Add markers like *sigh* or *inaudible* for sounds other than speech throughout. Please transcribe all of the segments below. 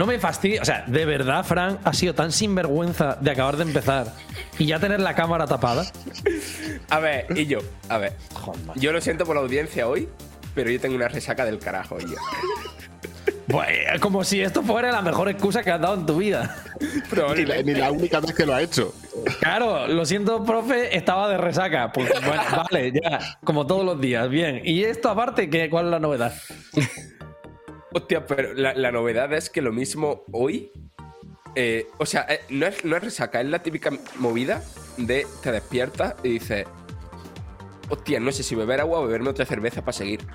no me fastidia. O sea, de verdad, Fran ha sido tan sinvergüenza de acabar de empezar y ya tener la cámara tapada. A ver, y yo, a ver. Yo lo siento por la audiencia hoy, pero yo tengo una resaca del carajo, y yo. Pues, como si esto fuera la mejor excusa que has dado en tu vida. Ni la, ni la única vez que lo ha hecho. Claro, lo siento, profe, estaba de resaca. Pues, bueno, vale, ya, como todos los días, bien. Y esto aparte, ¿qué, ¿cuál es la novedad? Hostia, pero la, la novedad es que lo mismo hoy. eh, o sea, eh, no, es, no es resaca, es la típica movida de te despiertas y dices. Hostia, no sé si beber agua o beberme otra cerveza para seguir.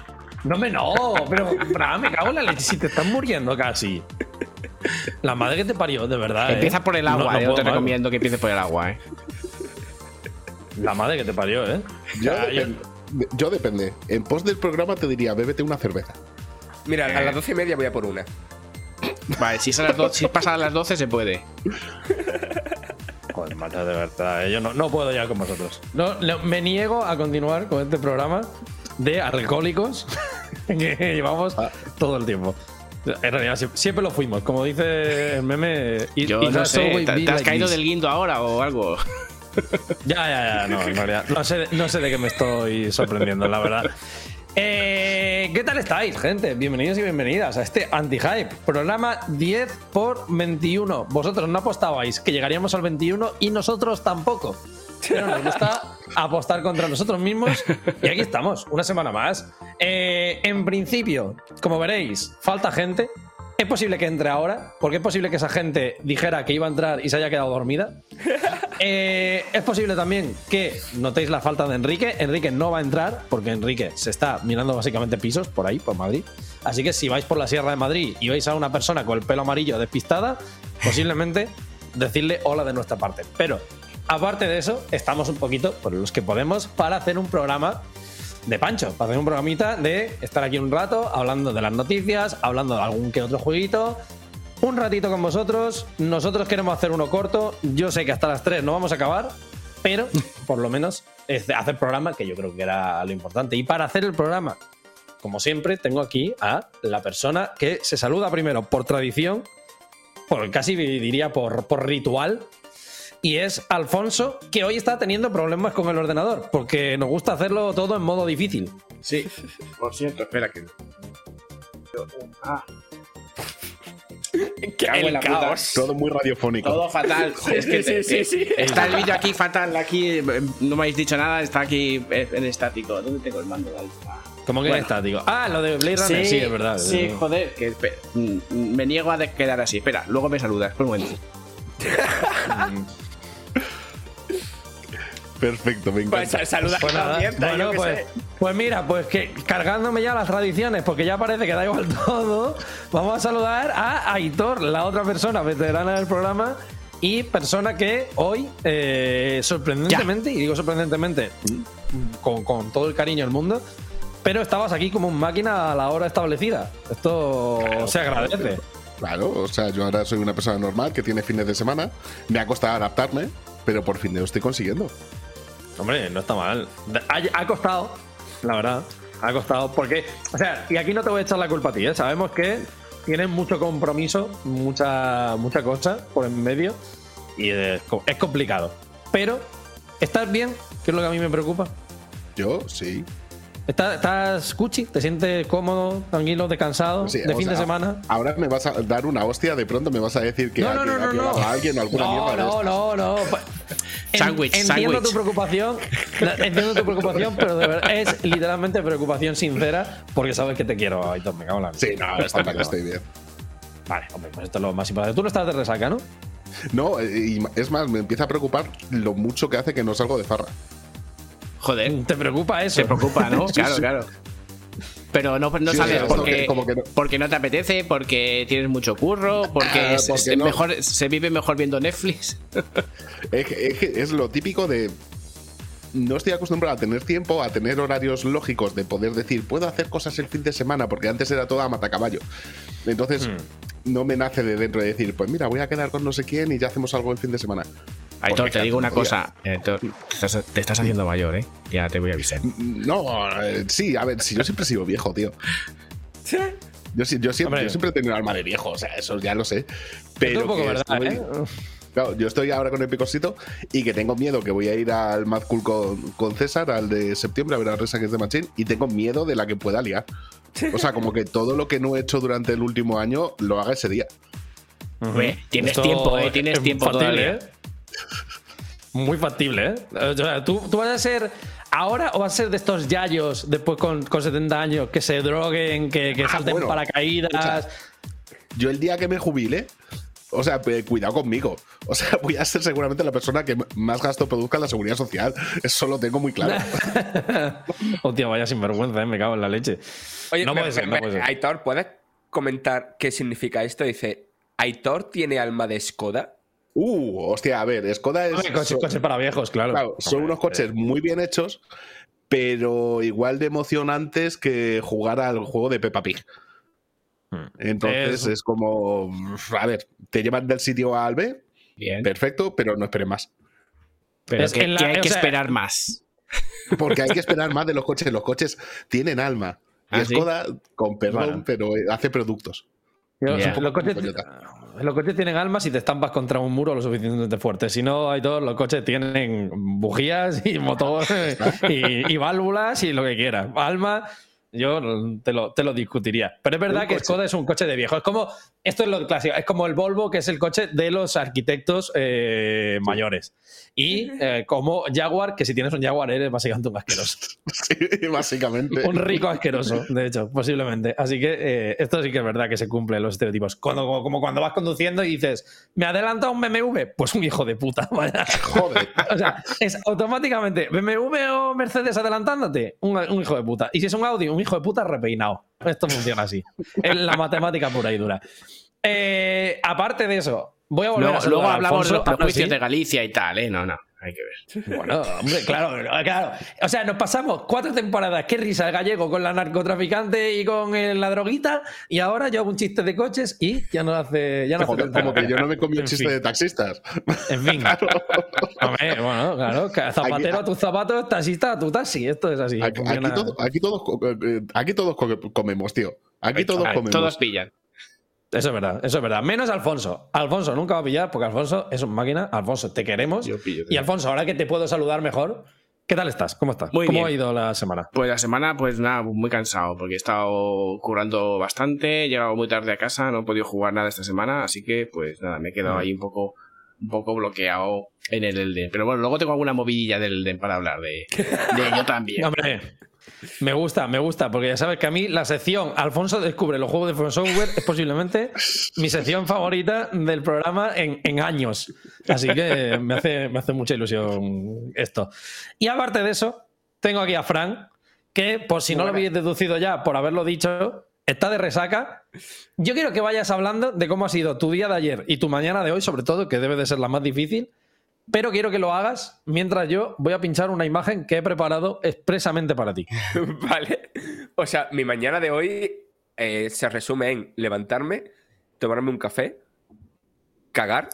No me no, pero Fran, me cago en la leche si te estás muriendo casi. La madre que te parió, de verdad. ¿eh? Empieza por el agua, no yo te recomiendo que empieces por el agua, ¿eh? La madre que te parió, ¿eh? Yo, O sea, yo- yo depende. En pos del programa te diría, bébete una cerveza. Mira, Eh. a las doce y media voy a por una. Vale, si, es a las do- si pasa a las 12 se puede. Joder, macho, de verdad. eh, Yo no, no puedo ya con vosotros. No, no, me niego a continuar con este programa de alcohólicos *laughs* que llevamos todo el tiempo. En realidad, sie- siempre lo fuimos. Como dice el meme. it- Yo it no has sé, always ¿te, been te has like caído this. del guindo ahora o algo? Ya, ya, ya, no, en realidad. No sé, no sé de qué me estoy sorprendiendo, la verdad. Eh, ¿Qué tal estáis, gente? Bienvenidos y bienvenidas a este Anti-Hype, programa 10 por 21. Vosotros no apostabais que llegaríamos al 21 y nosotros tampoco. Pero nos gusta *laughs* apostar contra nosotros mismos y aquí estamos, una semana más. Eh, en principio, como veréis, falta gente. Es posible que entre ahora, porque es posible que esa gente dijera que iba a entrar y se haya quedado dormida. *laughs* Eh, es posible también que notéis la falta de Enrique. Enrique no va a entrar porque Enrique se está mirando básicamente pisos por ahí, por Madrid. Así que si vais por la Sierra de Madrid y veis a una persona con el pelo amarillo despistada, posiblemente decirle hola de nuestra parte. Pero aparte de eso, estamos un poquito, por los que podemos, para hacer un programa de Pancho, para hacer un programita de estar aquí un rato hablando de las noticias, hablando de algún que otro jueguito, un ratito con vosotros. Nosotros queremos hacer uno corto. Yo sé que hasta las 3 no vamos a acabar, pero *laughs* por lo menos es hacer programa, que yo creo que era lo importante. Y para hacer el programa, como siempre, tengo aquí a la persona que se saluda primero por tradición, por casi diría por, por ritual. Y es Alfonso, que hoy está teniendo problemas con el ordenador, porque nos gusta hacerlo todo en modo difícil. Sí, por cierto, espera que. Ah, en El la puta. caos. Todo muy radiofónico. todo fatal. Es que Sí, sí, sí, sí. Está el vídeo aquí fatal. Aquí eh, no me habéis dicho nada. Está aquí eh, en estático. ¿Dónde tengo el mando? Ah. ¿Cómo que Bueno. está? Digo, ah, lo de Blade Runner, sí, es verdad. Sí, joder. Que, mm, me niego a quedar así. Espera, luego me saludas. Por un momento. *laughs* Perfecto, me Pues encanta. sa- saluda Pues a la nada, audiencia, bueno, yo pues, sé. pues mira, pues que cargándome ya las tradiciones, porque ya parece que da igual *laughs* todo, vamos a saludar a Aitor, la otra persona veterana del programa y persona que hoy, eh, sorprendentemente, y digo sorprendentemente con, con todo el cariño del mundo, pero estabas aquí como un máquina a la hora establecida. Esto se agradece. Claro, o sea, yo ahora soy una persona normal que tiene fines de semana. Me ha costado adaptarme, pero por fin lo estoy consiguiendo. Hombre, no está mal. Ha, ha costado, la verdad. Ha costado porque, o sea, y aquí no te voy a echar la culpa a ti, ¿eh? Sabemos que tienes mucho compromiso, mucha, mucha cosa por en medio y es, es complicado. Pero, ¿estás bien? Que es lo que a mí me preocupa. Yo, sí. ¿Estás, estás cuchi? ¿Te sientes cómodo, tranquilo, descansado? Sí, de fin de semana. Ahora me vas a dar una hostia, de pronto me vas a decir que No, no, que no, no, violado no. a alguien o alguna No, mierda no, no, no. *laughs* En- Sándwich, Entiendo tu preocupación. Entiendo tu preocupación, pero de verdad es literalmente preocupación sincera porque sabes que te quiero, Aitor. Me cago en la Sí, no, está bien, estoy bien. Vale, hombre, pues esto es lo más importante. Tú no estás de resaca, ¿no? No, eh, y es más, me empieza a preocupar lo mucho que hace que no salgo de farra. Joder. ¿Te preocupa eso? Te preocupa, ¿no? *laughs* Claro, claro. Pero no, no Sí, sea, porque, como que- como que no. porque no te apetece, porque tienes mucho curro, porque, Ah, es- porque es no. mejor, se vive mejor viendo Netflix. *laughs* Es, lo típico de. No estoy acostumbrado a tener tiempo, a tener horarios lógicos de poder decir, puedo hacer cosas el fin de semana, porque antes era todo a matacaballo. Entonces, Hmm. no me nace de dentro de decir, pues mira, voy a quedar con no sé quién y ya hacemos algo el fin de semana. Aitor, te digo una cosa. Aitor, te, estás, te estás haciendo mayor, ¿eh? Ya te voy a avisar. No, eh, sí, a ver, si yo siempre he sido viejo, tío. Yo, sí- yo siempre, yo siempre he tenido alma de viejo, o sea, eso ya lo sé. Pero es un poco que verdad, estoy- ¿eh? Claro, yo estoy ahora con el picosito y que tengo miedo que voy a ir al Mad Cool con, con César, al de septiembre, a ver a Resa que es de Machine, y tengo miedo de la que pueda liar. O sea, como que todo lo que no he hecho durante el último año lo haga ese día. Tienes Esto tiempo, ¿eh? Tienes es tiempo factible, todavía. ¿eh? Muy factible, ¿eh? O sea, ¿tú, tú vas a ser ahora o vas a ser de estos yayos después con, con 70 años que se droguen, que, que Ah, salten bueno. paracaídas? Escucha. Yo el día que me jubile, o sea, cuidado conmigo. O sea, *laughs* voy a ser seguramente la persona que más gasto produzca en la seguridad social. Eso lo tengo muy claro. *laughs* Hostia, vaya sinvergüenza, ¿eh? me cago en la leche. Oye, no me- puede ser, me- no puede ser. Aitor, ¿puedes comentar qué significa esto? Dice, ¿Aitor tiene alma de Skoda? Uh, hostia, a ver, Skoda es. Coche, son- coche para viejos, claro. claro, son unos coches muy bien hechos, pero igual de emocionantes que jugar al juego de Peppa Pig. Hmm. Entonces Es- es como. A ver, te llevan del sitio A al B, Bien. perfecto, pero no esperes más. Pero es que, en la- que hay que sea- esperar más. Porque hay que esperar más de los coches. Los coches tienen alma. Y ¿Ah, sí? Skoda, con perdón, Bueno. pero eh, hace productos. Yo- los, coches, Toyota. los coches tienen alma si te estampas contra un muro lo suficientemente fuerte. Si no, hay todos los coches tienen bujías y motor *laughs* y, y válvulas y lo que quieras. Alma, yo te lo, te lo discutiría. Pero es verdad que coche. Skoda es un coche de viejo. Es como, esto es lo clásico, es como el Volvo, que es el coche de los arquitectos eh, mayores. Y eh, como Jaguar, que si tienes un Jaguar eres básicamente un asqueroso. *laughs* Sí, básicamente. Un rico asqueroso, de hecho, posiblemente. Así que eh, esto sí que es verdad que se cumplen los estereotipos. Cuando, como, como cuando vas conduciendo y dices, ¿me adelanta un BMW? Pues un hijo de puta, *laughs* vaya. Joder. *laughs* O sea, es automáticamente BMW o Mercedes adelantándote, un, un hijo de puta. Y si es un Audi, un hijo de puta repeinado. Esto funciona así. Es la matemática pura y dura. Eh, aparte de eso, voy a volver Luego, a luego hablamos de los Alfonso, prejuicios sí. de Galicia y tal, ¿eh? No, no, hay que ver. *laughs* Bueno, hombre, claro, claro. O sea, nos pasamos cuatro temporadas. Qué risa el gallego con la narcotraficante y con eh, la droguita. Y ahora yo hago un chiste de coches y ya no hace. Ya no Como hace como que yo no me comí el En chiste fin. de taxistas. En fin. *laughs* Hombre, bueno, claro. Zapatero a tus zapatos, taxista a tu taxi. Esto es así. Aquí, aquí todo- aquí todos, co- eh, aquí todos co- comemos, tío. Aquí todos Ah, comemos. Todos pillan. Eso es verdad, eso es verdad. Menos Alfonso. Alfonso nunca va a pillar porque Alfonso es una máquina. Alfonso, te queremos. Yo pillo, y. Alfonso, ahora que te puedo saludar mejor, ¿qué tal estás? ¿Cómo estás? Muy ¿Cómo bien. ha ido la semana? Pues la semana, pues nada, muy cansado, porque he estado currando bastante, he llegado muy tarde a casa, no he podido jugar nada esta semana, así que pues nada, me he quedado ahí un poco, un poco bloqueado en el Elden. Pero bueno, luego tengo alguna movidilla del Elden para hablar de, de ello también. *laughs* Hombre, me gusta, me gusta, porque ya sabes que a mí la sección Alfonso descubre los juegos de From Software es posiblemente mi sección favorita del programa en, en años. Así que me hace, me hace mucha ilusión esto. Y aparte de eso, tengo aquí a Fran, que por si no lo habéis deducido ya por haberlo dicho, está de resaca. Yo quiero que vayas hablando de cómo ha sido tu día de ayer y tu mañana de hoy, sobre todo, que debe de ser la más difícil. Pero quiero que lo hagas mientras yo voy a pinchar una imagen que he preparado expresamente para ti. *laughs* vale. O sea, mi mañana de hoy eh, se resume en levantarme, tomarme un café, cagar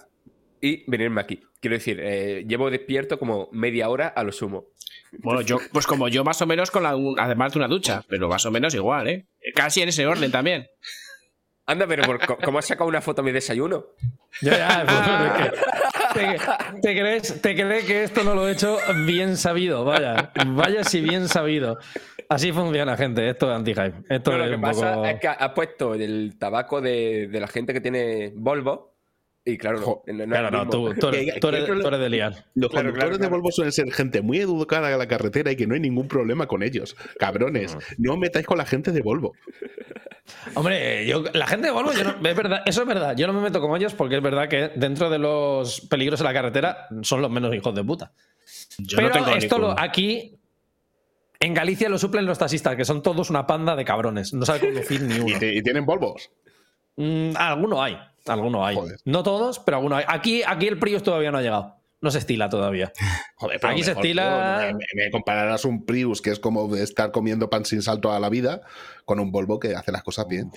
y venirme aquí. Quiero decir, eh, llevo despierto como media hora a lo sumo. Bueno, yo, pues como yo más o menos con la, además de una ducha, pero más o menos igual, ¿eh? Casi en ese orden también. Anda, pero por, ¿cómo has sacado una foto de mi desayuno? Ya, ya, *laughs* pues, es que- te, te crees, ¿Te crees que esto no lo he hecho bien sabido? Vaya, vaya si bien sabido. Así funciona, gente. Esto es anti-hype. Esto No, lo es que un pasa poco... es que has puesto el tabaco de, de la gente que tiene Volvo y claro, no, Jo, no- no Claro, no, tú, tú eres, tú eres- tú eres de liar. Los Claro, conductores claro, de. Volvo suelen ser gente muy educada a la carretera y que no hay ningún problema con ellos. Cabrones, no os metáis con la gente de Volvo. Hombre, yo, la gente de Volvo, yo no- es verdad, eso es verdad. Yo no me meto con ellos porque es verdad que dentro de los peligros en la carretera son los menos hijos de puta. Yo Pero no tengo esto lo- aquí en Galicia lo suplen los taxistas, que son todos una panda de cabrones. No sabe conducir ni *laughs* uno. y tienen Volvos. Mm, alguno hay, alguno hay. Joder. No todos, pero alguno hay. Aquí, aquí el Prius todavía no ha llegado. No se estila todavía. *laughs* Joder, Aquí se estila- tío, Me, me compararás un Prius, que es como estar comiendo pan sin sal toda la vida, con un Volvo que hace las cosas bien.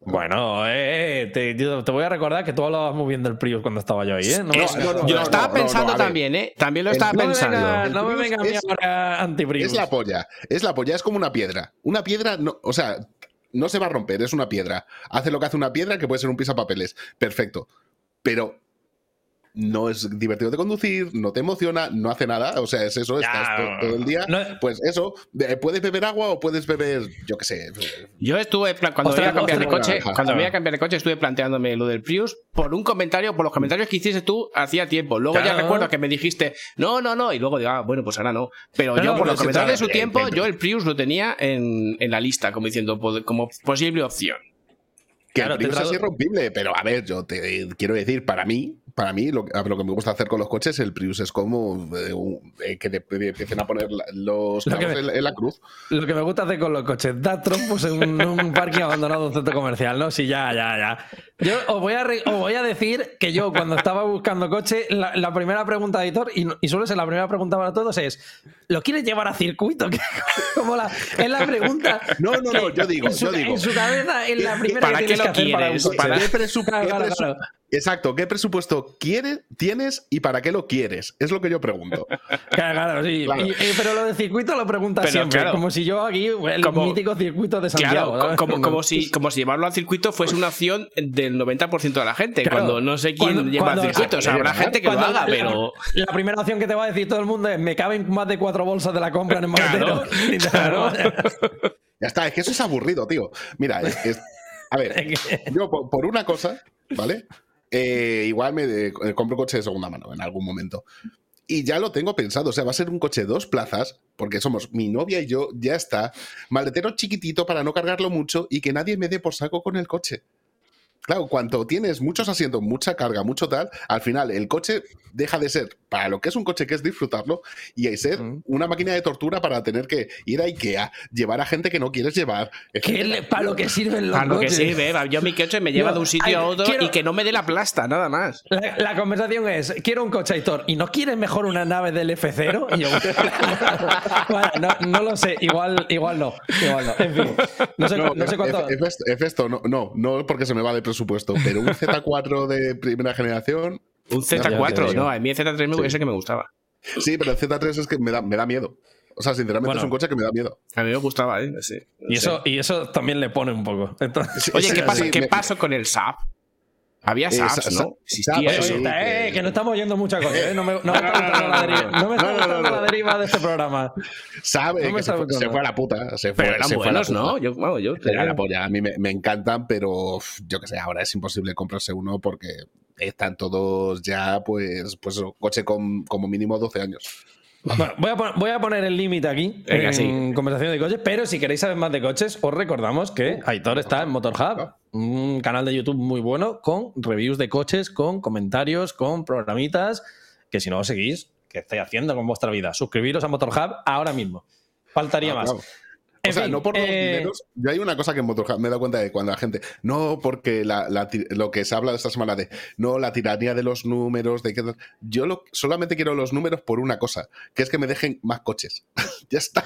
Bueno, eh, eh, te, yo te voy a recordar que tú hablabas muy bien del Prius cuando estaba yo ahí, ¿eh? No, me- Es- no, no, yo lo estaba pensando también, ¿eh? También lo estaba pensando. venga, no me venga a mí es- ahora anti-Prius. Es la polla, es la polla, es como una piedra. Una piedra, no, o sea, no se va a romper, es una piedra. Hace lo que hace una piedra, que puede ser un pisapapeles. Perfecto. Pero no es divertido de conducir, no te emociona, no hace nada. O sea, es eso, estás todo, el día. pues eso, puedes beber agua o puedes beber, yo qué sé. Yo estuve, cuando voy a cambiar de coche, cuando voy a cambiar de coche, estuve planteándome lo del Prius por un comentario, por los comentarios que hiciste tú hacía tiempo. Luego ya recuerdo que me dijiste, no, no, no, y luego digo, ah, bueno, pues ahora no. Pero yo, por los comentarios de su tiempo, yo el Prius lo tenía en, en la lista, como diciendo, como posible opción. Que el Prius es irrompible, pero a ver, yo te quiero decir, para mí, para mí, lo, lo, que me gusta hacer con los coches, el Prius es como eh, eh, que te, empiecen a poner los carros en, la cruz. Lo que me gusta hacer con los coches, dar trompos en un, *laughs* parking abandonado de un centro comercial, ¿no? Sí, ya, ya, ya. Yo os voy a, voy a decir que yo, cuando estaba buscando coche, la, primera pregunta de editor, y, y suele ser la primera pregunta para todos, es: ¿lo quieres llevar a circuito? *laughs* Como la, es la pregunta. No, no, no, yo digo, yo digo. En su cabeza es la primera ¿Para que tienes que hacer para un coche. ¿Para Exacto, ¿qué presupuesto quieres, tienes y para qué lo quieres? Es lo que yo pregunto. Claro, claro sí. pero lo de circuito lo preguntas siempre, como si yo aquí, el mítico circuito de Santiago. Claro, como, si, como si llevarlo al circuito fuese una opción del 90% de la gente, cuando no sé quién lleva al circuito. O sea, habrá gente que lo haga, pero... La primera opción que te va a decir todo el mundo es, me caben más de cuatro bolsas de la compra en el maletero. *laughs* Claro. ya está, es que eso es aburrido, tío. Mira, es, a ver, *laughs* yo por una cosa, ¿vale? Eh, igual me eh, compro coche de segunda mano en algún momento. Y ya lo tengo pensado, o sea, va a ser un coche de dos plazas, porque somos mi novia y yo, ya está. Maletero chiquitito para no cargarlo mucho y que nadie me dé por saco con el coche. Claro, cuando tienes muchos asientos, mucha carga, mucho tal, al final el coche deja de ser para lo que es un coche, que es disfrutarlo, y hay ser una máquina de tortura para tener que ir a Ikea, llevar a gente que no quieres llevar. ¿Qué para lo que sirven los Para lo que sirve, yo mi coche me lleva de un sitio a otro y que no me dé la plasta, nada más. La, conversación es, quiero un coche, Aitor, ¿y no quieres mejor una nave del F0? Y yo, *laughs* no, lo sé, igual, igual no, igual no. En fin, no sé, cuánto... F, esto, no, no, no porque se me va de presupuesto, pero un Z4 de primera generación un Z4, no, a mí el Z3 me, ese que me gustaba. Sí, pero el Z3 es que me da, me da miedo. O sea, sinceramente es un coche que me da miedo. A mí me gustaba, ¿eh? Sí. Y, eso, y eso también le pone un poco. Oye, ¿qué, pasa, ¿qué pasó con el SAP? Había SAPs, ¿no? Existía eso. Eh, que no estamos oyendo muchas cosas. ¿eh? No me, no me *laughs* está gustando la deriva. No me está gustando la deriva de este programa. Sabe que se fue, se fue, a la puta. Se fue, pero eran se buenos, ¿no? Yo, bueno, yo era la polla. A mí me, me encantan, pero yo qué sé, ahora es imposible comprarse uno porque están todos ya, pues, pues coche con como mínimo 12 años. Bueno, voy a, poner, el límite aquí en conversación de coches, pero si queréis saber más de coches, os recordamos que Aitor está en Motorhub, un canal de YouTube muy bueno con reviews de coches, con comentarios, con programitas, que si no os seguís, ¿qué estáis haciendo con vuestra vida? Suscribiros a Motorhub ahora mismo. Faltaría más. O sea, no por los eh, dineros. Yo hay una cosa que en Motorhub me he dado cuenta de cuando la gente. No, porque lo que se habla de esta semana de. No, la tiranía de los números, de que. Yo solamente quiero los números por una cosa, que es que me dejen más coches. *laughs* ya está.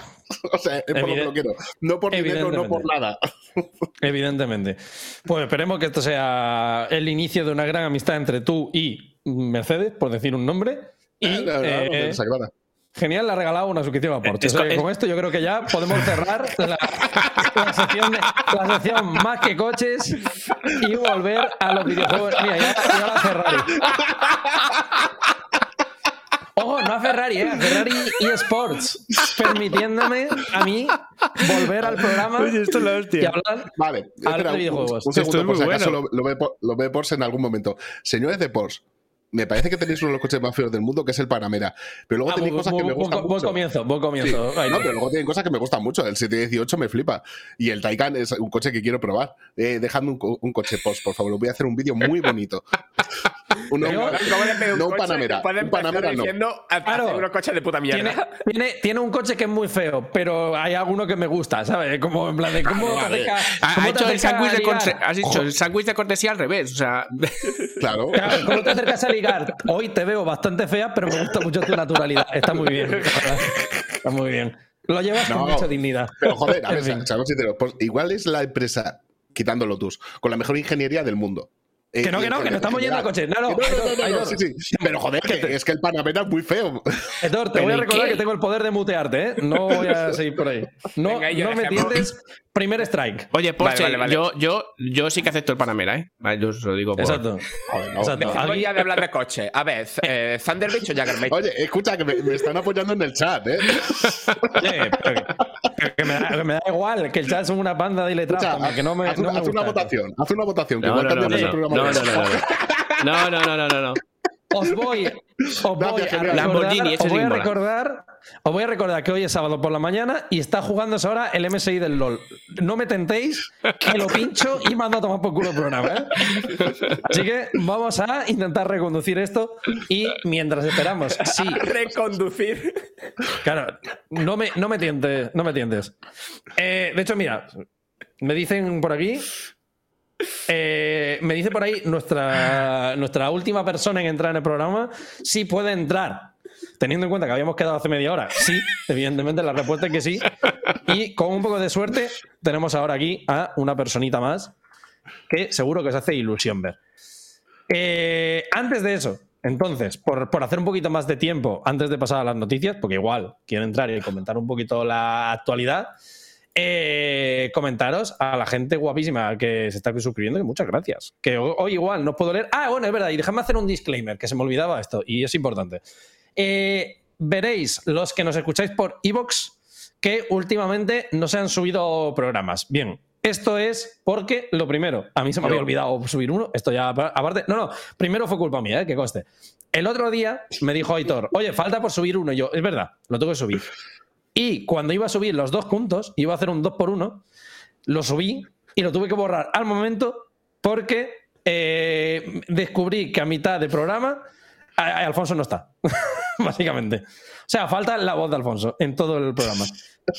o sea, es por lo que lo quiero. No por dinero, no por nada. *laughs* Evidentemente. Pues esperemos que esto sea el inicio de una gran amistad entre tú y Mercedes, por decir un nombre. Y, eh, Genial, le ha regalado una suscripción a Porsche. con esto yo creo que ya podemos cerrar la, sección, más que coches y volver a los videojuegos. Mira, ya, ya la Ferrari. Ojo, no a Ferrari, ¿eh? a Ferrari eSports, permitiéndome a mí volver al programa Oye, esto es la hostia. y hablar, vale, de videojuegos. Un, segundo, por si acaso lo, lo, ve, lo ve Porsche en algún momento. Señores de Porsche, me parece que tenéis uno de los coches más feos del mundo, que es el Panamera. Pero luego ah, tenéis cosas que me gustan mucho. Buen comienzo, buen comienzo. no, pero luego tienen cosas que me gustan mucho. El 718 me flipa. Y el Taycan es un coche que quiero probar. Eh, dejadme un, coche post, por favor. Voy a hacer un vídeo muy bonito. *laughs* Uno, no, no un Panamera. Un Panamera no. Claro, unos coches de puta mierda. Tiene, tiene, un coche que es muy feo, pero hay alguno que me gusta, ¿sabes? Como en plan de cómo ha hecho el sándwich de, has dicho el sándwich de cortesía al revés. O sea, claro. claro ¿Cómo te acercas a Hoy te veo bastante fea, pero me gusta mucho tu naturalidad. Está muy bien. Está muy bien. Lo llevas con mucha dignidad. Pero joder, a ver, pues igual es la empresa, quitándolo tus, con la mejor ingeniería del mundo. Que no, que no, que no estamos yendo al coche. No, no, no, no, no, sí, sí. Pero joder, que *laughs* es que el Panamera es muy feo. Héctor, te voy a recordar que tengo el poder de mutearte, ¿eh? No voy a seguir por ahí. No, no me entiendes. Primer strike. Oye, Porsche, Yo, yo, yo sí que acepto el Panamera, ¿eh? Yo os lo digo por... Exacto. Joder, no, Exacto. Voy a de hablar de coche. A ver, *laughs* eh, Thunderbird o Jaggermate. Oye, escucha, que me, me, están apoyando en el chat, ¿eh? *laughs* Oye, que, me da, que, me da, igual, que el chat son una banda de letras. que no me, haz, no una, haz una votación, haz una votación. Que no, igual no, no, el programa no, no, no, no. No, no, no, no, no. no. Os voy, os voy a recordar, Lamborghini, os voy a recordar, que hoy es sábado por la mañana y está jugándose ahora el MSI del LOL. No me tentéis, que lo pincho y mando a tomar por culo el programa. ¿eh? Así que vamos a intentar reconducir esto y mientras esperamos, sí. Reconducir. Claro, no me, no me tientes, no me tientes. Eh, de hecho, mira, me dicen por aquí eh, me dice por ahí nuestra, nuestra última persona en entrar en el programa si puede entrar. Teniendo en cuenta que habíamos quedado hace media hora, sí, evidentemente la respuesta es que sí. Y con un poco de suerte, tenemos ahora aquí a una personita más que seguro que os hace ilusión ver. Eh, antes de eso, entonces, por, por, hacer un poquito más de tiempo antes de pasar a las noticias, porque igual quiero entrar y comentar un poquito la actualidad, eh, comentaros a la gente guapísima que se está suscribiendo que muchas gracias. Que hoy, igual no puedo leer. Ah, bueno, es verdad, y déjame hacer un disclaimer, que se me olvidaba esto, y es importante. Eh, veréis, los que nos escucháis por Evox, que últimamente no se han subido programas. Bien, esto es porque, lo primero, a mí se me había olvidado subir uno. Esto ya, aparte, no, no, primero fue culpa mía, ¿eh? que coste. El otro día me dijo Aitor, oye, falta por subir uno. Y yo, es verdad, lo tengo que subir. Y cuando iba a subir los dos juntos, iba a hacer un 2 por 1 lo subí y lo tuve que borrar al momento porque eh, descubrí que a mitad de programa Alfonso no está, *laughs* *laughs* básicamente. O sea, falta la voz de Alfonso en todo el programa.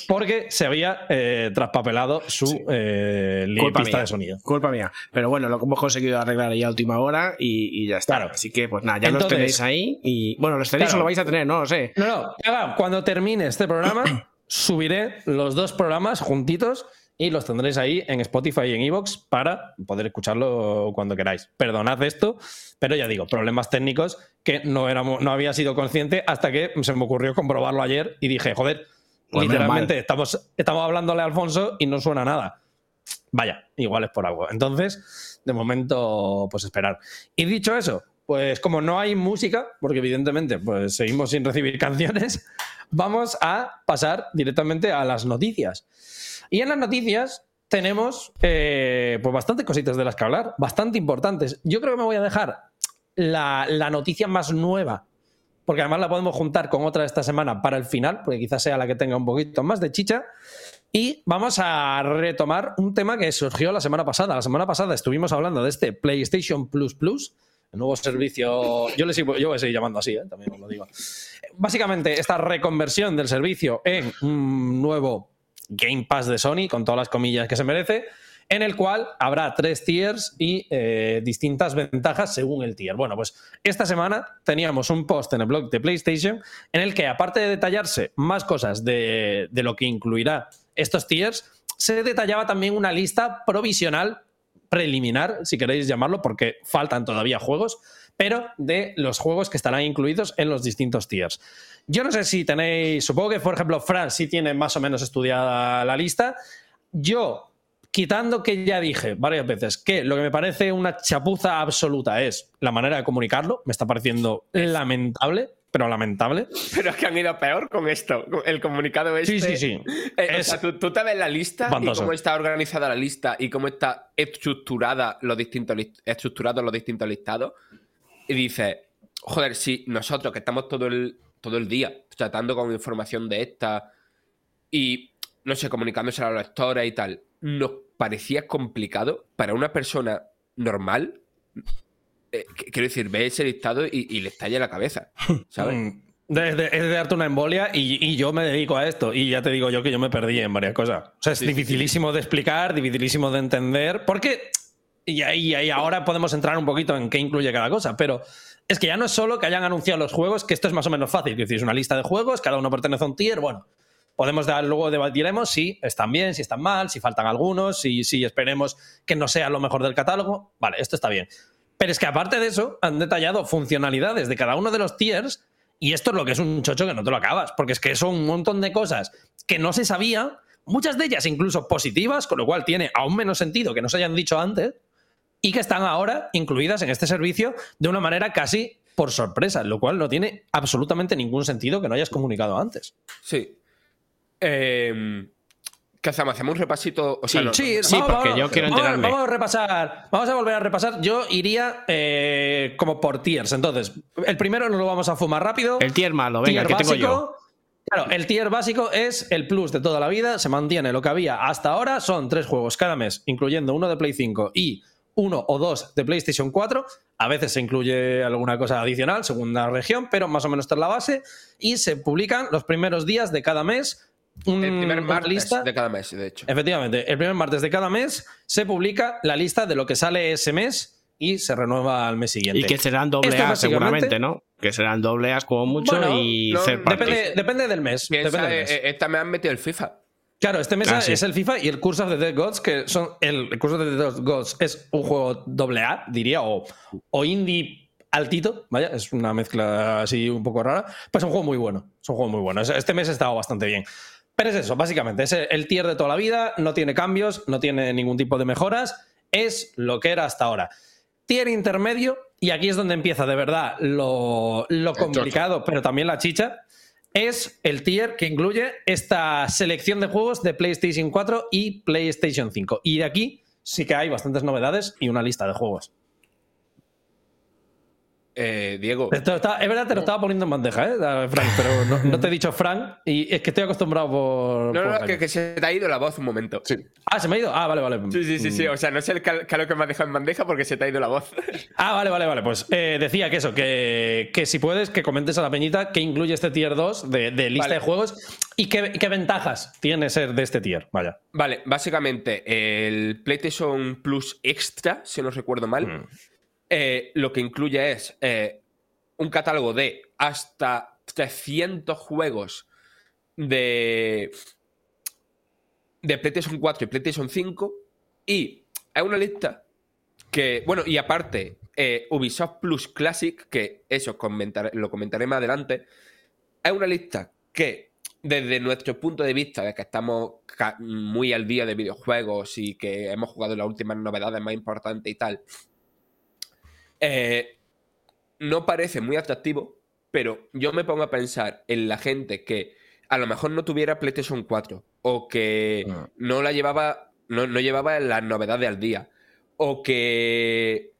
Porque se había eh, traspapelado su sí. eh, pista mía. de sonido. Culpa mía. Pero bueno, lo hemos conseguido arreglar ya a última hora y, y ya está. Claro. Así que, pues nada, ya Entonces- los tenéis ahí. Y bueno, los tenéis Claro. o lo vais a tener, no lo sé. No, no, cuando termine este programa, *clears throat* subiré los dos programas juntitos y los tendréis ahí en Spotify y en Evox para poder escucharlo cuando queráis. Perdonad esto, pero ya digo, problemas técnicos que no, éramos, no había sido consciente hasta que se me ocurrió comprobarlo ayer y dije, joder, Pues literalmente estamos, estamos hablándole a Alfonso y no suena nada. Vaya, igual es por algo. Entonces, de momento, pues esperar. Y dicho eso, pues como no hay música, porque evidentemente pues seguimos sin recibir *laughs* canciones, vamos a pasar directamente a las noticias. Y en las noticias tenemos eh, pues bastantes cositas de las que hablar, bastante importantes. Yo creo que me voy a dejar la, la noticia más nueva, porque además la podemos juntar con otra esta semana para el final, porque quizás sea la que tenga un poquito más de chicha. Y vamos a retomar un tema que surgió la semana pasada. La semana pasada estuvimos hablando de este PlayStation Plus Plus, el nuevo servicio. Yo le sigo, yo voy a seguir llamando así, ¿eh? también os lo digo. Básicamente, esta reconversión del servicio en un nuevo Game Pass de Sony, con todas las comillas que se merece, en el cual habrá tres tiers y eh, distintas ventajas según el tier. Bueno, pues esta semana teníamos un post en el blog de PlayStation en el que, aparte de detallarse más cosas de, de lo que incluirá estos tiers, se detallaba también una lista provisional, preliminar, si queréis llamarlo, porque faltan todavía juegos, pero de los juegos que estarán incluidos en los distintos tiers. Yo no sé si tenéis, supongo que por ejemplo Fran sí tiene más o menos estudiada la lista. Yo, quitando que ya dije varias veces que lo que me parece una chapuza absoluta es la manera de comunicarlo, me está pareciendo lamentable, pero lamentable. Pero es que han ido peor con esto. El comunicado este. Sí, sí, sí. Eh, o sea, tú, tú te ves la lista y cómo está organizada la lista y cómo está estructurada los distintos estructurados los distintos listados y dices, joder, si nosotros que estamos todo el, todo el día tratando con información de esta y, no sé, comunicándose a los lectores y tal, nos parecía complicado para una persona normal, eh, qu- quiero decir, ve ese listado y, y le estalla la cabeza, *laughs* ¿sabes? Mm, de- es de darte una embolia y, y yo me dedico a esto. Y ya te digo yo que yo me perdí en varias cosas. O sea, es Sí, sí, dificilísimo de explicar, dificilísimo de entender. Porque. Y, ahí- ahí ahora podemos entrar un poquito en qué incluye cada cosa. Pero es que ya no es solo que hayan anunciado los juegos, que esto es más o menos fácil. Que es una lista de juegos, cada uno pertenece a un tier. Bueno, podemos dar, luego debatiremos si están bien, si están mal, si faltan algunos, si, si esperemos que no sea lo mejor del catálogo. Vale, esto está bien. Pero es que aparte de eso, han detallado funcionalidades de cada uno de los tiers y esto es lo que es un chocho que no te lo acabas, porque es que son un montón de cosas que no se sabía, muchas de ellas incluso positivas, con lo cual tiene aún menos sentido que no se hayan dicho antes, y que están ahora incluidas en este servicio de una manera casi por sorpresa, lo cual no tiene absolutamente ningún sentido que no hayas comunicado antes. Sí. Eh, ¿Qué hacemos? ¿Hacemos un repasito? sí, sí, porque yo quiero enterarme. Vamos, a repasar, vamos a volver a repasar. Yo iría eh, como por tiers. Entonces, el primero no lo vamos a fumar rápido. El tier malo, venga, ¿qué tengo yo? Claro, el tier básico es el plus de toda la vida, se mantiene lo que había hasta ahora, son tres juegos cada mes, incluyendo uno de Play 5 y uno o dos de PlayStation 4. A veces se incluye alguna cosa adicional según la región, pero más o menos esta es la base. Y se publican los primeros días de cada mes el primer martes de cada mes, de hecho. Efectivamente, el primer martes de cada mes se publica la lista de lo que sale ese mes y se renueva al mes siguiente. Y que serán doble A seguramente, ¿no? Que serán doble A como mucho y depende, depende, del mes. Eh, esta me han metido el FIFA. Claro, este mes ah, es el FIFA y el Curse of the Dead Gods, que son. El, Curse of the Dead Gods es un juego doble A, diría, o, o indie altito, vaya, es una mezcla así un poco rara. Pues es un juego muy bueno. Es un juego muy bueno. Este mes ha estado bastante bien. Pero es eso, básicamente, es el tier de toda la vida, no tiene cambios, no tiene ningún tipo de mejoras, es lo que era hasta ahora. Tier intermedio, y aquí es donde empieza de verdad lo, complicado, pero también la chicha, es el tier que incluye esta selección de juegos de PlayStation 4 y PlayStation 5. Y de aquí sí que hay bastantes novedades y una lista de juegos. Eh, Diego. es verdad, te lo estaba poniendo en bandeja, ¿eh? Frank, pero no, te he dicho Frank y es que estoy acostumbrado por. No, no, que, se te ha ido la voz un momento. Sí. Ah, se me ha ido. Ah, vale, vale. Sí, sí, sí, sí. O sea, no sé el lo que me has dejado en bandeja porque se te ha ido la voz. *laughs* Ah, vale, vale, vale. Pues eh, decía que eso, que, que, si puedes, que comentes a la peñita qué incluye este tier 2 de, lista de juegos y qué, qué, ventajas tiene ser de este tier. Vaya. Vale, básicamente el PlayStation Plus Extra, si no recuerdo mal. Mm. Eh, lo que incluye es eh, un catálogo de hasta 300 juegos de, de PlayStation 4 y PlayStation 5 y hay una lista que, bueno, y aparte, eh, Ubisoft Plus Classic, que eso lo comentaré más adelante, hay una lista que desde nuestro punto de vista, de que estamos muy al día de videojuegos y que hemos jugado las últimas novedades más importantes y tal, eh, no parece muy atractivo, pero yo me pongo a pensar en la gente que a lo mejor no tuviera PlayStation 4 o que ah. no la llevaba, no, llevaba las novedades al día o que,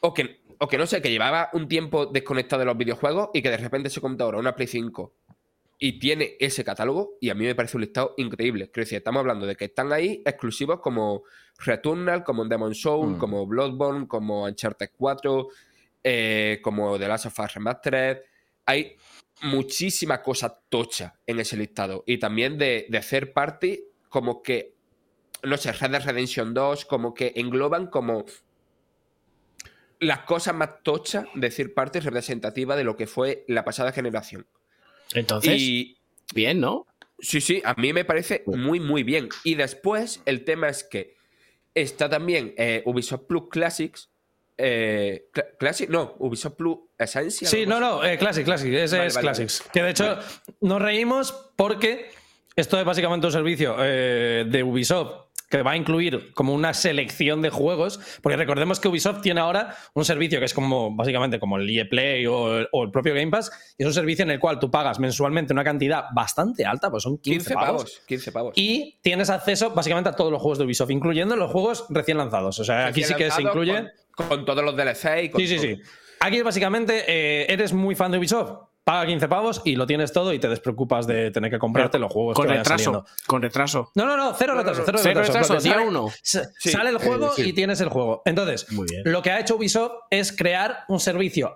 o que o que no sé, que llevaba un tiempo desconectado de los videojuegos y que de repente se compra ahora una Play 5 y tiene ese catálogo y a mí me parece un listado increíble. Quiero decir, estamos hablando de que están ahí exclusivos como Returnal, como Demon Soul, mm. como Bloodborne, como Uncharted 4, eh, como The Last of Us Remastered. Hay muchísima cosa tocha en ese listado. Y también de, de third party, como que, no sé, Red Dead Redemption 2, como que engloban como las cosas más tochas de third party representativa de lo que fue la pasada generación. Entonces, bien, ¿no? Sí, sí, a mí me parece muy, muy bien. Y después, el tema es que está también eh, Ubisoft Plus Classics. Eh, Classic, no, Ubisoft Plus Essential. Sí, no, no, eh, Classic, Classic, ese es Classics. Que de hecho nos reímos porque esto es básicamente un servicio de Ubisoft que va a incluir como una selección de juegos, porque recordemos que Ubisoft tiene ahora un servicio que es como básicamente como el EA Play o el, propio Game Pass, y es un servicio en el cual tú pagas mensualmente una cantidad bastante alta, pues son 15, pavos, 15 pavos. Y tienes acceso básicamente a todos los juegos de Ubisoft, incluyendo los juegos recién lanzados. O sea, aquí sí que se incluye... Con, todos los DLC y con Sí, sí, sí. Aquí básicamente eh, eres muy fan de Ubisoft, paga 15 pavos y lo tienes todo y te despreocupas de tener que comprarte los juegos con retraso con retraso. No no no cero retraso cero, retraso, día uno. sale el juego y tienes el juego. Entonces lo que ha hecho Ubisoft es crear un servicio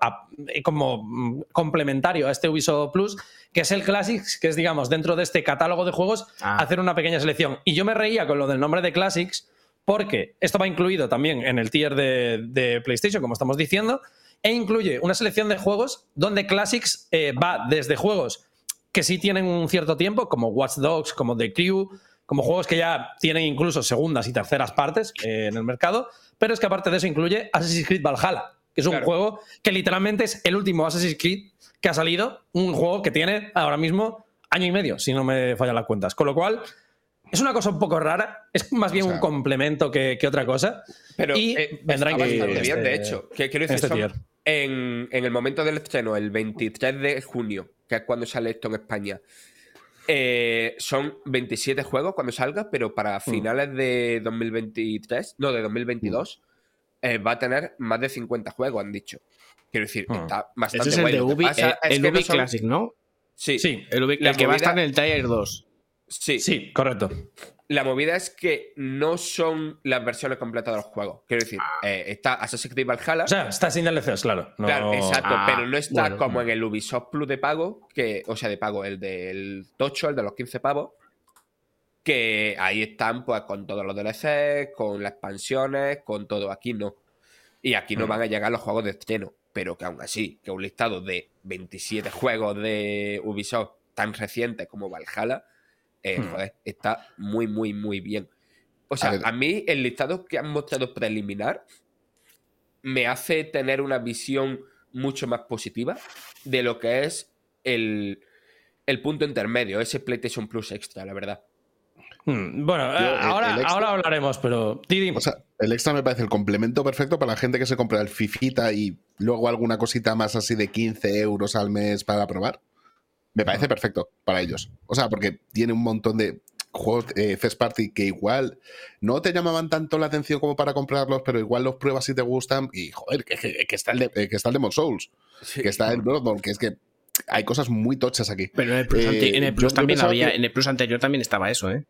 eh, como mm, complementario a este Ubisoft Plus que es el Classics que es digamos dentro de este catálogo de juegos ah. hacer una pequeña selección. Y yo me reía con lo del nombre de Classics porque esto va incluido también en el tier de PlayStation como estamos diciendo e incluye una selección de juegos donde Classics eh, va desde juegos que sí tienen un cierto tiempo, como Watch Dogs, como The Crew, como juegos que ya tienen incluso segundas y terceras partes eh, en el mercado, pero es que aparte de eso incluye Assassin's Creed Valhalla, que es un juego que literalmente es el último Assassin's Creed que ha salido, un juego que tiene ahora mismo año y medio, si no me fallan las cuentas. Con lo cual, es una cosa un poco rara, es más bien un complemento que, otra cosa. Pero y eh, vendrá bastante bien, de hecho. Que, quiero decir, este en, el momento del estreno, el 23 de junio, que es cuando sale esto en España, eh, son 27 juegos cuando salga, pero para mm. finales de 2023, no, de 2022, mm. eh, va a tener más de 50 juegos, han dicho. Quiero decir, mm. está bastante Ese es el de Ubi, el, Ubi Classic, ¿no? Sí. sí. El, que va a estar en el Tier 2. Sí. Sí, correcto. La movida es que no son las versiones completas de los juegos. Quiero decir, eh, está Assassin's Creed Valhalla. O sea, está sin DLCs, claro. Claro, exacto, ah, pero no está como en el Ubisoft Plus de pago, que, o sea, de pago, el del Tocho, el de los 15 pavos, que ahí están pues con todos los DLCs, con las expansiones, con todo. Aquí no. Y aquí no mm. van a llegar los juegos de estreno, pero que aún así, que un listado de 27 juegos de Ubisoft tan recientes como Valhalla eh, hmm. joder, está muy, muy, muy bien. O sea, a, mí el listado que han mostrado preliminar me hace tener una visión mucho más positiva de lo que es el, punto intermedio, ese PlayStation Plus extra, la verdad. Hmm, bueno, ahora, ahora hablaremos, pero. O sea, el extra me parece el complemento perfecto para la gente que se compra el Fifita y luego alguna cosita más así de 15 euros al mes para probar me parece perfecto para ellos. O sea, porque tiene un montón de juegos eh, First Party que igual no te llamaban tanto la atención como para comprarlos, pero igual los pruebas si te gustan. Y joder, que, está, el de, eh, que está el Demon Souls, que está el Bloodborne, que es que hay cosas muy tochas aquí. Pero en el Plus, eh, también había, en el Plus anterior también estaba eso, ¿eh?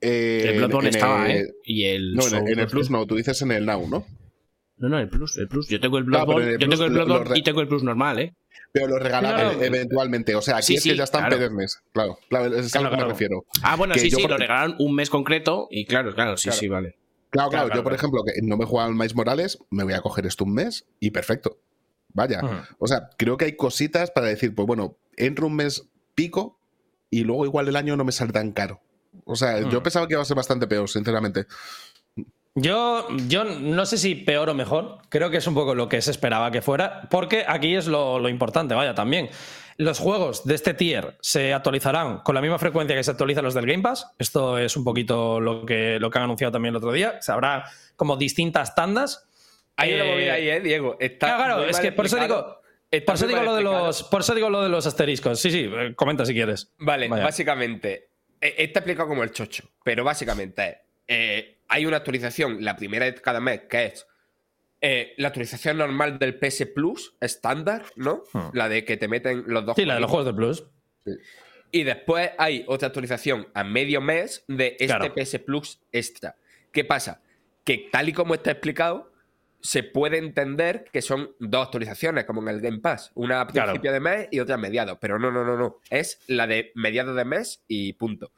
el Bloodborne estaba, ¿eh? Y el no, en el, Plus no, tú dices en el Now, ¿no? No, no, el Plus, el Plus. Yo tengo el Bloodborne, yo tengo el Bloodborne y tengo el Plus normal, ¿eh? Pero lo regalaron eventualmente. O sea, aquí es que ya están claro. mes. Claro, es a lo que me refiero. Ah, bueno, sí, sí, lo regalaron un mes concreto y claro, claro, sí, sí, vale. Claro, claro, yo por ejemplo, que no me juegan Mais Morales, me voy a coger esto un mes y perfecto. Vaya. O sea, creo que hay cositas para decir, pues bueno, entro un mes pico y luego igual el año no me sale tan caro. O sea, yo pensaba que iba a ser bastante peor, sinceramente. Yo, yo no sé si peor o mejor, creo que es un poco lo que se esperaba que fuera, porque aquí es lo, importante, vaya, también. Los juegos de este tier se actualizarán con la misma frecuencia que se actualizan los del Game Pass. Esto es un poquito lo que, lo que han anunciado también el otro día. Se habrá como distintas tandas. Hay una movida ahí, ¿eh, Diego? Está claro, es que por eso digo. Por eso, digo lo de los, por eso digo lo de los asteriscos. Sí, sí, eh, comenta si quieres. Vale, básicamente. Eh, está explicado como el chocho, pero básicamente eh, hay una actualización, la primera de cada mes, que es eh, la actualización normal del PS Plus, estándar, ¿no? Hmm. La de que te meten los dos. Sí, la de los juegos de Plus. Y después hay otra actualización a medio mes de este PS Plus extra. ¿Qué pasa? Que tal y como está explicado, se puede entender que son dos actualizaciones, como en el Game Pass. Una a principio de mes y otra a mediados. Pero no, no, no, no. Es la de mediados de mes y punto.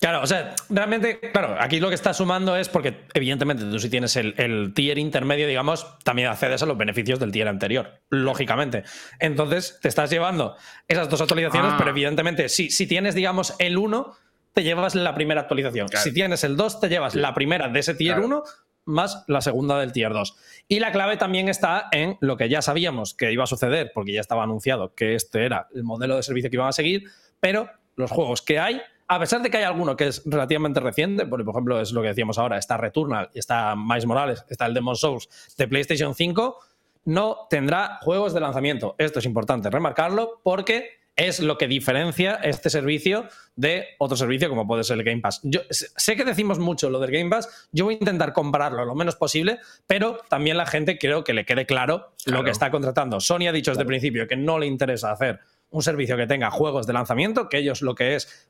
Claro, o sea, realmente, claro, aquí lo que está sumando es porque, evidentemente, tú si tienes el, tier intermedio, digamos, también accedes a los beneficios del tier anterior, lógicamente. Entonces, te estás llevando esas dos actualizaciones, ah. pero evidentemente, si, si tienes, digamos, el 1, te llevas la primera actualización. Si tienes el 2, te llevas la primera de ese tier 1 más la segunda del tier 2. Y la clave también está en lo que ya sabíamos que iba a suceder, porque ya estaba anunciado que este era el modelo de servicio que iban a seguir, pero los juegos que hay a pesar de que hay alguno que es relativamente reciente, por ejemplo es lo que decíamos ahora, está Returnal, está Miles Morales, está el Demon Souls de PlayStation 5, no tendrá juegos de lanzamiento. Esto es importante remarcarlo porque es lo que diferencia este servicio de otro servicio como puede ser el Game Pass. Yo sé que decimos mucho lo del Game Pass, yo voy a intentar compararlo lo menos posible, pero también la gente creo que le quede claro, lo que está contratando. Sony ha dicho desde el principio que no le interesa hacer un servicio que tenga juegos de lanzamiento, que ellos lo que es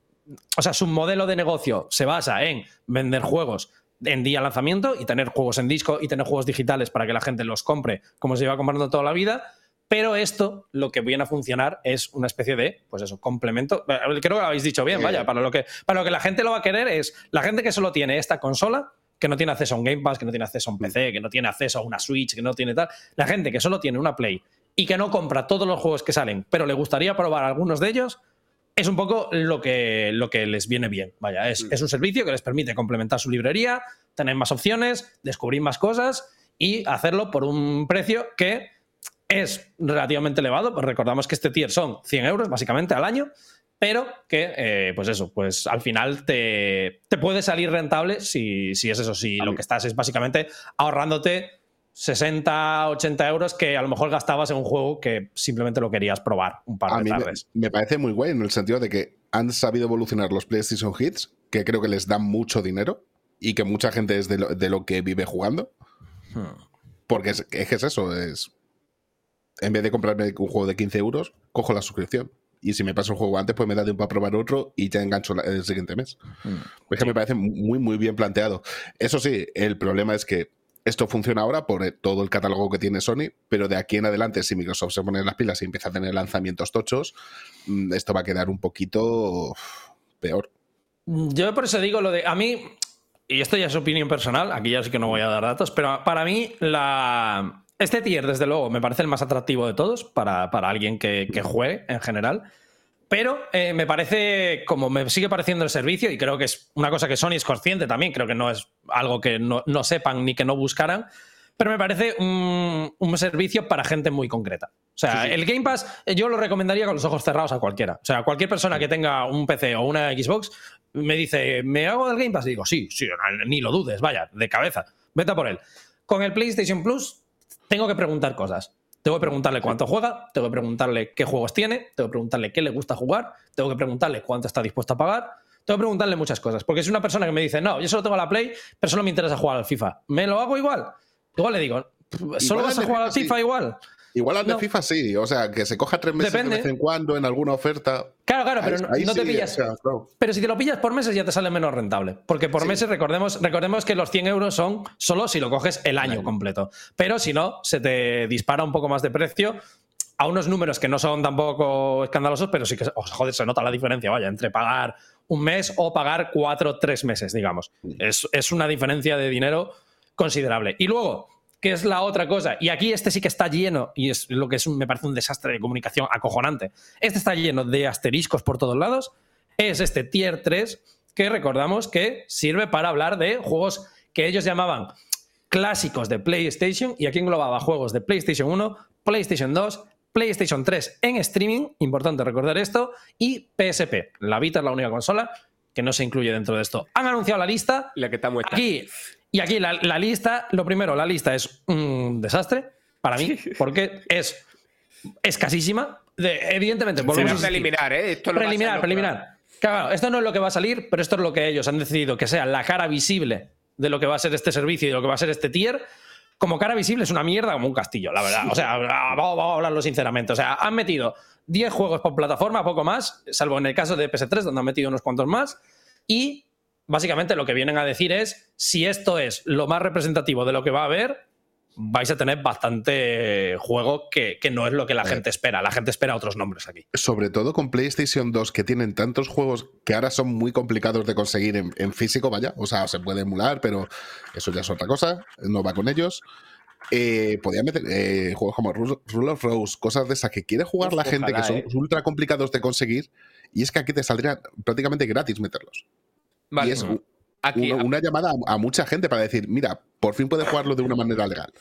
o sea, su modelo de negocio se basa en vender juegos en día lanzamiento y tener juegos en disco y tener juegos digitales para que la gente los compre como se lleva comprando toda la vida. Pero esto lo que viene a funcionar es una especie de, pues eso, complemento. Eh, creo que lo habéis dicho bien, vaya, para lo que, para lo que la gente lo va a querer es la gente que solo tiene esta consola, que no tiene acceso a un Game Pass, que no tiene acceso a un PC, que no tiene acceso a una Switch, que no tiene tal. La gente que solo tiene una Play y que no compra todos los juegos que salen, pero le gustaría probar algunos de ellos, es un poco lo que, lo que les viene bien. Vaya, es, es un servicio que les permite complementar su librería, tener más opciones, descubrir más cosas y hacerlo por un precio que es relativamente elevado. Pues recordamos que este tier son 100 euros básicamente al año, pero que, eh, pues eso, pues al final te, te puede salir rentable si, si es eso, si lo que estás es básicamente ahorrándote 60, 80 euros que a lo mejor gastabas en un juego que simplemente lo querías probar un par de tardes. Me, me, parece muy guay en el sentido de que han sabido evolucionar los PlayStation Hits, que creo que les dan mucho dinero y que mucha gente es de lo, de lo que vive jugando. Hmm. Porque es, es, que es eso, es... En vez de comprarme un juego de 15 euros, cojo la suscripción. Y si me paso el juego antes, pues me da tiempo a probar otro y ya engancho el siguiente mes. Hmm. Es que me parece muy, muy bien planteado. Eso sí, el problema es que esto funciona ahora por todo el catálogo que tiene Sony, pero de aquí en adelante, si Microsoft se pone las pilas y empieza a tener lanzamientos tochos, mm, esto va a quedar un poquito peor. Yo por eso digo lo de. A mí, y esto ya es opinión personal, aquí ya sí que no voy a dar datos, pero para mí, la, este tier, desde luego, me parece el más atractivo de todos para, para alguien que juegue en general. Pero eh, me parece, como me sigue pareciendo el servicio, y creo que es una cosa que Sony es consciente también, creo que no es algo que no, no sepan ni que no buscaran, pero me parece un, un, servicio para gente muy concreta. O sea, sí, sí. el Game Pass eh, yo lo recomendaría con los ojos cerrados a cualquiera. O sea, cualquier persona que tenga un PC o una Xbox me dice, ¿me hago del Game Pass? Y digo, sí, sí, ni lo dudes, vaya, de cabeza, vete a por él. Con el PlayStation Plus tengo que preguntar cosas. Tengo que preguntarle cuánto juega, tengo que preguntarle qué juegos tiene, tengo que preguntarle qué le gusta jugar, tengo que preguntarle cuánto está dispuesto a pagar, tengo que preguntarle muchas cosas. Porque es una persona que me dice, no, yo solo tengo la Play, pero solo me interesa jugar al FIFA. ¿Me lo hago igual? Igual le digo, ¿solo vas a jugar al FIFA igual? Igual al de no. FIFA sí, o sea, que se coja tres meses Depende. de vez en cuando en alguna oferta. Claro, claro, pero no, no sí, te pillas. O sea, no. Pero si te lo pillas por meses ya te sale menos rentable. Porque por sí. meses recordemos, recordemos que los 100 euros son solo si lo coges el año completo. Pero si no, se te dispara un poco más de precio a unos números que no son tampoco escandalosos, pero sí que, oh, joder, se nota la diferencia, vaya, entre pagar un mes o pagar cuatro, tres meses, digamos. Es, es una diferencia de dinero considerable. Y luego, que es la otra cosa. Y aquí este sí que está lleno, y es lo que es un, me parece un desastre de comunicación acojonante. Este está lleno de asteriscos por todos lados. Es este tier 3 que recordamos que sirve para hablar de juegos que ellos llamaban clásicos de PlayStation y aquí englobaba juegos de PlayStation 1, PlayStation 2, PlayStation 3 en streaming, importante recordar esto, y PSP. La Vita es la única consola que no se incluye dentro de esto. Han anunciado la lista. La que está muerta. Aquí y aquí la, la, lista, lo primero, la lista es un desastre para mí, porque es escasísima. De, evidentemente, volvemos a eliminar, ¿eh? Esto lo preliminar, preliminar. Claro, esto no es lo que va a salir, pero esto es lo que ellos han decidido que sea la cara visible de lo que va a ser este servicio y de lo que va a ser este tier. Como cara visible es una mierda como un castillo, la verdad. O sea, vamos, vamos a hablarlo sinceramente. O sea, han metido 10 juegos por plataforma, poco más, salvo en el caso de PS3, donde han metido unos cuantos más. Y básicamente lo que vienen a decir es, si esto es lo más representativo de lo que va a haber, vais a tener bastante juego que, que no es lo que la eh. gente espera. La gente espera otros nombres aquí. Sobre todo con PlayStation 2, que tienen tantos juegos que ahora son muy complicados de conseguir en, en físico, vaya. O sea, se puede emular, pero eso ya es otra cosa. No va con ellos. Eh, podía meter eh, juegos como Rule of Rose, cosas de esas que quiere jugar Uf, la gente, ojalá, que son eh. ultra complicados de conseguir, y es que aquí te saldría prácticamente gratis meterlos. Vale. Y es Aquí, una, una, llamada a, a, mucha gente para decir, mira, por fin puedes jugarlo de una manera legal.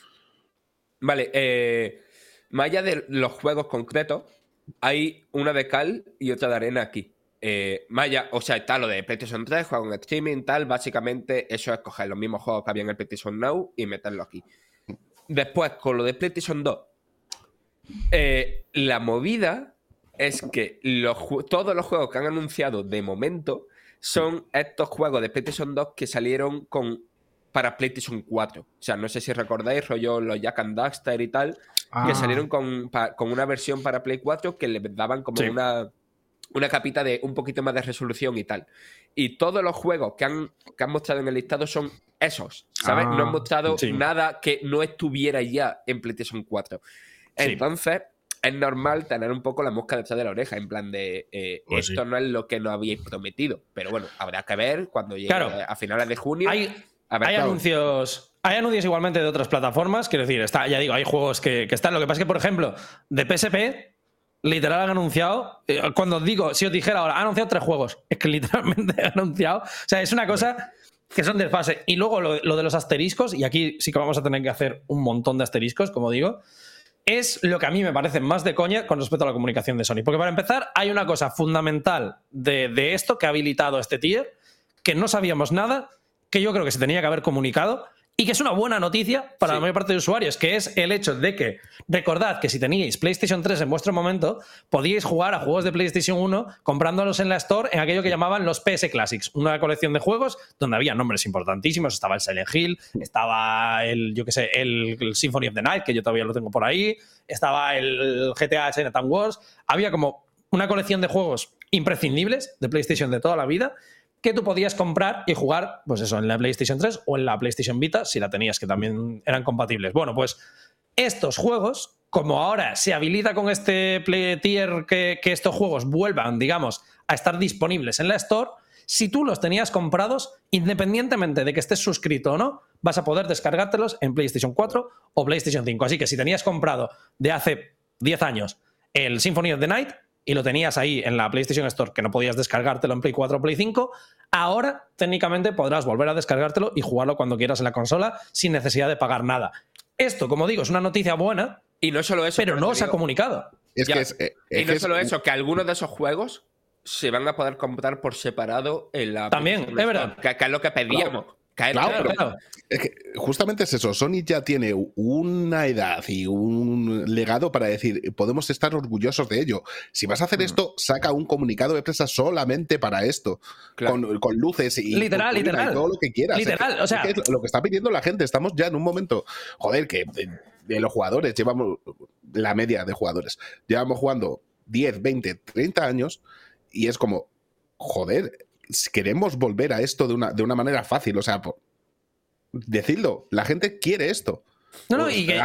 Vale, eh, más allá de los juegos concretos, hay una de cal y otra de arena aquí. Eh, Maya, o sea, está lo de PlayStation 3, juego en streaming, tal, básicamente eso es coger los mismos juegos que había en el PlayStation Now y meterlo aquí. Después, con lo de PlayStation 2, eh, la movida es que los, todos los juegos que han anunciado de momento son estos juegos de PlayStation 2 que salieron con para PlayStation 4. O sea, no sé si recordáis, rollo los Jack and Daxter y tal, ah. que salieron con, pa, con, una versión para Play 4 que le daban como sí. una, una capita de un poquito más de resolución y tal. Y todos los juegos que han, que han mostrado en el listado son esos, ¿sabes? Ah, no han mostrado sí. nada que no estuviera ya en PlayStation 4. Entonces, es normal tener un poco la mosca detrás de la oreja, en plan de eh, pues esto sí. no es lo que nos habíais prometido. Pero bueno, habrá que ver cuando llegue claro, a finales de junio. Hay, hay anuncios. Hay anuncios igualmente de otras plataformas, quiero decir, está, ya digo, hay juegos que, que, están. Lo que pasa es que, por ejemplo, de PSP literal han anunciado, eh, cuando digo, si os dijera ahora, han anunciado tres juegos, *laughs* es que literalmente han anunciado, o sea, es una cosa que son desfase. Y luego lo, lo, de los asteriscos, y aquí sí que vamos a tener que hacer un montón de asteriscos, como digo, es lo que a mí me parece más de coña con respecto a la comunicación de Sony. Porque para empezar, hay una cosa fundamental de, de esto que ha habilitado este tier, que no sabíamos nada, que yo creo que se tenía que haber comunicado, y que es una buena noticia para la mayor parte de usuarios, que es el hecho de que, recordad que si teníais PlayStation 3 en vuestro momento, podíais jugar a juegos de PlayStation 1 comprándolos en la Store en aquello que llamaban los PS Classics, una colección de juegos donde había nombres importantísimos, estaba el Silent Hill, estaba el, yo qué sé, el, Symphony of the Night, que yo todavía lo tengo por ahí, estaba el GTA Chinatown Wars, había como una colección de juegos imprescindibles de PlayStation de toda la vida que tú podías comprar y jugar, pues eso, en la PlayStation 3 o en la PlayStation Vita, si la tenías, que también eran compatibles. Bueno, pues estos juegos, como ahora se habilita con este Play Tier que, que estos juegos vuelvan, digamos, a estar disponibles en la Store, si tú los tenías comprados, independientemente de que estés suscrito o no, vas a poder descargártelos en PlayStation 4 o PlayStation 5. Así que si tenías comprado de hace 10 años el Symphony of the Night, y lo tenías ahí en la PlayStation Store, que no podías descargártelo en Play 4 o Play 5, ahora técnicamente podrás volver a descargártelo y jugarlo cuando quieras en la consola sin necesidad de pagar nada. Esto, como digo, es una noticia buena. Y no solo eso. Pero no se ha comunicado. Es que es, eh, y no solo eso, que algunos de esos juegos se van a poder comprar por separado en la. También, es verdad. Que, es lo que pedíamos claro, Es que justamente es eso. Sony ya tiene una edad y un legado para decir, podemos estar orgullosos de ello. Si vas a hacer mm. esto, saca un comunicado de prensa solamente para esto. Con, luces y, literal, literal. todo lo que quieras. Literal, o sea. lo que está pidiendo la gente. Estamos ya en un momento, joder, que de los jugadores, llevamos la media de jugadores, llevamos jugando 10, 20, 30 años y es como, joder, queremos volver a esto de una, de una manera fácil. O sea, decidlo, la gente quiere esto. No, no, y que, ya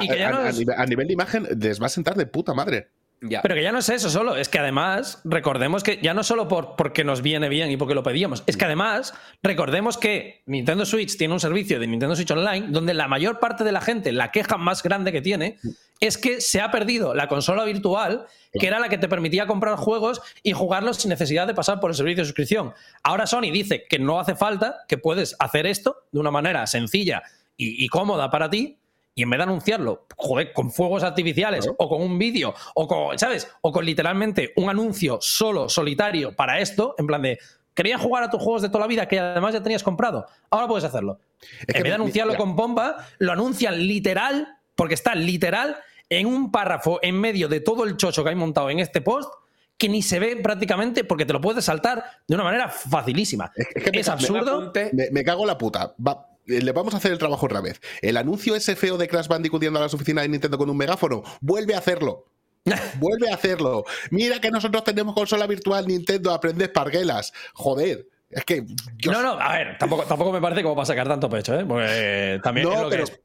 a, nivel, de imagen les va a sentar de puta madre. Pero que ya no es eso solo, es que además recordemos que ya no solo por, porque nos viene bien y porque lo pedíamos, es que además recordemos que Nintendo Switch tiene un servicio de Nintendo Switch Online donde la mayor parte de la gente, la queja más grande que tiene, es que se ha perdido la consola virtual, que era la que te permitía comprar juegos y jugarlos sin necesidad de pasar por el servicio de suscripción. Ahora Sony dice que no hace falta, que puedes hacer esto de una manera sencilla y cómoda para ti, y en vez de anunciarlo, joder, con fuegos artificiales o con un vídeo o con, ¿sabes? O con literalmente un anuncio solo, solitario para esto, en plan de, quería jugar a tus juegos de toda la vida que además ya tenías comprado, ahora puedes hacerlo. en vez de anunciarlo con pompa, lo anuncian literal, porque está literal en un párrafo en medio de todo el chocho que hay montado en este post que ni se ve prácticamente porque te lo puedes saltar de una manera facilísima. Es, absurdo. Me, me, cago la puta. Va, eh, le vamos a hacer el trabajo otra vez. El anuncio ese feo de Crash Bandicoot yendo a las oficinas de Nintendo con un megáfono, vuelve a hacerlo. *laughs* vuelve a hacerlo. Mira que nosotros tenemos consola virtual Nintendo, aprendes parguelas. Joder. Es que. No, no, a ver, tampoco, tampoco me parece como para sacar tanto pecho, ¿eh? Porque también es lo que es.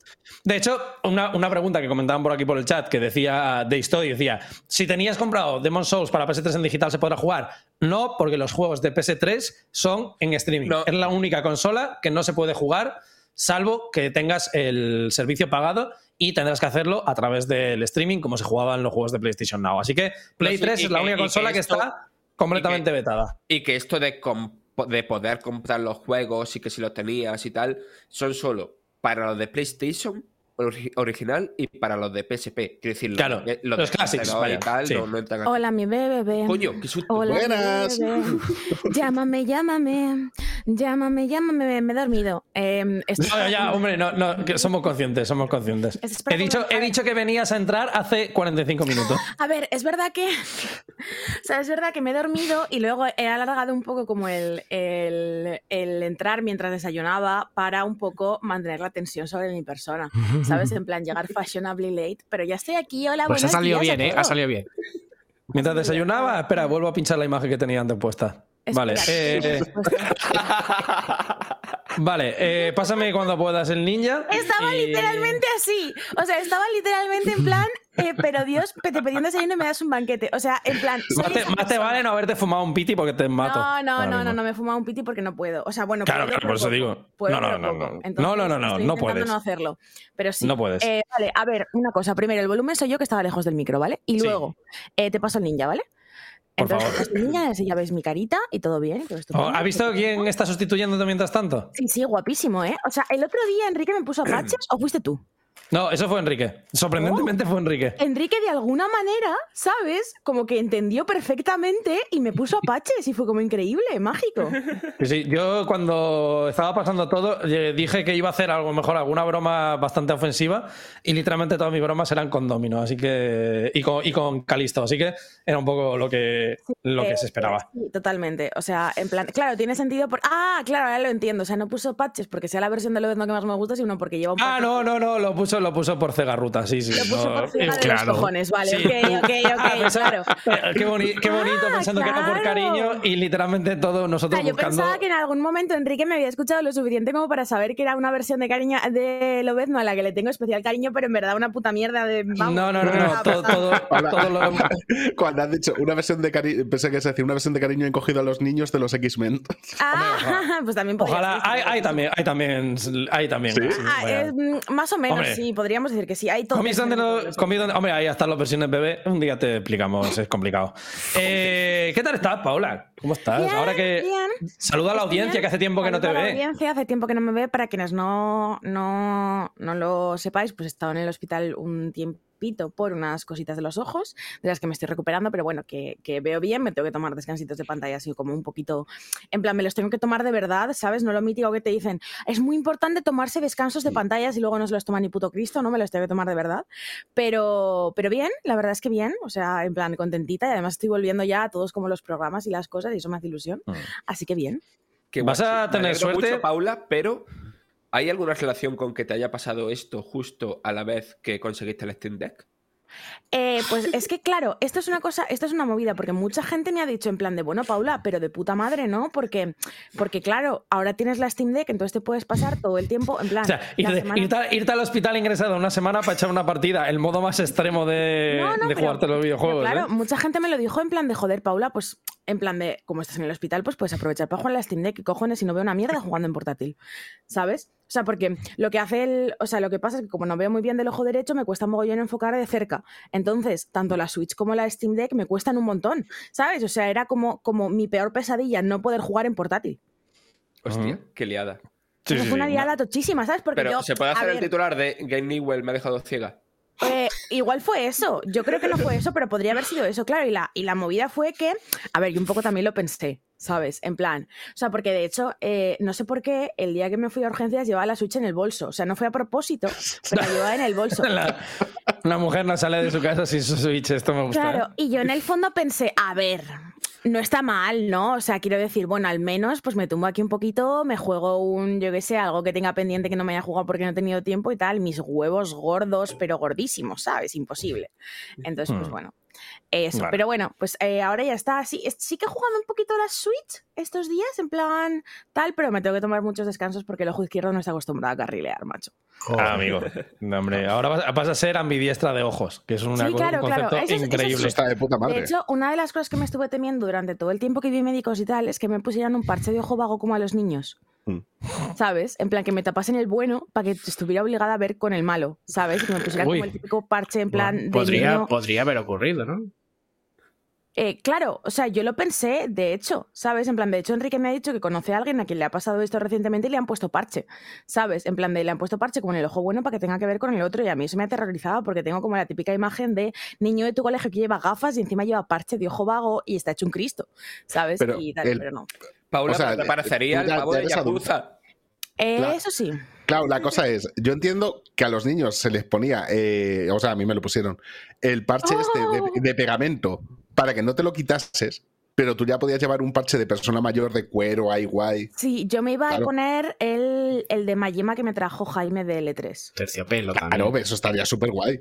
De hecho, una, pregunta que comentaban por aquí por el chat que decía de Story, decía: si tenías comprado Demon Souls para PS3 en digital, ¿se podrá jugar? No, porque los juegos de PS3 son en streaming. Es la única consola que no se puede jugar salvo que tengas el servicio pagado y tendrás que hacerlo a través del streaming como se jugaba en los juegos de PlayStation Now. Así que Play 3 es la única consola que, está completamente vetada. Y que esto de, de poder comprar los juegos y que si los tenías y tal, son solo para los de PlayStation original y para los de PSP. Quiero decir, claro, los, clásicos. Hola, mi bebé. Coño, qué susto. Hola, Buenas. *laughs* llámame, llámame. Llámame, llámame. Me he dormido. Eh, ya, hombre, no, no, somos conscientes, somos conscientes. He dicho, he dicho que venías a entrar hace 45 minutos. *laughs* A ver, es verdad que. *laughs* o sea, es verdad que me he dormido y luego he alargado un poco como el, el, el entrar mientras desayunaba para un poco mantener la tensión sobre mi persona. ¿Sabes? En plan, llegar fashionably late, pero ya estoy aquí, hola, Pues ha salido bien, ¿eh? Ha salido bien. Mientras desayunaba, espera, vuelvo a pinchar la imagen que tenía antes puesta. Vale. Eh, *laughs* vale, eh, pásame cuando puedas el ninja. Estaba literalmente así. O sea, estaba literalmente en plan, eh, pero Dios, te pedí un desayuno me das un banquete. O sea, en plan. Más te, más te, vale no haberte fumado un piti porque te mato. No, no, no, no, no me he fumado un piti porque no puedo. O sea, bueno. Claro, claro, por eso digo. No, no, no, no. Entonces, no, no, no, no, no puedes. no hacerlo. Pero sí. No puedes. Eh, vale, a ver, una cosa. Primero, el volumen soy yo que estaba lejos del micro, ¿vale? Y luego, eh, te paso el ninja, ¿vale? Por Entonces, favor. ya ves mi carita y todo bien. Oh, ¿Ha visto quién está sustituyéndote mientras tanto? Sí, sí, guapísimo, ¿eh? O sea, el otro día Enrique me puso *clears throat* a patches o fuiste tú. No, eso fue Enrique. Sorprendentemente fue Enrique. Enrique, de alguna manera, ¿sabes? Como que entendió perfectamente y me puso apaches y fue como increíble, mágico. *laughs* Sí, yo cuando estaba pasando todo eh, dije que iba a hacer algo mejor, alguna broma bastante ofensiva y literalmente todas mis bromas eran con Domino así que y con, y con Calisto, así que era un poco lo que, lo que se esperaba. Sí, totalmente. O sea, en plan, claro, tiene sentido por... Ah, claro, ahora lo entiendo. O sea, no puso patches porque sea la versión de lo que más me gusta, sino porque lleva un... Ah, no, no, no, lo puso lo puso por Cegarruta, sí, sí. Lo puso por Cega de los cojones, vale, ok, ok, ok, *laughs* claro. Qué, bonito, ah, pensando que era por cariño y literalmente todo nosotros Yo pensaba que en algún momento Enrique me había escuchado lo suficiente como para saber que era una versión de cariño de Lobezno a la que le tengo especial cariño, pero en verdad una puta mierda de... no, no, no, no, todo, todo, lo... *laughs* Cuando has dicho una versión de cariño, pensé que se decía una versión de cariño encogido a los niños de los X-Men. *laughs* Ah, pues también Ojalá, hay, también, hay también, hay también. Ah, mm, más o menos, sí, podríamos decir que sí. Hay todo. hombre, ahí están las versiones bebé. Un día te explicamos, es complicado. *laughs* Eh, ¿Qué tal estás, Paula? ¿Cómo estás? Ahora que. Saluda a la audiencia, que hace tiempo que no te ve. la audiencia, hace tiempo que no me ve. Para quienes no, no, no lo sepáis, pues he estado en el hospital un tiempo por unas cositas de los ojos, de las que me estoy recuperando, pero bueno, que, veo bien, me tengo que tomar descansitos de pantalla así como un poquito, en plan, me los tengo que tomar de verdad, ¿sabes? No lo mítico que te dicen, es muy importante tomarse descansos de pantallas y luego no se los toma ni puto Cristo, ¿no? Me los tengo que tomar de verdad. Pero, pero bien, la verdad es que bien, o sea, en plan, contentita y además estoy volviendo ya a todos como los programas y las cosas y eso me hace ilusión. Mm. Así que bien. Que vas a tener suerte. Mucho, Paula, pero ¿Hay alguna relación con que te haya pasado esto justo a la vez que conseguiste el Steam Deck? Eh, pues es que, claro, esto es una cosa, esto es una movida, porque mucha gente me ha dicho en plan de, bueno, Paula, pero de puta madre, ¿no? Porque, porque claro, ahora tienes la Steam Deck, entonces te puedes pasar todo el tiempo en plan. O sea, irte, al hospital ingresado una semana para echar una partida, el modo más extremo de, jugarte los videojuegos. claro, ¿eh? mucha gente me lo dijo en plan de joder, Paula, pues en plan de, como estás en el hospital, pues puedes aprovechar para jugar en la Steam Deck y cojones y no veo una mierda jugando en portátil, ¿sabes? O sea, porque lo que hace el, o sea, lo que pasa es que como no veo muy bien del ojo derecho, me cuesta mogollón enfocar de cerca. Entonces, tanto la Switch como la Steam Deck me cuestan un montón, ¿sabes? O sea, era como, como mi peor pesadilla no poder jugar en portátil. Hostia, qué liada. fue una liada tochísima, ¿sabes? Porque Pero ¿se puede hacer el titular de Game Newell me ha dejado ciega? Eh, igual fue eso. Yo creo que no fue eso, pero podría haber sido eso, claro. Y la, y la movida fue que, a ver, yo un poco también lo pensé, ¿sabes? En plan, o sea, porque de hecho, eh, no sé por qué el día que me fui a urgencias llevaba la Switch en el bolso. O sea, no fue a propósito, pero la llevaba en el bolso. *laughs* La, mujer no sale de su casa sin su Switch, esto me gusta. Claro, ¿eh? y yo en el fondo pensé, a ver, no está mal, ¿no? O sea, quiero decir, bueno, al menos pues me tumbo aquí un poquito, me juego un, yo qué sé, algo que tenga pendiente que no me haya jugado porque no he tenido tiempo y tal, mis huevos gordos, pero gordísimos, ¿sabes? Imposible. Entonces, pues hmm. bueno, eso, pero bueno, pues eh, ahora ya está. Sí, sí que he jugado un poquito la Switch estos días, en plan tal, pero me tengo que tomar muchos descansos porque el ojo izquierdo no está acostumbrado a carrilear, macho. Ah, amigo. hombre, ahora vas, a ser ambidiestra de ojos, que es una, un concepto increíble. está de puta madre. De hecho, una de las cosas que me estuve temiendo durante todo el tiempo que vi médicos y tal es que me pusieran un parche de ojo vago como a los niños. Mm. ¿Sabes? En plan, que me tapasen el bueno para que estuviera obligada a ver con el malo, ¿sabes? Que me pusieran como el típico parche en plan. podría, podría haber ocurrido, ¿no? Eh, claro, o sea, yo lo pensé, de hecho, ¿sabes? En plan, de hecho, Enrique me ha dicho que conoce a alguien a quien le ha pasado esto recientemente y le han puesto parche, ¿sabes? En plan, de le han puesto parche con el ojo bueno para que tenga que ver con el otro y a mí eso me aterrorizaba porque tengo como la típica imagen de niño de tu colegio que lleva gafas y encima lleva parche de ojo vago y está hecho un Cristo, ¿sabes? Pero, y tal, pero no. Paula, o te parecería el pavo de Yakuza. Eh, Eso sí. Claro, la cosa es, yo entiendo que a los niños se les ponía, eh, o sea, a mí me lo pusieron, el parche este de, oh. pegamento para que no te lo quitases, pero tú ya podías llevar un parche de persona mayor de cuero, ay guay. Sí, yo me iba a poner el, de Mayima que me trajo Jaime de L3. Terciopelo también. Claro, eso estaría súper guay.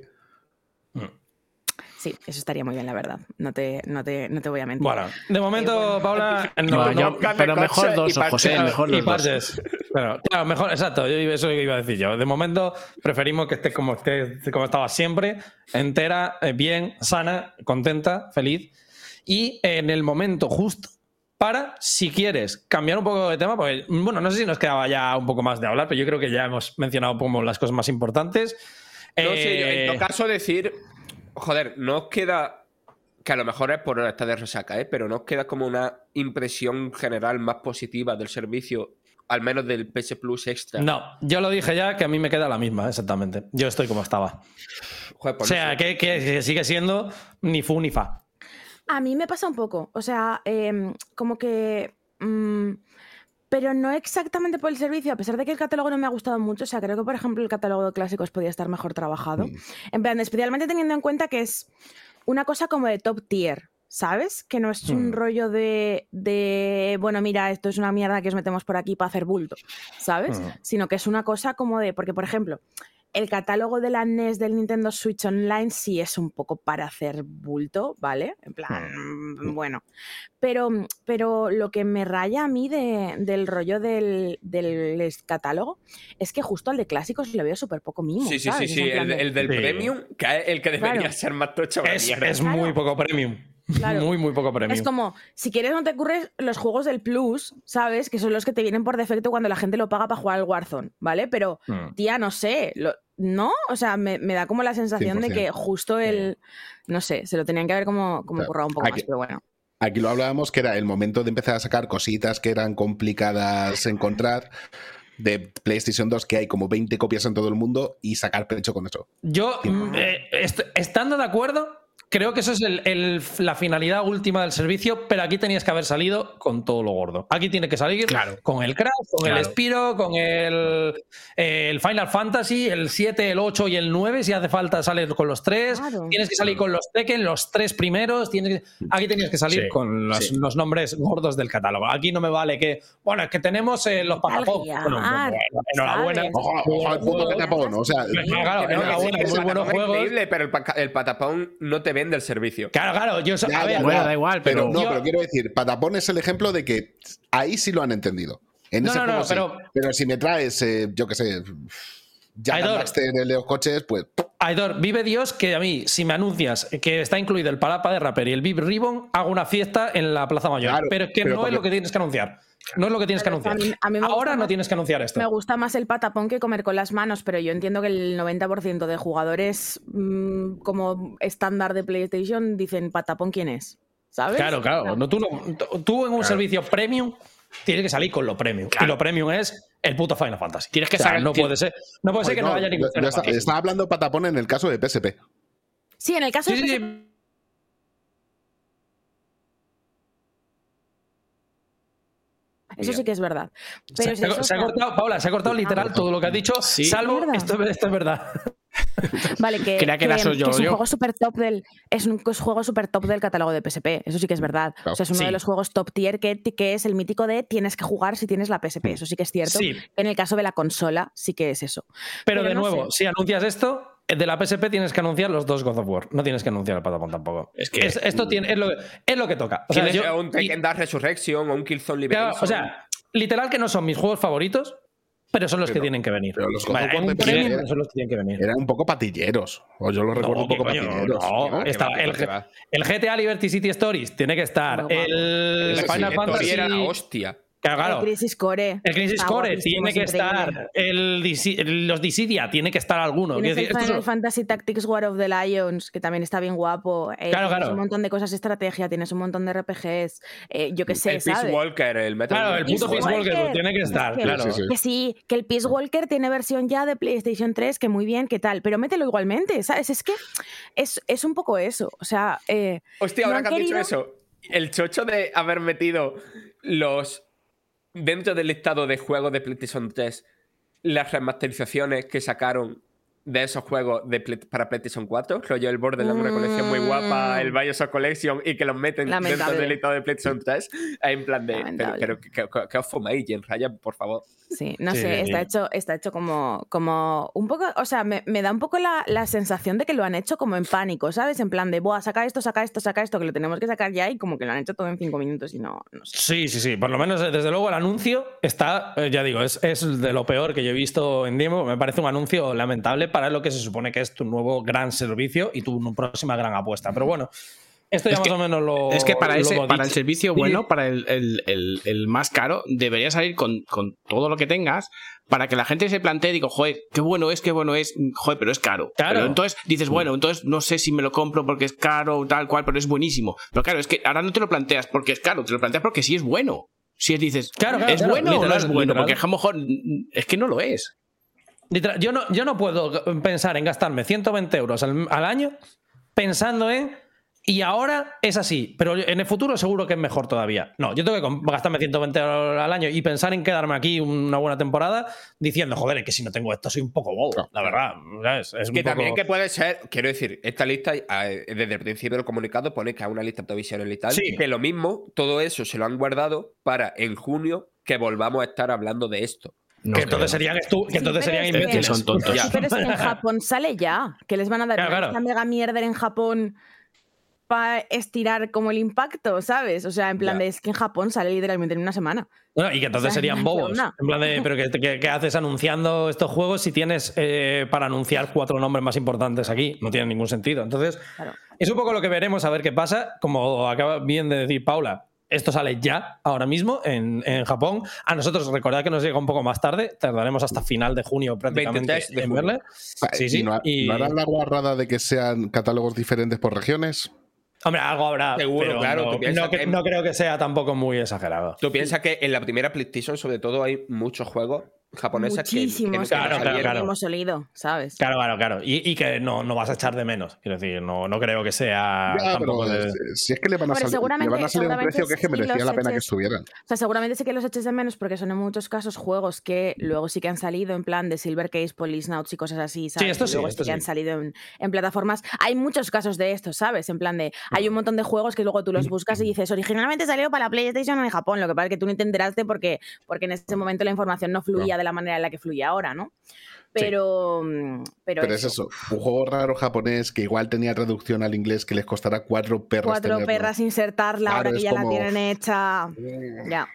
Sí, eso estaría muy bien, la verdad. No te, no te, no te voy a mentir. Bueno, de momento, Paula. No, no, pero mejor dos, José, mejor los dos. Pero, claro, mejor, exacto, yo, eso iba a decir yo. De momento, preferimos que esté como, esté, como estaba siempre, entera, eh, bien, sana, contenta, feliz. Y en el momento justo para, si quieres, cambiar un poco de tema, porque, bueno, no sé si nos quedaba ya un poco más de hablar, pero yo creo que ya hemos mencionado como las cosas más importantes. No, en todo caso decir, joder, no os queda, que a lo mejor es por esta de resaca, ¿eh? pero no os queda como una impresión general más positiva del servicio, al menos del PS Plus Extra. No, yo lo dije ya que a mí me queda la misma, exactamente. Yo estoy como estaba. o sea, que, sigue siendo ni fu ni fa. A mí me pasa un poco, o sea, em, como que... Mm, pero no exactamente por el servicio, a pesar de que el catálogo no me ha gustado mucho, o sea, creo que por ejemplo el catálogo de clásicos podía estar mejor trabajado. Mm. En plan, especialmente teniendo en cuenta que es una cosa como de top tier, ¿sabes? Que no es un mm. rollo de, de, bueno, mira, esto es una mierda que os metemos por aquí para hacer bulto, ¿sabes? Sino que es una cosa como de, porque por ejemplo, el catálogo de la NES del Nintendo Switch Online sí es un poco para hacer bulto, ¿vale? En plan, hmm. mm, bueno. Pero, pero lo que me raya a mí del rollo del, catálogo es que justo al de clásicos le veo súper poco mimo. Sí, sí, sí, sí. El, del premium, que es el que debería ser más tocho. Es, es muy poco premium. Muy, muy poco premium. Es como, si quieres no te ocurres los juegos del Plus, ¿sabes? Que son los que te vienen por defecto cuando la gente lo paga para jugar al Warzone, ¿vale? Pero, hmm. tía, no sé, ¿no? O sea, me, da como la sensación de que justo el, no sé, se lo tenían que haber como, como currado un poco más, pero bueno. Aquí lo hablábamos que era el momento de empezar a sacar cositas que eran complicadas encontrar de PlayStation 2 que hay como 20 copias en todo el mundo y sacar pecho con eso. Yo, eh, estando de acuerdo, Creo que eso es la finalidad última del servicio, pero aquí tenías que haber salido con todo lo gordo. Aquí tiene que salir con el Crash, con el Spiro, con el, el, Final Fantasy, el 7, el 8 y el 9, si hace falta salir con los tres. Tienes que salir con los Tekken, los tres primeros. Tienes aquí tenías que salir con los, nombres gordos del catálogo. Aquí no me vale que, bueno, es que tenemos eh, los patapón. Bueno, enhorabuena. patapón, o sea, enhorabuena, muy buenos juegos. Increíble, pero el, el patapón no te del servicio. Claro, claro, yo a ver, bueno, da igual, pero. no, pero quiero decir, Patapón es el ejemplo de que ahí sí lo han entendido. En ese no, pero... pero si me traes, eh, yo qué sé, ya en los coches, pues. Aidor, vive Dios que a mí, si me anuncias que está incluido el Palapa de Rapper y el Bib Ribbon, hago una fiesta en la Plaza Mayor. pero que no es lo que tienes que anunciar. No es lo que tienes que anunciar. Ahora no tienes que anunciar esto. Me gusta más el patapón que comer con las manos, pero yo entiendo que el 90% de jugadores mm, como estándar de PlayStation dicen patapón quién es. ¿Sabes? Claro, claro. No, tú, tú, en un servicio premium tienes que salir con lo premium. Y lo premium es el puto Final Fantasy. Tienes que salir. No puede ser, no puede ser que no, haya ningún. Estaba hablando patapón en el caso de PSP. Sí, en el caso de PSP. Eso sí que es verdad. Pero se, ha cortado, Paula, se ha cortado literal todo lo que has dicho, salvo esto, esto, es verdad. *laughs* Vale, que, es un juego super top del es un juego super top del catálogo de PSP. Eso sí que es verdad. O sea, es uno de los juegos top tier que, que, es el mítico de tienes que jugar si tienes la PSP. Eso sí que es cierto. En el caso de la consola sí que es eso. Pero, de nuevo, si anuncias esto, de la PSP tienes que anunciar los dos God of War. No tienes que anunciar el Patapon tampoco. Es que esto tiene, es, lo, es lo que toca. O sea, un Tekken Dark Resurrection o un Killzone Liberation. o sea, literal que no son mis juegos favoritos, pero son los que tienen que venir. Pero los God of War eran, son los que tienen que venir. Eran un poco patilleros. O yo lo recuerdo un poco patilleros. No, está, el, el, GTA Liberty City Stories tiene que estar. el, Final Fantasy. Era la hostia. Claro, el Crisis Core. El Crisis Core tiene que estar. El, los Dissidia tiene que estar alguno. Tienes el Final Fantasy Tactics War of the Lions, que también está bien guapo. Eh, claro, tienes un montón de cosas de estrategia, tienes un montón de RPGs. Eh, yo qué sé, el Peace Walker, el Metal Claro, el puto Peace Walker, tiene que estar. Que, claro. que sí, que el Peace Walker tiene versión ya de PlayStation 3, que muy bien, ¿qué tal? Pero mételo igualmente, ¿sabes? Es que es, es un poco eso. O sea. Eh, Hostia, ahora que has dicho eso, el chocho de haber metido los dentro del listado de juegos de PlayStation 3, las remasterizaciones que sacaron de esos juegos de para PlayStation 4, rollo el Borderlands, una colección muy guapa, el mm. Bioshock Collection y que los meten dentro del listado de PlayStation 3, en plan de, pero, ¿qué os fumáis, Jen Ryan, por favor? Sí, no sé, está hecho, está hecho como, como un poco, o sea, me, da un poco la, sensación de que lo han hecho como en pánico, ¿sabes? En plan de, buah, saca esto, saca esto, saca esto, que lo tenemos que sacar ya y como que lo han hecho todo en cinco minutos y no, no sé. Sí, sí, sí, por lo menos desde luego el anuncio está, eh, ya digo, es, es de lo peor que yo he visto en Demo, me parece un anuncio lamentable para lo que se supone que es tu nuevo gran servicio y tu próxima gran apuesta, pero bueno. Esto ya más o menos lo. Es que para, ese, para el servicio bueno, para el, más caro, debería salir con, todo lo que tengas para que la gente se plantee y digo, joder, qué bueno es, qué bueno es, joder, pero es caro. Claro. entonces dices, bueno, entonces no sé si me lo compro porque es caro, tal cual, pero es buenísimo. Pero claro, es que ahora no te lo planteas porque es caro, te lo planteas porque sí es bueno. Si dices, claro, ¿es bueno o no es bueno? Porque a lo mejor es que no lo es. Yo no, yo no puedo pensar en gastarme 120 euros al año pensando en y ahora es así, pero en el futuro seguro que es mejor todavía. No, yo tengo que gastarme 120 euros al año y pensar en quedarme aquí una buena temporada diciendo, joder, es que si no tengo esto soy un poco bobo, la verdad. Es, que también que puede ser, quiero decir, esta lista, desde el principio del comunicado pone que hay una lista provisional y tal, y que lo mismo, todo eso se lo han guardado para en junio que volvamos a estar hablando de esto. Que, entonces serían que entonces serían imbéciles. Son tontos. Pero es que en *laughs* Japón sale ya. Que les van a dar una mega mierda en Japón para estirar como el impacto, ¿sabes? O sea, en plan de es que en Japón sale literalmente en una semana. Bueno, y que entonces serían bobos. En plan de, pero ¿qué, haces anunciando estos juegos si tienes eh, para anunciar cuatro nombres más importantes aquí? No tiene ningún sentido. Entonces, es un poco lo que veremos a ver qué pasa. Como acaba bien de decir Paula, esto sale ya, ahora mismo, en, Japón. A nosotros, recordad que nos llega un poco más tarde, tardaremos hasta final de junio prácticamente en verle. Sí, sí. ¿Y no, harán la guarrada de que sean catálogos diferentes por regiones? Hombre, algo habrá. Seguro, claro. No, creo que sea tampoco muy exagerado. Tú piensas que en la primera PlayStation, sobre todo, hay muchos juegos japonesa Muchísimos, que, claro, claro, hemos olido, ¿sabes? Claro, claro, claro. Y, que no, no, vas a echar de menos. Quiero decir, no, no creo que sea. tampoco Si es que le van a, salir, le van a salir un precio que es que merecía la pena que estuvieran. O sea, seguramente sí que los eches de menos porque son en muchos casos juegos que luego sí que han salido en plan de Silver Case, Police Notes y cosas así, ¿sabes? Sí, esto sí. Luego sí que han salido en, plataformas. Hay muchos casos de esto, ¿sabes? En plan de. Hay un montón de juegos que luego tú los buscas y dices, originalmente salió para la PlayStation en Japón. Lo que pasa es que tú no te enteraste porque, porque en ese momento la información no fluía de la manera en la que fluía ahora, ¿no? Pero, mm, pero, es eso, un juego raro japonés que igual tenía traducción al inglés que les costará cuatro perras. Cuatro perras insertarla ahora que ya la tienen hecha. Mm. Ya.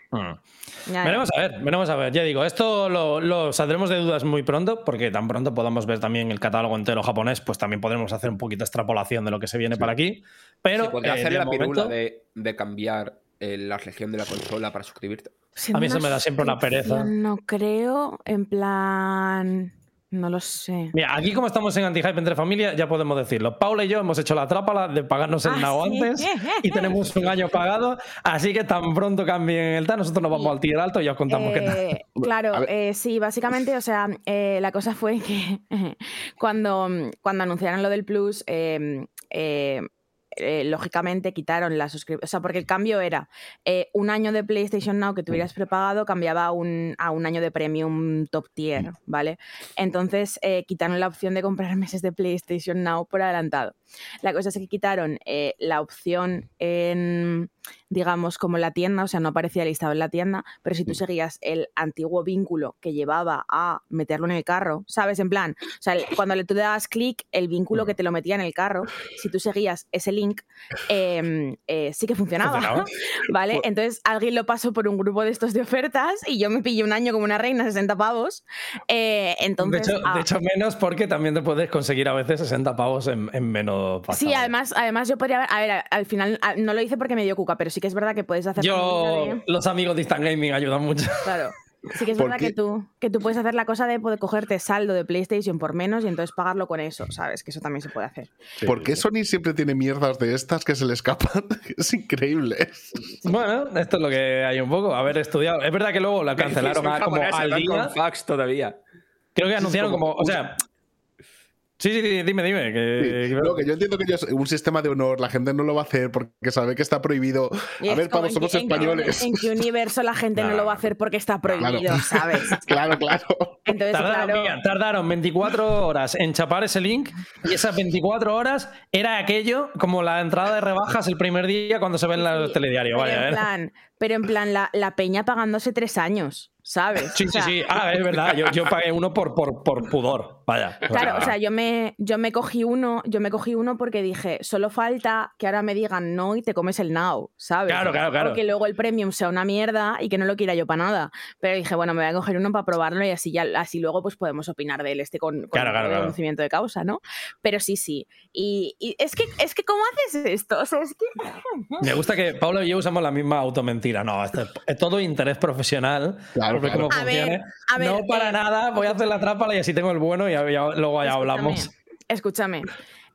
Veremos a ver, veremos a ver. Ya digo, esto lo, saldremos de dudas muy pronto, porque tan pronto podamos ver también el catálogo entero japonés, pues también podremos hacer un poquito de extrapolación de lo que se viene para aquí. Pero podría hacer la pirula de, de cambiar eh, la región de la consola para suscribirte a mí se me da siempre una pereza. No creo, en plan. No lo sé. Mira, aquí como estamos en Antihype entre familia, ya podemos decirlo. Paula y yo hemos hecho la trápala de pagarnos el ah, antes y tenemos un año pagado, así que tan pronto cambien el TAN, nosotros nos vamos al tirar alto y os contamos qué tal. Eh, *laughs* claro, eh, sí, básicamente, o sea, eh, la cosa fue que *laughs* cuando, cuando anunciaron lo del Plus, eh, lógicamente quitaron la suscripción. O sea, porque el cambio era eh, un año de PlayStation Now que tuvieras prepagado cambiaba a un, a un año de premium top tier, ¿vale? Entonces eh, quitaron la opción de comprar *laughs* meses de PlayStation Now por adelantado. La cosa es que quitaron la opción en digamos, como la tienda, o sea, no aparecía listado en la tienda, pero si tú seguías el antiguo vínculo que llevaba a meterlo en el carro, ¿sabes? En plan, o sea, cuando le tú le dabas clic, el vínculo que te lo metía en el carro, si tú seguías ese link, em, eh, sí que funcionaba, *laughs* ¿vale? Entonces alguien lo pasó por un grupo de estos de ofertas y yo me pillé un año como una reina, 60 pavos. Eh, entonces, de, ah. hecho, menos porque también te puedes conseguir a veces 60 pavos en, menos pasado. Sí, además, además yo podría haber, a ver, al final no lo hice porque me dio cuca, pero sí que es verdad que puedes hacer. Yo, los amigos de Instant Gaming ayudan mucho. Claro. Sí que es verdad que tú, que tú puedes hacer la cosa de poder cogerte saldo de PlayStation por menos y entonces pagarlo con eso, ¿sabes? Que eso también se puede hacer. ¿Por qué Sony siempre tiene mierdas de estas que se le escapan? *laughs* es increíble. Bueno, esto es lo que hay un poco, haber estudiado. Es verdad que luego la cancelaron como al día. todavía. Creo que anunciaron como, o sea, Sí, sí, dime, dime. Que, que yo entiendo que es un sistema de honor, la gente no lo va a hacer porque sabe que está prohibido. a ver, Pablo, somos españoles. En, qué universo la gente no lo va a hacer porque está prohibido, ¿sabes? *laughs* claro, claro. Entonces, tardaron, claro. tardaron 24 horas en chapar ese link y esas 24 horas era aquello como la entrada de rebajas el primer día cuando se ve en el telediario. Vaya, en ¿eh? plan, pero en plan, la, la peña pagándose tres años. ¿Sabes? Sí, sí, sí. Ah, es verdad. Yo, pagué uno por, por, por, pudor. Vaya. Claro, o sea, yo me, yo me cogí uno, yo me cogí uno porque dije, solo falta que ahora me digan no y te comes el now, ¿sabes? Claro, claro, claro. Que luego el premium sea una mierda y que no lo quiera yo para nada. Pero dije, bueno, me voy a coger uno para probarlo y así ya, así luego pues podemos opinar de él este con, con conocimiento de causa, ¿no? Pero sí, sí. Y, es que, es que, ¿cómo haces esto? O sea, es que. me gusta que Pablo y yo usamos la misma automentira. No, esto es todo interés profesional. Claro no para eh, nada, voy a hacer la trampa y así tengo el bueno y luego ya hablamos. Escúchame,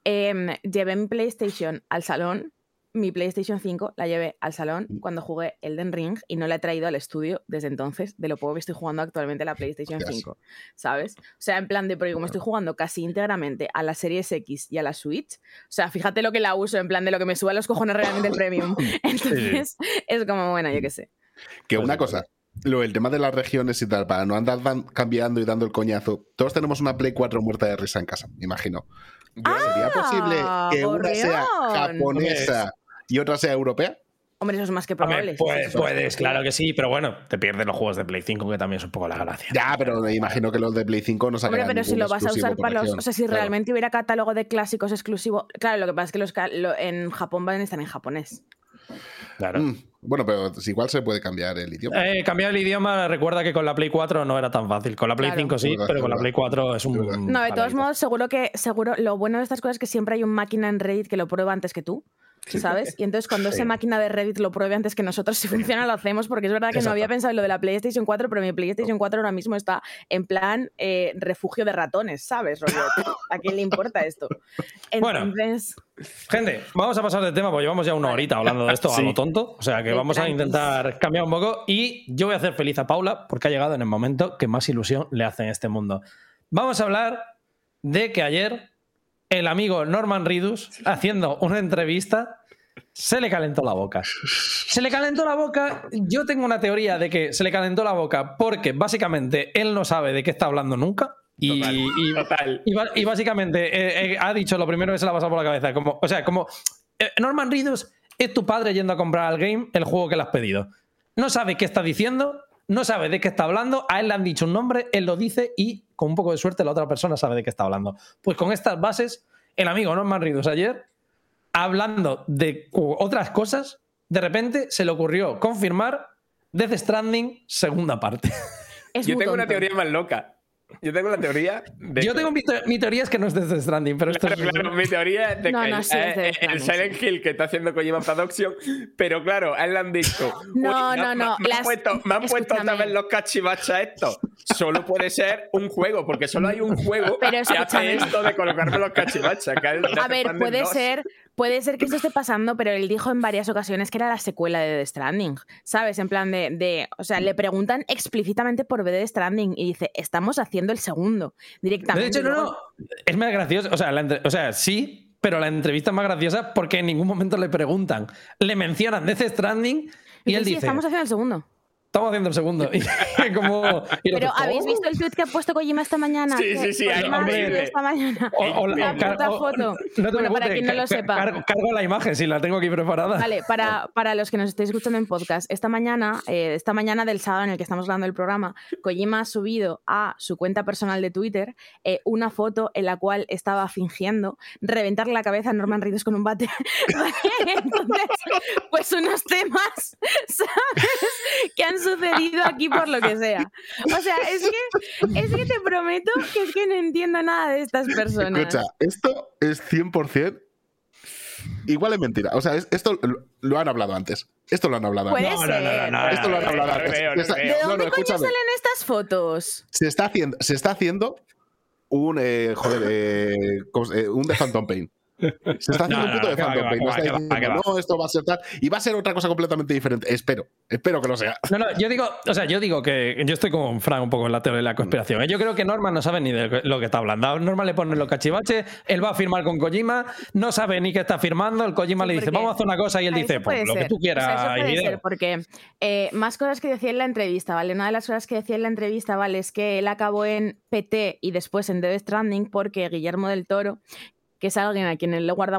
em, llevé mi PlayStation al salón, mi PlayStation 5 la llevé al salón cuando jugué Elden Ring y no la he traído al estudio desde entonces, de lo poco que estoy jugando actualmente la PlayStation 5, ¿sabes? O sea, en plan de, porque como estoy jugando casi íntegramente a la Series X y a la Switch, o sea, fíjate lo que la uso, en plan de lo que me suba a los cojones realmente el premium. *laughs* Entonces, es como, bueno, yo qué sé. Que una cosa, lo, el tema de las regiones y tal, para no andar cambiando y dando el coñazo. Todos tenemos una Play 4 muerta de risa en casa, me imagino. ¿Sería posible que una sea japonesa y otra sea europea? Hombre, eso es más que probable. puedes, claro que sí, pero bueno, te pierdes los juegos de Play 5, que también es un poco la gracia. Ya, pero me imagino que los de Play 5 no sacan Hombre, pero si lo vas a usar para los. O sea, si realmente hubiera catálogo de clásicos exclusivo. Claro, lo que pasa es que los en Japón van a estar en japonés. Claro. Mm. Bueno, pero igual se puede cambiar el idioma. Eh, cambiar el idioma, recuerda que con la Play 4 no era tan fácil. Con la Play 5 sí, pero con la Play 4 es un. No, de todos modos, seguro que seguro lo bueno de estas cosas es que siempre hay un máquina en Reddit que lo prueba antes que tú. ¿Sabes? Y entonces cuando esa máquina de Reddit lo pruebe antes que nosotros, si funciona lo hacemos, porque es verdad que no había pensado en lo de la PlayStation 4, pero mi PlayStation 4 ahora mismo está en plan eh, refugio de ratones, ¿sabes? *laughs* ¿A quién le importa esto? Entonces... Bueno, gente, vamos a pasar de tema, porque llevamos ya una horita hablando de esto a lo tonto, o sea que vamos a intentar cambiar un poco y yo voy a hacer feliz a Paula porque ha llegado en el momento que más ilusión le hace en este mundo. Vamos a hablar de que ayer el amigo Norman Ridus, haciendo una entrevista, se le calentó la boca. Se le calentó la boca. Yo tengo una teoría de que se le calentó la boca porque básicamente él no sabe de qué está hablando nunca. Y, y, básicamente eh, eh, ha dicho lo primero que se le ha pasado por la cabeza. Como, o sea, como eh, Norman Ridus es tu padre yendo a comprar al game el juego que le has pedido. No sabe qué está diciendo, no sabe de qué está hablando, a él le han dicho un nombre, él lo dice y con un poco de suerte la otra persona sabe de qué está hablando. Pues con estas bases, el amigo Norman Ridus ayer, hablando de otras cosas, de repente se le ocurrió confirmar Death Stranding segunda parte. Yo tengo una teoría más loca. Yo tengo la teoría de. Yo tengo mi, teoría es que no es de Stranding, pero esto es. Claro, mi teoría es de que eh, el, Silent Hill que está haciendo Kojima Production, pero claro, a él le han dicho. *laughs* No, no, no. Me, han puesto, me han puesto otra vez los cachivachas esto. Solo puede ser un juego, porque solo hay un juego que hace esto de colocarme los cachivachas. a ver, puede ser, puede ser que esto esté pasando, pero él dijo en varias ocasiones que era la secuela de The Stranding. ¿Sabes? En plan de. de o sea, le preguntan explícitamente por The Stranding y dice, estamos haciendo el segundo directamente. De hecho, no, no. Es más gracioso. O sea, o sea, sí, pero la entrevista es más graciosa porque en ningún momento le preguntan. Le mencionan Death Stranding y, él dice. Estamos haciendo el segundo. Estamos haciendo el segundo. *laughs* *laughs* como, Pero ¿habéis visto el tweet que ha puesto Kojima esta mañana? Sí, sí, sí. Hay esta mañana. O, la puta foto. No bueno, para quien no lo sepa. Cargo, la imagen, si la tengo aquí preparada. Vale, para, para los que nos estéis escuchando en podcast, esta mañana, eh, esta mañana del sábado en el que estamos grabando el programa, Kojima ha subido a su cuenta personal de Twitter eh, una foto en la cual estaba fingiendo reventarle la cabeza a Norman Reedus con un bate. *laughs* Entonces, pues unos temas, ¿sabes? Que han sucedido aquí por lo que sea. O sea, es que, es que te prometo que es que no entiendo nada de estas personas. Escucha, esto es 100% Igual es mentira. O sea, esto lo han hablado antes. Esto lo han hablado antes. No, no, no, Esto lo han hablado antes. ¿De dónde coño salen estas fotos? Se está haciendo, se está haciendo un, eh, joder, eh, eh, un de Phantom Pain. Se está haciendo un puto de fandom. No está diciendo, no, esto va a ser tal. Y va a ser otra cosa completamente diferente. Espero, espero que lo sea. No, no, yo digo, o sea, yo digo que yo estoy con Frank un poco en la teoría de la conspiración. ¿eh? Yo creo que Norman no sabe ni de lo que está hablando. Norman le pone los cachivaches, él va a firmar con Kojima, no sabe ni qué está firmando. El Kojima le dice, vamos a hacer una cosa y él dice, pues lo que tú quieras. puede ser porque eh, más cosas que decía en la entrevista, ¿vale? Una de las cosas que decía en la entrevista, ¿vale? Es que él acabó en PT y después en Death Stranding porque Guillermo del Toro que es alguien a quien le guarda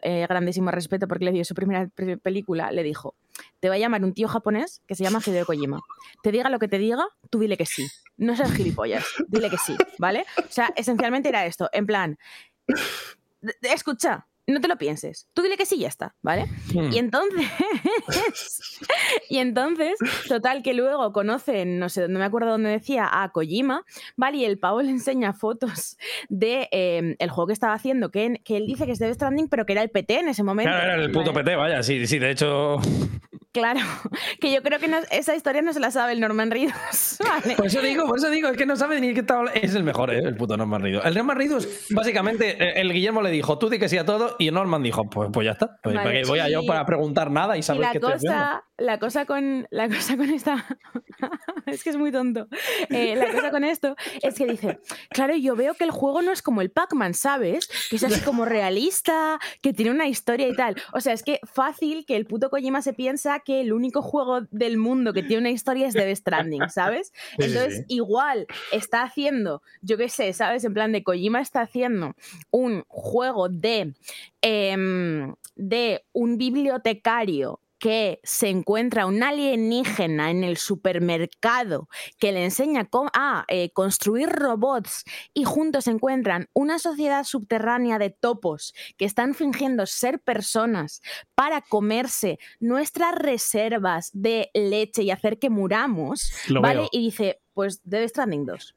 eh, grandísimo respeto porque le dio su primera película, le dijo, te va a llamar un tío japonés que se llama Hideo Kojima. Te diga lo que te diga, tú dile que sí. No seas gilipollas, dile que sí, ¿vale? O sea, esencialmente era esto, en plan, escucha, no te lo pienses. Tú dile que sí ya está, ¿vale? Hmm. Y entonces. *laughs* y entonces, total, que luego conocen, no sé, no me acuerdo dónde decía, a Kojima, ¿vale? Y el pavo le enseña fotos de em, el juego que estaba haciendo, que, que, él dice que es Death Stranding, pero que era el PT en ese momento. Claro, era el puto PT, vaya, sí, sí, de hecho. Claro, *laughs* que yo creo que esa historia no se la sabe el Norman Reedus. *laughs* ¿vale? Por eso digo, por eso digo, es que no sabe ni qué está Es el mejor, ¿eh? el puto Norman Reedus. El Norman Reedus, básicamente, eh, el Guillermo le dijo, tú di que sí a todo, y Norman dijo, pues, pues ya está. Pues, voy a yo para preguntar nada y saber qué cosa, La cosa con la cosa con esta. *laughs* es que es muy tonto. Eh, la cosa con esto es que dice, claro, yo veo que el juego no es como el Pac-Man, ¿sabes? Que es así como realista, que tiene una historia y tal. O sea, es que fácil que el puto Kojima se piensa que el único juego del mundo que tiene una historia es Death Stranding, *laughs* ¿sabes? Entonces, igual está haciendo, yo qué sé, ¿sabes? En plan de Kojima está haciendo un juego de, em, de un bibliotecario que se encuentra un alienígena en el supermercado que le enseña a eh, construir robots y juntos encuentran una sociedad subterránea de topos que están fingiendo ser personas para comerse nuestras reservas de leche y hacer que muramos, ¿vale? Y dice, pues Death Stranding 2.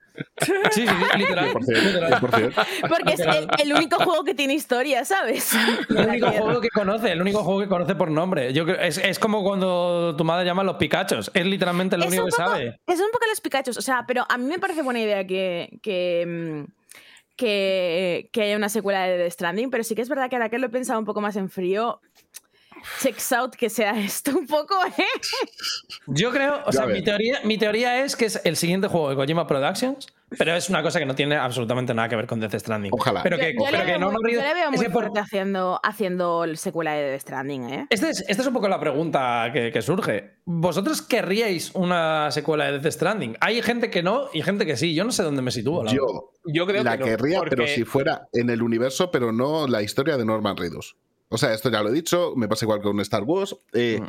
Sí, sí, literal. Porque es el, único juego que tiene historia, ¿sabes? El único juego que conoce, el único juego que conoce por nombre. Yo es, es como cuando tu madre llama a los Picachos. Es literalmente lo único que sabe. Es un poco los Picachos. O sea, pero a mí me parece buena idea que. que que, que, haya una secuela de The Stranding, pero sí que es verdad que ahora que lo he pensado un poco más en frío, checks out que sea esto un poco, ¿eh? Yo creo, o sea, mi teoría, mi teoría es que es el siguiente juego de Kojima Productions, pero es una cosa que no tiene absolutamente nada que ver con Death Stranding. Ojalá. Pero que, yo, le, veo muy fuerte haciendo, haciendo el secuela de Death Stranding, ¿eh? Esta es, este es un poco la pregunta que, surge. ¿Vosotros querríais una secuela de Death Stranding? Hay gente que no y gente que sí. Yo no sé dónde me sitúo. yo, yo creo la que querría, pero si fuera en el universo, pero no la historia de Norman Reedus. O sea, esto ya lo he dicho, me pasa igual con Star Wars, eh,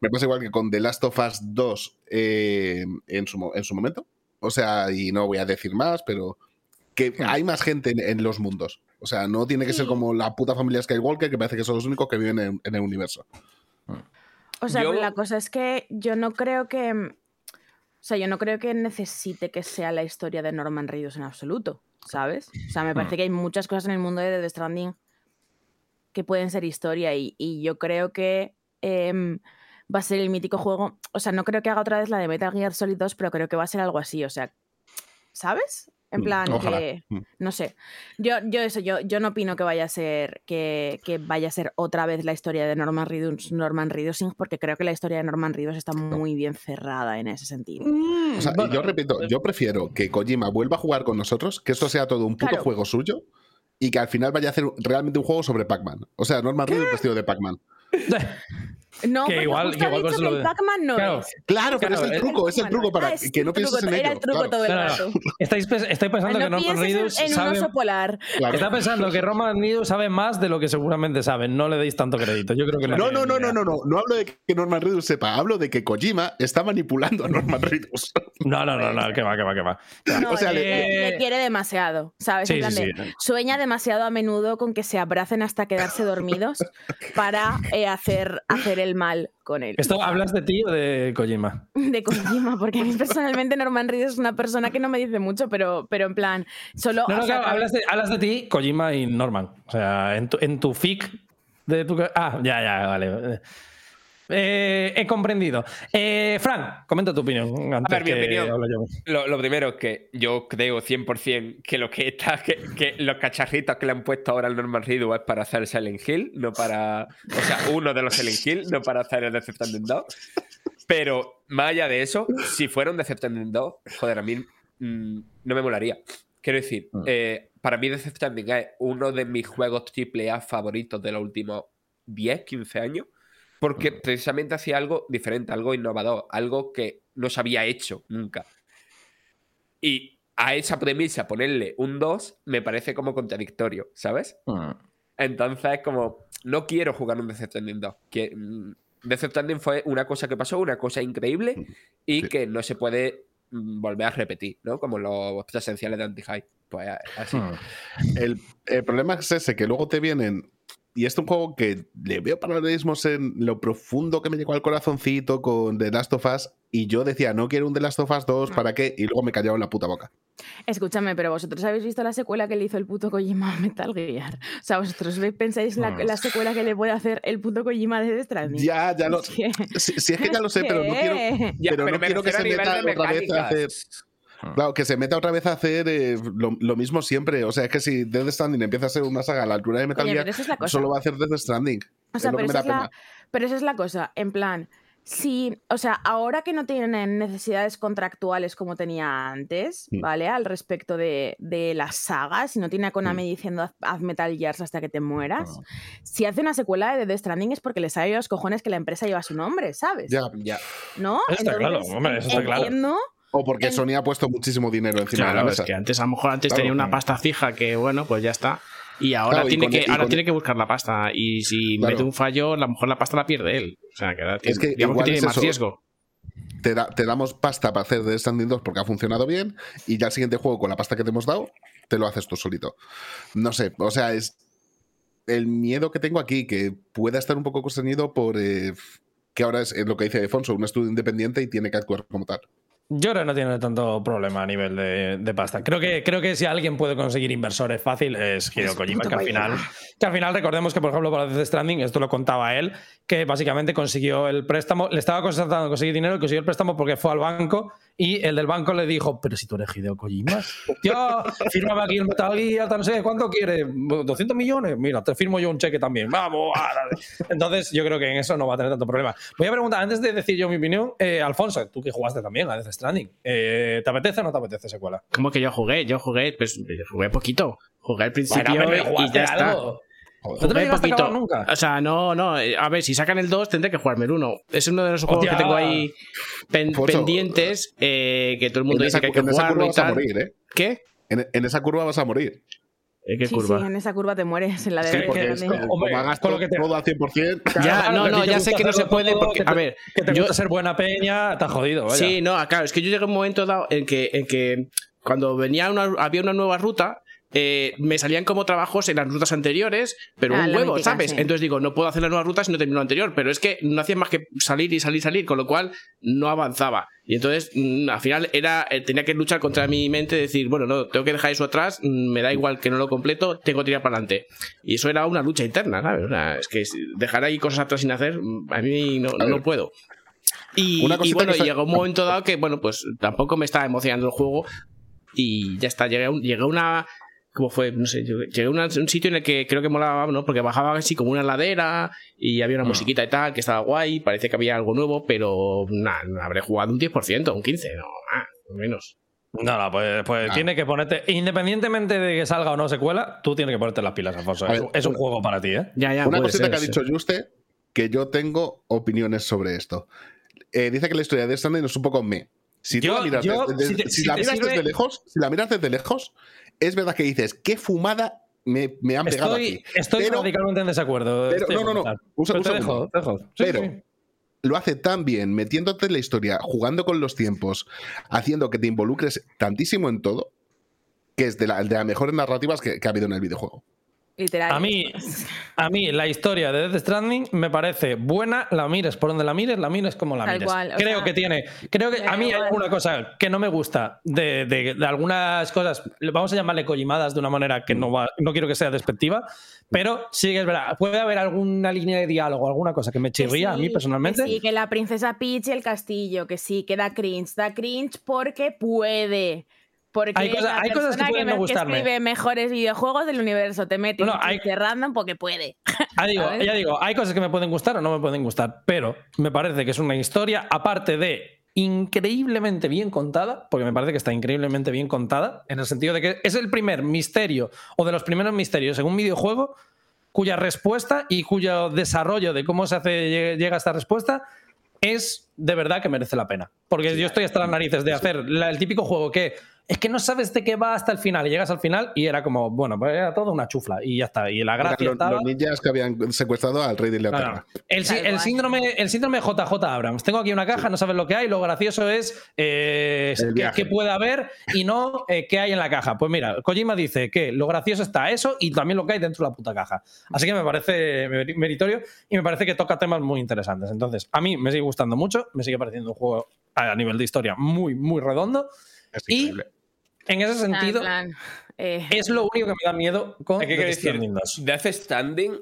me pasa igual que con The Last of Us 2 eh, en, su, en, su, momento. O sea, y no voy a decir más, pero que hay más gente en, los mundos. O sea, no tiene que ser como la puta familia Skywalker, que parece que son los únicos que viven en, el universo. O sea, la cosa es que yo no creo que. O sea, yo no creo que necesite que sea la historia de Norman Reedus en absoluto, ¿sabes? O sea, me parece que hay muchas cosas en el mundo de The Stranding que pueden ser historia y, yo creo que em, va a ser el mítico juego, o sea, no creo que haga otra vez la de Metal Gear Solid 2, pero creo que va a ser algo así, o sea, ¿sabes? En mm, plan, que, mm. no sé. Yo, yo eso, yo, yo no opino que vaya a ser que, vaya a ser otra vez la historia de Norman Reedus, Norman Reedus, porque creo que la historia de Norman Reedus está muy bien cerrada en ese sentido. o sea, yo repito, yo prefiero que Kojima vuelva a jugar con nosotros, que esto sea todo un puto juego suyo y que al final vaya a hacer realmente un juego sobre Pac-Man. O sea, Norman Reedus vestido de Pac-Man. *laughs* No, que igual, que igual dicho que el Pac-Man no claro, es. Claro, pero es el truco, es el truco para ah, que no pienses en ello. Era el truco todo el rato. Estáis, pensando que Norman Reedus en, sabe... un oso polar. Está pensando que Norman Reedus sabe más de lo que seguramente sabe. No le deis tanto crédito. Yo creo que no, no, no, no, no, no. No hablo de que Norman Reedus sepa. Hablo de que Kojima está manipulando a Norman Reedus. No, no, no, no. Que va, que va, que va. No, o sea, le, quiere demasiado, ¿sabes? Sí, sí, sueña demasiado a menudo con que se abracen hasta quedarse dormidos para eh, hacer, hacer el mal con él. ¿Esto hablas de ti o de Kojima? *laughs* De Kojima, porque a mí *laughs* personalmente Norman Reedus es una persona que no me dice mucho, pero, pero en plan, solo... No, no, claro, hablas, de, hablas de ti, Kojima y Norman. O sea, en tu, en tu fic de tu... Ah, ya, ya, vale. Eh, he comprendido. Eh, Fran, comenta tu opinión. a ver, mi opinión. Lo, primero es que yo creo 100% que lo que está, que, los cacharritos que le han puesto ahora al Norman Reedus es para hacer el Silent Hill, no para. O sea, uno de los Silent Hill, no para hacer el Stranding 2. Pero más allá de eso, si fuera un Stranding 2, joder, a mí mm, no me molaría. Quiero decir, mm. eh, para mí Stranding es uno de mis juegos AAA favoritos de los últimos 10, 15 años porque precisamente hacía algo diferente, algo innovador, algo que no se había hecho nunca. Y a esa premisa ponerle un 2 me parece como contradictorio, ¿sabes? Mm. Entonces, como, no quiero jugar un Death Stranding 2. Que, mm, Death Stranding fue una cosa que pasó, una cosa increíble mm, y que no se puede volver a repetir, ¿no? Como los esenciales de anti-hype. Pues así. El, el, problema es ese, que luego te vienen y es un juego que le veo paralelismos en lo profundo que me llegó al corazoncito con The Last of Us. Y yo decía, no quiero un The Last of Us 2, ¿para qué? Y luego me callaba en la puta boca. Escúchame, pero vosotros habéis visto la secuela que le hizo el puto Kojima a Metal Gear. O sea, vosotros pensáis la, la secuela que le puede hacer el puto Kojima de Death Stranding. Ya, ya lo *laughs* sé. Si, es que ya lo sé, pero no quiero, *laughs* pero no quiero que se meta otra vez a hacer. Ah. Claro, que se meta otra vez a hacer eh, lo, mismo siempre. O sea, es que si Death Stranding empieza a ser una saga a la altura de Metal Gear, solo va a hacer Death Stranding. O sea, pero, esa es la, cosa. En plan, si, o sea, ahora que no tienen necesidades contractuales como tenía antes, mm. ¿vale? Al respecto de, las sagas, si no tiene a Konami mm. diciendo haz Metal Gears hasta que te mueras, ah. si hace una secuela de Death Stranding es porque les ha ido los cojones que la empresa lleva su nombre, ¿sabes? Ya, ya. ¿No? Eso está claro, hombre, eso está claro. O porque Sony ha puesto muchísimo dinero encima de la mesa. Es que antes, a lo mejor antes tenía una pasta fija que, bueno, pues ya está. Y ahora, tiene, que, ahora tiene que buscar la pasta. Y si mete un fallo, a lo mejor la pasta la pierde él. O sea, que, ahora tiene, es que, que tiene más riesgo. Te, te, damos pasta para hacer The Standing 2 porque ha funcionado bien. Y ya el siguiente juego, con la pasta que te hemos dado, te lo haces tú solito. No sé, o sea, es el miedo que tengo aquí, que pueda estar un poco contenido por. Eh, que ahora es, lo que dice Alfonso, un estudio independiente y tiene que actuar como tal. Yo creo que no tiene tanto problema a nivel de, pasta. Creo que, creo que si alguien puede conseguir inversores fácil es Hideo Kojima, que al, final, que al final recordemos que, por ejemplo, para Death Stranding, esto lo contaba él, que básicamente consiguió el préstamo, le estaba constatando conseguir dinero, consiguió el préstamo porque fue al banco y el del banco le dijo, pero si tú eres Hideo Kojima, *laughs* hostia, fírmame aquí el Metal Gear, no sé, ¿cuánto quieres? ¿200 millones? Mira, te firmo yo un cheque también, vamos. Entonces yo creo que en eso no va a tener tanto problema. Voy a preguntar, antes de decir yo mi opinión, eh, Alfonso, tú que jugaste también a Death Stranding, eh, ¿te apetece o no te apetece secuela? ¿Cómo que yo jugué? Yo jugué, pues jugué poquito. Jugué al principio y ya está. ¿No te poquito. nunca? O sea, no, no. Eh, a ver, si sacan el 2, tendré que jugarme el 1. Es uno de los juegos que tengo ahí pendientes eh, que todo el mundo dice que hay que jugarlo y tal. Morir, ¿eh? ¿Qué? En, esa curva vas a morir. ¿En qué curva? Sí, en esa curva te mueres, en la de... Sí, porque es como, hagas todo, que te... todo al 100%... Ya, no, no, ya sé que no se puede porque, a ver... Que te yo... ser buena peña, te has jodido, vaya. Sí, no, claro, es que yo llegué a un momento dado en que, en que cuando venía una, había una nueva ruta, eh, me salían como trabajos en las rutas anteriores, pero ah, un huevo, ¿sabes? Entonces digo, no puedo hacer la nueva ruta si no termino la anterior, pero es que no hacía más que salir y salir y salir, con lo cual no avanzaba. Y entonces, mm, al final, era eh, tenía que luchar contra mi mente, decir, bueno, no, tengo que dejar eso atrás, mm, me da igual que no lo completo, tengo que tirar para adelante. Y eso era una lucha interna, ¿sabes? O sea, es que dejar ahí cosas atrás sin hacer, mm, a mí no, no puedo. Y, y bueno, llegó un momento dado que, bueno, pues tampoco me estaba emocionando el juego y ya está, llegué llegué a una ¿Cómo fue? No sé, llegué a un sitio en el que creo que molaba, ¿no? Porque bajaba así como una ladera y había una mm. musiquita y tal, que estaba guay, parecía que había algo nuevo, pero nada, habré jugado un 10%, un 15%, no, más, menos. No, no, pues, pues tiene que ponerte, independientemente de que salga o no secuela, tú tienes que ponerte las pilas, Alfonso. es, un juego para ti, ¿eh? Ya, ya, una cosita que ha dicho Juste, que yo tengo opiniones sobre esto. Eh, dice que la historia de Stanley es un poco me. Si tú la miras, desde, si, la miras desde lejos, si la miras desde lejos, es verdad que dices, qué fumada me, me han pegado aquí. Estoy radicalmente en desacuerdo. Pero, no, no, no. pero lo hace tan bien, metiéndote en la historia, jugando con los tiempos, haciendo que te involucres tantísimo en todo, que es de, la, de las mejores narrativas que, ha habido en el videojuego. Literal. A mí, a mí la historia de Death Stranding me parece buena, la mires por donde la mires, la mires como la mires. creo que tiene, creo que a mí hay alguna cosa que no me gusta de, de, algunas cosas, vamos a llamarle collimadas de una manera que no, va, no quiero que sea despectiva, pero sí que es verdad, puede haber alguna línea de diálogo, alguna cosa que me chirría a mí personalmente. sí, que la princesa Peach y el castillo, que sí, que da cringe, da cringe porque puede. Porque hay, cosas que pueden no gustarme. escribe mejores videojuegos del universo, te mete no, hay, random porque puede. Ya digo, *laughs* ya digo, hay cosas que me pueden gustar o no me pueden gustar, pero me parece que es una historia, aparte de increíblemente bien contada, porque me parece que está increíblemente bien contada, en el sentido de que es el primer misterio o de los primeros misterios en un videojuego cuya respuesta y cuyo desarrollo de cómo se hace llega a esta respuesta es de verdad que merece la pena. Porque yo estoy hasta las narices de hacer el típico juego que es que no sabes de qué va hasta el final. Y llegas al final y era como, bueno, pues era todo una chufla y ya está. Y la gracia los, estaba... los ninjas que habían secuestrado al rey de Inglaterra. El, síndrome, el síndrome JJ Abrams. Tengo aquí una caja, no sabes lo que hay. Lo gracioso es eh, qué, puede haber y no eh, qué hay en la caja. Pues mira, Kojima dice que lo gracioso está eso y también lo que hay dentro de la puta caja. Así que me parece meritorio y me parece que toca temas muy interesantes. Entonces, a mí me sigue gustando mucho, me sigue pareciendo un juego a nivel de historia muy, muy redondo. y en ese sentido, eh, es lo único que me da miedo con Death Stranding 2. Death Stranding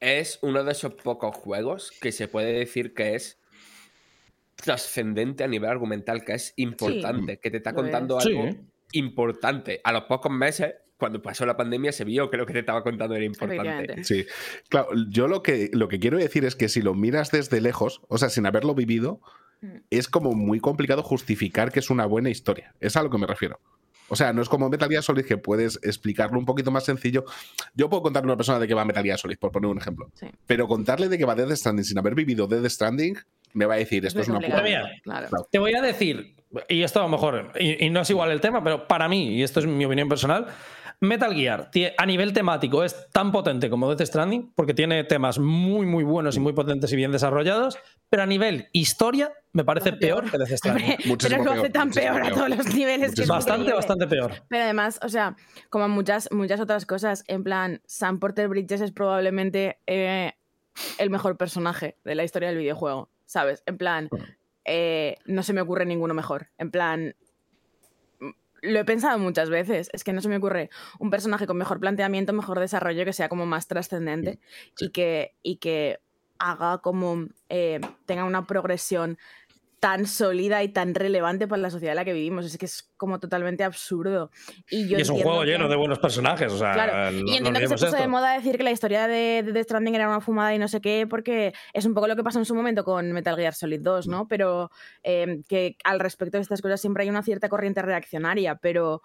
es uno de esos pocos juegos que se puede decir que es trascendente a nivel argumental, que es importante, que te está contando algo importante. A los pocos meses, cuando pasó la pandemia, se vio que lo que te estaba contando era importante. Sí, claro, yo lo que, lo que quiero decir es que si lo miras desde lejos, o sea, sin haberlo vivido, mm. es como muy complicado justificar que es una buena historia. Es a lo que me refiero. O sea, no es como Metal Gear Solid que puedes explicarlo un poquito más sencillo. Yo puedo contarle a una persona de qué va Metal Gear Solid, por poner un ejemplo. Pero contarle de qué va Death Stranding sin haber vivido Death Stranding, me va a decir, esto es, una puta. Te voy a decir, y esto a lo mejor, y, no es igual el tema, pero para mí, y esto es mi opinión personal, Metal Gear a nivel temático es tan potente como Death Stranding, porque tiene temas muy, muy buenos y muy potentes y bien desarrollados, pero a nivel historia me parece peor, que Death Stranding. pero lo hace tan peor, a todos los niveles. Que bastante, bastante peor. Pero además, o sea, como muchas, muchas otras cosas, en plan, Sam Porter Bridges es probablemente eh, el mejor personaje de la historia del videojuego, ¿sabes? En plan, eh, no se me ocurre ninguno mejor. En plan, lo he pensado muchas veces, es que no se me ocurre un personaje con mejor planteamiento, mejor desarrollo, que sea como más trascendente y, que, y que haga como eh, tenga una progresión tan sólida y tan relevante para la sociedad en la que vivimos. Es que es como totalmente absurdo. Y, yo es un juego lleno de buenos personajes. O sea, claro. y entiendo que se puso de moda decir que la historia de, The Stranding era una fumada y no sé qué, porque es un poco lo que pasó en su momento con Metal Gear Solid 2, ¿no? Pero eh, que al respecto de estas cosas siempre hay una cierta corriente reaccionaria, pero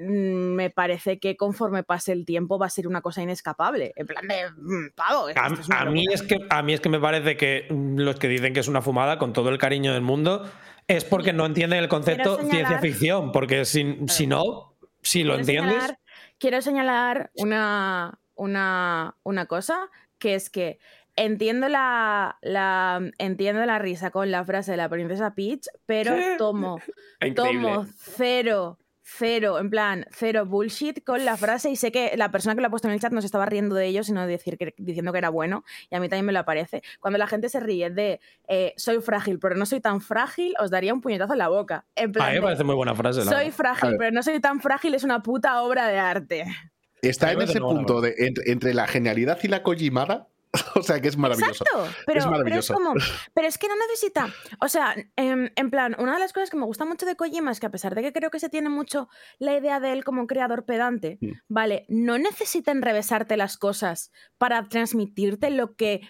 me parece que conforme pase el tiempo va a ser una cosa inescapable. En plan de mm, pavo. A, mí es que, a mí es que me parece que los que dicen que es una fumada, con todo el cariño del mundo, es porque no entienden el concepto ciencia ficción. Porque si, si no, si lo entiendes. quiero señalar una, una, una cosa, que es que entiendo la, la, entiendo la risa con la frase de la princesa Peach, pero tomo, *laughs* tomo cero cero, en plan, cero bullshit con la frase y sé que la persona que lo ha puesto en el chat no se estaba riendo de ello, sino decir que, diciendo que era bueno y a mí también me lo aparece. Cuando la gente se ríe de eh, soy frágil, pero no soy tan frágil, os daría un puñetazo en la boca. En plan, a mí me parece muy buena frase. Soy frágil, pero no soy tan frágil, es una puta obra de arte. Está en ese punto de entre, la genialidad y la collimada *laughs* o sea que es maravilloso. Exacto, pero es, maravilloso. *laughs* Pero es, que no necesita. O sea, en, en, plan, una de las cosas que me gusta mucho de Kojima es que a pesar de que creo que se tiene mucho la idea de él como creador pedante, mm. vale, no necesita enrevesarte las cosas para transmitirte lo que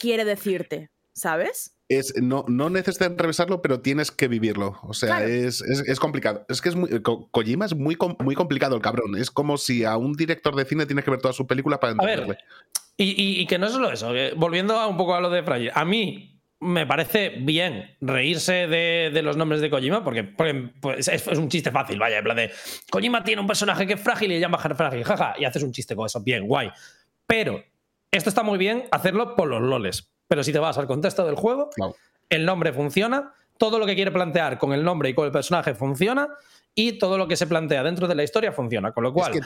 quiere decirte, ¿sabes? Es, no, no necesitas enrevesarlo, pero tienes que vivirlo. O sea, es, complicado. Es que es muy, Kojima es muy, muy complicado el cabrón. Es como si a un director de cine tienes que ver toda su película para entenderle. Y, que no es solo eso, volviendo un poco a lo de Fragile, a mí me parece bien reírse de, los nombres de Kojima, porque, pues, es, un chiste fácil, vaya, en plan de Kojima tiene un personaje que es frágil y le llama frágil, jaja, y haces un chiste con eso, bien, guay. Pero esto está muy bien hacerlo por los loles. Pero si te vas al contexto del juego, el nombre funciona, todo lo que quiere plantear con el nombre y con el personaje funciona, y todo lo que se plantea dentro de la historia funciona. Con lo cual,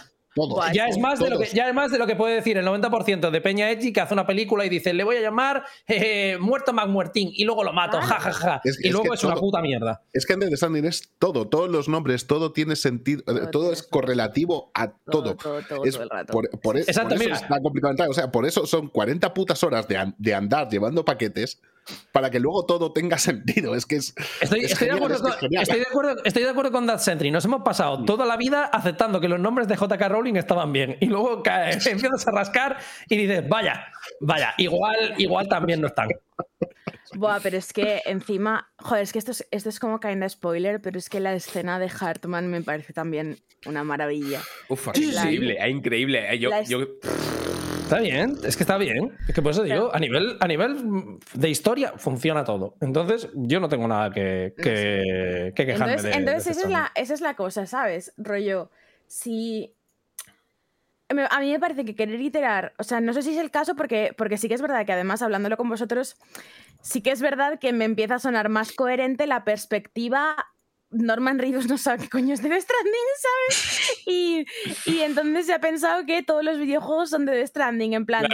ya, es más de lo que, ya es más de lo que puede decir el 90% de Peña Edgy que hace una película y dice, le voy a llamar eh, Muerto McMuertín y luego lo mato, jajaja. Ja, ja. y luego es, una puta mierda. Es que en The Standing es todo, todos los nombres, todo tiene sentido, todo, es correlativo a todo. Todo, todo, es todo el rato. Por, por, eso es tan complicado. O sea, por eso son 40 putas horas de, de andar llevando paquetes para que luego todo tenga *laughs* sentido. Es que es. Estoy, de, acuerdo con, estoy, de, acuerdo, con That Sentry. Nos hemos pasado toda la vida aceptando que los nombres de JK Rowling estaban bien. Y luego *laughs* empiezas a rascar y dices, vaya, vaya, igual, igual también no están. Buah, pero es que encima, joder, es que esto es, esto es como kinda spoiler, pero es que la escena de Hartman me parece también una maravilla. Uf, es increíble, es increíble. Yo, Está bien, es que está bien. Es que por eso digo, a nivel, a nivel de historia funciona todo. Entonces, yo no tengo nada que, que, quejarme entonces, de, Entonces, esa, es la, esa es la cosa, ¿sabes? Rollo, si a mí me parece que querer iterar, o sea, no sé si es el caso porque, porque sí que es verdad que además hablándolo con vosotros, sí que es verdad que me empieza a sonar más coherente la perspectiva Norman Reedus no sabe qué coño es The Stranding, ¿sabes? Y, y, entonces se ha pensado que todos los videojuegos son de The Stranding. En plan,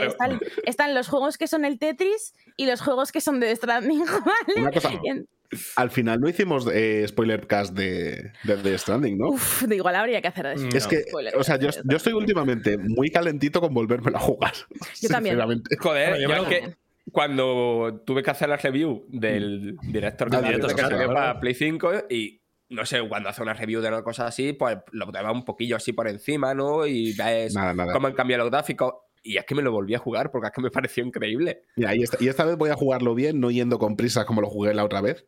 están, los juegos que son el Tetris y los juegos que son de The Stranding, *laughs* ¿vale? al final no hicimos eh, spoiler cast de, The Stranding, ¿no? Uf, de igual habría que hacer eso. Es que, o sea, yo, yo, estoy últimamente muy calentito con volverme a jugar. *laughs* Yo también. Joder, yo que cuando tuve que hacer la review del director que, que salió para Play 5 y no sé, cuando hace una review de una cosa así, pues lo va un poquillo así por encima, ¿no? Y ves cómo han cambiado los gráficos. Y es que me lo volví a jugar porque es que me *laughs* pareció increíble. y, esta, vez voy a jugarlo bien, no yendo con prisas como lo jugué la otra vez.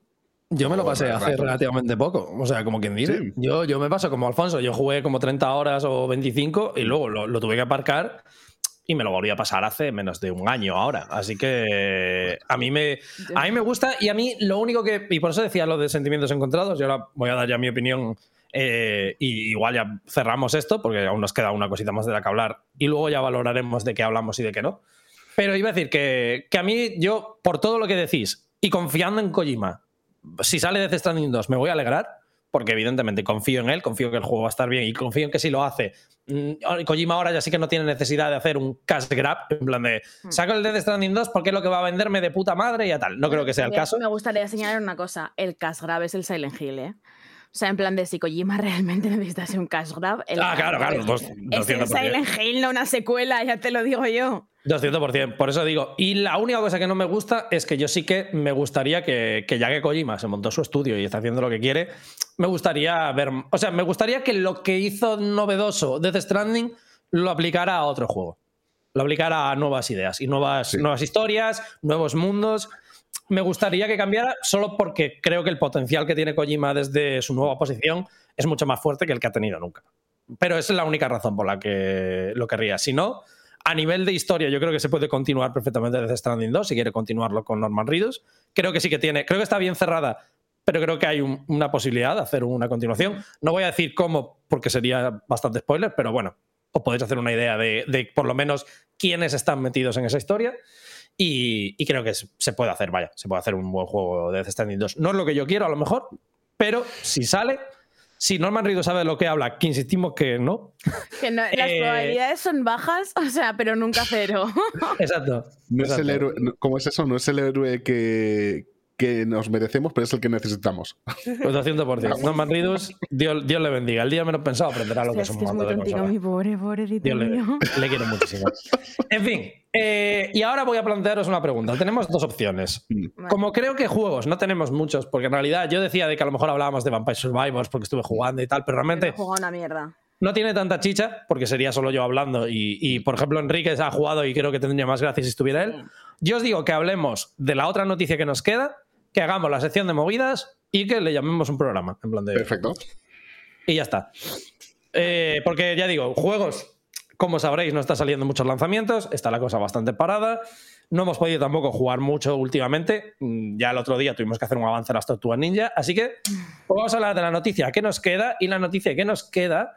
Yo me lo pasé hace relativamente poco, o sea, como quien dice. Yo, yo me paso como Alfonso, yo jugué como 30 horas o 25 y luego lo tuve que aparcar y me lo volví a pasar hace menos de un año ahora. Así que a mí me, a mí me gusta y a mí lo único que, y por eso decía lo de sentimientos encontrados, y ahora voy a dar ya mi opinión eh, y igual ya cerramos esto porque aún nos queda una cosita más de la que hablar y luego ya valoraremos de qué hablamos y de qué no. Pero iba a decir que, que a mí, yo, por todo lo que decís y confiando en Kojima, si sale de Stranding 2 me voy a alegrar porque evidentemente confío en él, confío que el juego va a estar bien y confío en que si lo hace, mm, Kojima ahora ya sí que no tiene necesidad de hacer un cash grab, en plan de hmm. saco el Death Stranding 2 porque es lo que va a venderme de puta madre y a tal. No creo que sea el caso. Me gustaría señalar una cosa, el cash grab es el Silent Hill, ¿eh? O sea, en plan de si Kojima *laughs* realmente necesitase un cash grab. ah, claro, claro. es el Silent Hill, no una secuela, ya te lo digo yo. 200%, por eso digo. Y la única cosa que no me gusta es que yo sí que me gustaría que, que ya que Kojima se montó su estudio y está haciendo lo que quiere, me gustaría ver. O sea, me gustaría que lo que hizo novedoso Death Stranding lo aplicara a otro juego. Lo aplicara a nuevas ideas y nuevas, nuevas historias, nuevos mundos. Me gustaría que cambiara solo porque creo que el potencial que tiene Kojima desde su nueva posición es mucho más fuerte que el que ha tenido nunca. Pero esa es la única razón por la que lo querría. Si no, a nivel de historia, yo creo que se puede continuar perfectamente desde Stranding 2 si quiere continuarlo con Norman Reedus. Creo que sí que tiene, creo que está bien cerrada, pero creo que hay una posibilidad de hacer una continuación. No voy a decir cómo, porque sería bastante spoiler, pero bueno, os podéis hacer una idea de, por lo menos quiénes están metidos en esa historia. Y, creo que se puede hacer, vaya, se puede hacer un buen juego de Death Stranding 2. No es lo que yo quiero, a lo mejor, pero si sale, si Norman Reedus sabe de lo que habla, que insistimos que no. Que las eh, probabilidades son bajas, o sea, pero nunca cero. *laughs* exacto. No Es el héroe, ¿Cómo es eso? No es el héroe que, que nos merecemos, pero es el que necesitamos. *laughs* Pues 200%. Norman Reedus, Dios, Dios, le bendiga. El día menos pensado aprenderá lo que es un mando de consola. Mi pobre, pobre Dios le, *laughs* le, quiero muchísimo. En fin, eh, y ahora voy a plantearos una pregunta. Tenemos dos opciones. Como creo que juegos no tenemos muchos, porque en realidad yo decía de que a lo mejor hablábamos de Vampire Survivors porque estuve jugando y tal, pero realmente. una mierda. No tiene tanta chicha, porque sería solo yo hablando. Y, por ejemplo, Enrique ha jugado y creo que tendría más gracia si estuviera él. Yo os digo que hablemos de la otra noticia que nos queda, que hagamos la sección de movidas y que le llamemos un programa. En plan de... Perfecto. Y ya está. Eh, porque ya digo, juegos como sabréis, no está saliendo muchos lanzamientos, está la cosa bastante parada. No hemos podido tampoco jugar mucho últimamente. Mm, ya el otro día tuvimos que hacer un avance en las Tortugas Ninja. Así que vamos a hablar de la noticia que nos queda. Y la noticia que nos queda,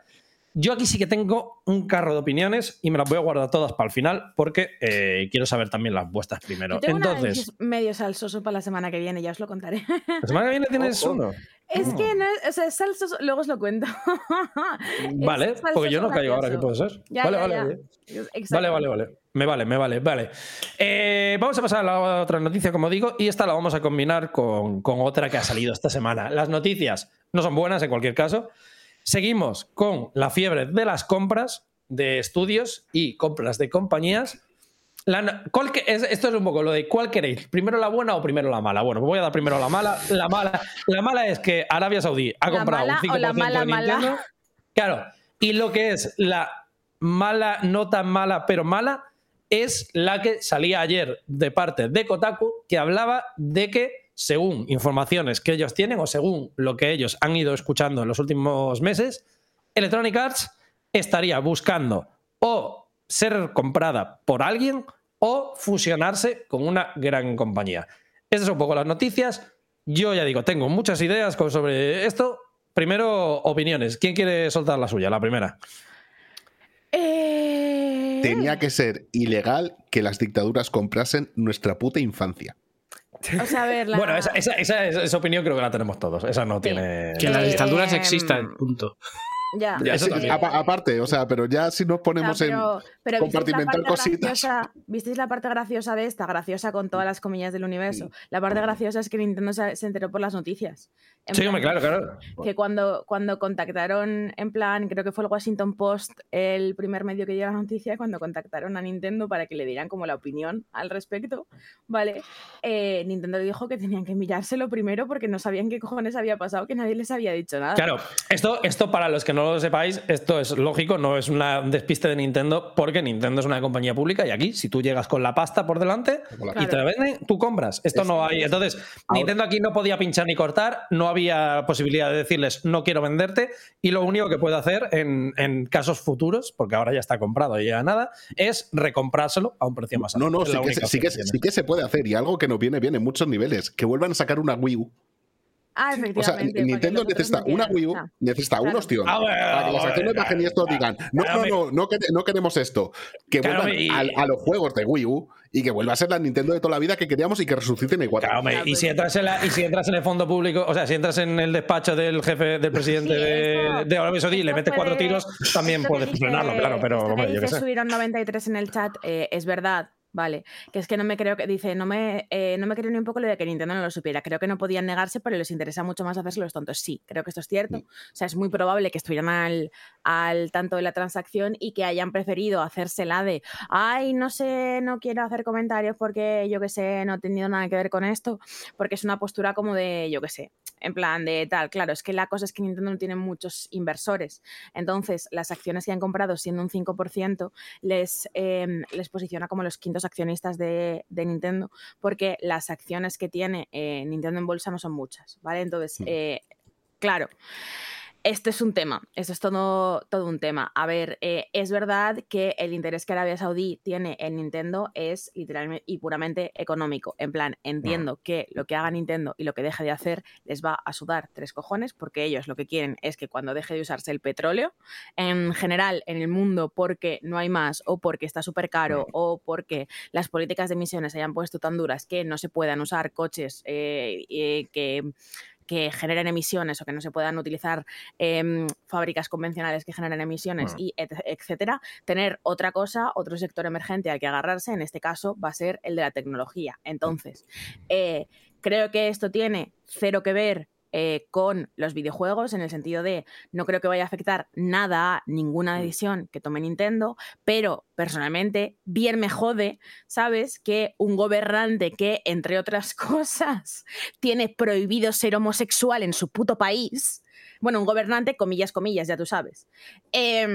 yo aquí sí que tengo un carro de opiniones y me las voy a guardar todas para el final porque eh, quiero saber también las vuestras primero. tengo Entonces, medio salsoso para la semana que viene, ya os lo contaré. ¿La semana que viene tienes uno? Es que no, o sea, es salso, luego os lo cuento. *laughs* vale, porque yo no caigo ahora, ¿qué puede ser? vale, vale, vale. Vale, vale, vale. Me vale, me vale, vale. Eh, vamos a pasar a la otra noticia, como digo, y esta la vamos a combinar con, con otra que ha salido esta semana. Las noticias no son buenas en cualquier caso. Seguimos con la fiebre de las compras de estudios y compras de compañías esto es un poco lo de cuál queréis, primero la buena o primero la mala. Bueno, voy a dar primero la mala. La mala, la mala es que Arabia Saudí ha comprado un 5% de Nintendo. Claro, y lo que es la mala, no tan mala, pero mala, es la que salía ayer de parte de Kotaku, que hablaba de que, según informaciones que ellos tienen o según lo que ellos han ido escuchando en los últimos meses, Electronic Arts estaría buscando o ser comprada por alguien o fusionarse con una gran compañía. Estas son un poco las noticias. Yo ya digo, tengo muchas ideas sobre esto. Primero, opiniones. ¿Quién quiere soltar la suya? La primera. Eh, Tenía que ser ilegal que las dictaduras comprasen nuestra puta infancia. *laughs* O sea, ver, Bueno, esa, opinión creo que la tenemos todos. Esa no tiene. Que las dictaduras eh, existan, punto. Ya. aparte, o sea, pero ya si nos ponemos en compartimentar cositas. ¿Visteis la parte graciosa de esta? Graciosa con todas las comillas del universo. La parte graciosa es que Nintendo se, enteró por las noticias. sí, claro, claro. Que cuando, cuando contactaron, en plan, creo que fue el Washington Post el primer medio que dio la noticia, cuando contactaron a Nintendo para que le dieran como la opinión al respecto, ¿vale? Eh, Nintendo dijo que tenían que mirárselo primero porque no sabían qué cojones había pasado, que nadie les había dicho nada. Claro, esto, esto para los que no lo sepáis, esto es lógico, no es una, un despiste de Nintendo, porque Nintendo es una compañía pública y aquí, si tú llegas con la pasta por delante y te la venden, tú compras. Esto no hay. Entonces, Nintendo aquí no podía pinchar ni cortar, no había posibilidad de decirles no quiero venderte, y lo único que puede hacer en, casos futuros, porque ahora ya está comprado y ya nada, es recomprárselo a un precio más alto. No, no, sí que, sí, que, sí que se puede hacer, y algo que nos viene bien en muchos niveles, que vuelvan a sacar una Wii U Ah, efectivamente. O sea, Nintendo necesita una Wii U, necesita una opción ah, para que las acciones de y esto digan, no, no, no, no, queremos esto. Que vuelvan a, los juegos de Wii U y que vuelva a ser la Nintendo de toda la vida que queríamos y que resuciten igual. y, si entras en y si entras en el fondo público, o sea, si entras en el despacho del jefe, del presidente de, de Arabia Saudí y le metes cuatro tiros, también puedes frenarlo, claro, pero... yo que sé. subieron 93 en el chat, eh, es verdad, Vale, que es que no me creo que, dice, no me, eh, no me creo ni un poco lo de que Nintendo no lo supiera. Creo que no podían negarse, pero les interesa mucho más hacerse los tontos. Sí, creo que esto es cierto. O sea, es muy probable que estuvieran al, al tanto de la transacción y que hayan preferido hacérsela de, ay, no sé, no quiero hacer comentarios porque yo que sé, no he tenido nada que ver con esto, porque es una postura como de, yo que sé, en plan de tal. Claro, es que la cosa es que Nintendo no tiene muchos inversores. Entonces, las acciones que han comprado, siendo un 5%, les, em, les posiciona como los quintos accionistas de, Nintendo, porque las acciones que tiene eh, Nintendo en bolsa no son muchas, ¿vale? Entonces, eh, claro esto es un tema, esto es todo, todo un tema. A ver, eh, es verdad que el interés que Arabia Saudí tiene en Nintendo es literalmente y puramente económico. En plan, entiendo que lo que haga Nintendo y lo que deje de hacer les va a sudar tres cojones, porque ellos lo que quieren es que cuando deje de usarse el petróleo, en general en el mundo, porque no hay más, o porque está súper caro, o porque las políticas de emisiones se hayan puesto tan duras que no se puedan usar coches eh, eh, que que generen emisiones o que no se puedan utilizar em, fábricas convencionales que generen emisiones y etcétera, tener otra cosa, otro sector emergente al que agarrarse, en este caso va a ser el de la tecnología. Entonces, *laughs* eh, creo que esto tiene cero que ver eh, con los videojuegos, en el sentido de no creo que vaya a afectar nada a ninguna mm. decisión que tome Nintendo, pero personalmente bien me jode, ¿sabes? Que un gobernante que, entre otras *laughs* cosas, tiene prohibido ser homosexual en su puto país, bueno, un gobernante, comillas, comillas, ya tú sabes. Eh,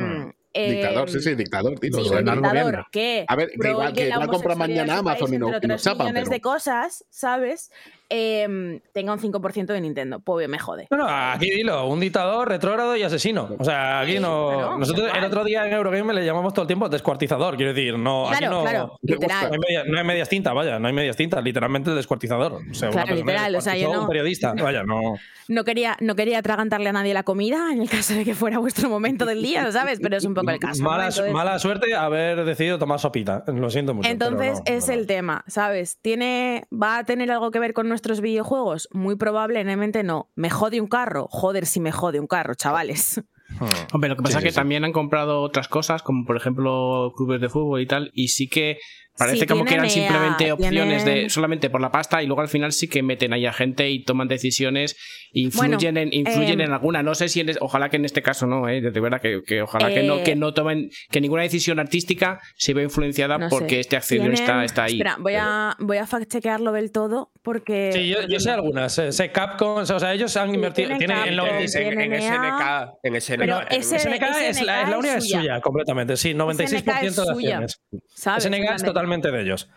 dictador, sí, sí, dictador, tío. Sí, un dictador que. A ver, que igual, que igual compra mañana Amazon y no, y no millones de cosas, ¿sabes? Eh, tenga un 5% de Nintendo. Pues me jode. No, no, aquí dilo, un dictador retrógrado y asesino. O sea, aquí no. nosotros el otro día en Eurogame le llamamos todo el tiempo descuartizador, quiero decir. No, claro, aquí no, claro, literal. No, hay medias tintas, vaya, no hay medias tintas, literalmente el descuartizador. O sea, claro, literal, o sea, yo no. Un periodista, vaya, no. No quería, no quería atragantarle a nadie la comida en el caso de que fuera vuestro momento del día, ¿sabes? Pero es un poco el caso. Mala, mala suerte haber decidido tomar sopita. Lo siento mucho. Entonces es el tema, ¿sabes? Tiene, va a tener algo que ver con nuestros videojuegos? Muy probablemente no. ¿Me jode un carro? Joder, si me jode un carro, chavales. Hmm. Hombre, lo que pasa es que también han comprado otras cosas, como por ejemplo clubes de fútbol y tal, y sí que Parece como que eran simplemente opciones de solamente por la pasta y luego al final sí que meten ahí a gente y toman decisiones, influyen, en, influyen em, en alguna. No sé si en, ojalá que en este caso no, ¿eh? de verdad que, ojalá que no que eh, no tomen que ninguna decisión artística se vea influenciada porque este acción está, está ahí. Espera, voy a voy a fact chequearlo del todo porque Sí, yo, sé algunas, sé Capcom, o sea, ellos han invertido tienen, en, en, SNK, en SNK, SNK, es, la, es la única suya. completamente, sí, 96% de acciones. SNK es totalmente de ellos.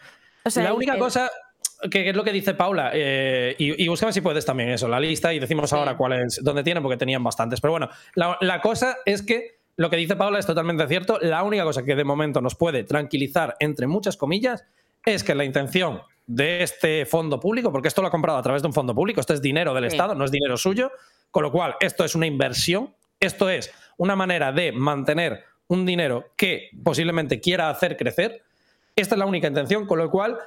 la única cosa que es lo que dice Paula, eh, y, y si puedes también eso, la lista, y decimos ahora cuál es, dónde tienen, porque tenían bastantes. Pero bueno, la, cosa es que lo que dice Paula es totalmente cierto. La única cosa que de momento nos puede tranquilizar, entre muchas comillas, es que la intención de este fondo público, porque esto lo ha comprado a través de un fondo público, esto es dinero del Estado, no es dinero suyo, con lo cual esto es una inversión, esto es una manera de mantener un dinero que posiblemente quiera hacer crecer esta es la única intención, con lo cual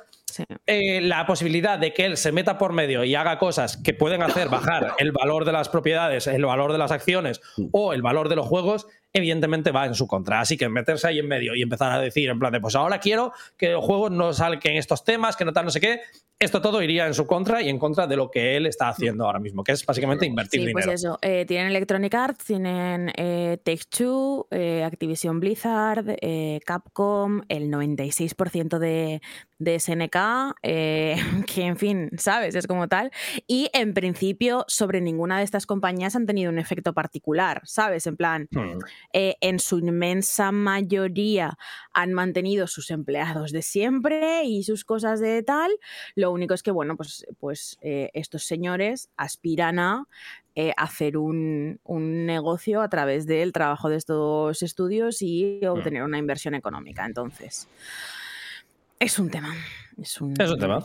eh, la posibilidad de que él se meta por medio y haga cosas que pueden hacer bajar el valor de las propiedades, el valor de las acciones o el valor de los juegos, evidentemente va en su contra. Así que meterse ahí en medio y empezar a decir, en plan de, pues ahora quiero que los juegos no salquen estos temas, que no tal, no sé qué, esto todo iría en su contra y en contra de lo que él está haciendo ahora mismo, que es básicamente invertir sí, Pues eso, eh, tienen Electronic Arts, tienen eh, Take-Two, eh, Activision Blizzard, Capcom, el 96% de, de SNK, *laughs* que en fin, ¿sabes? Es como tal. Y en principio, sobre ninguna de estas compañías han tenido un efecto particular, ¿sabes? En plan, hmm. en su inmensa mayoría han mantenido sus empleados de siempre y sus cosas de tal. Lo único es que, bueno, pues, pues eh, estos señores aspiran a eh, hacer un, negocio a través del trabajo de estos estudios y mm. obtener una inversión económica. Entonces, es un tema. Es un, tema.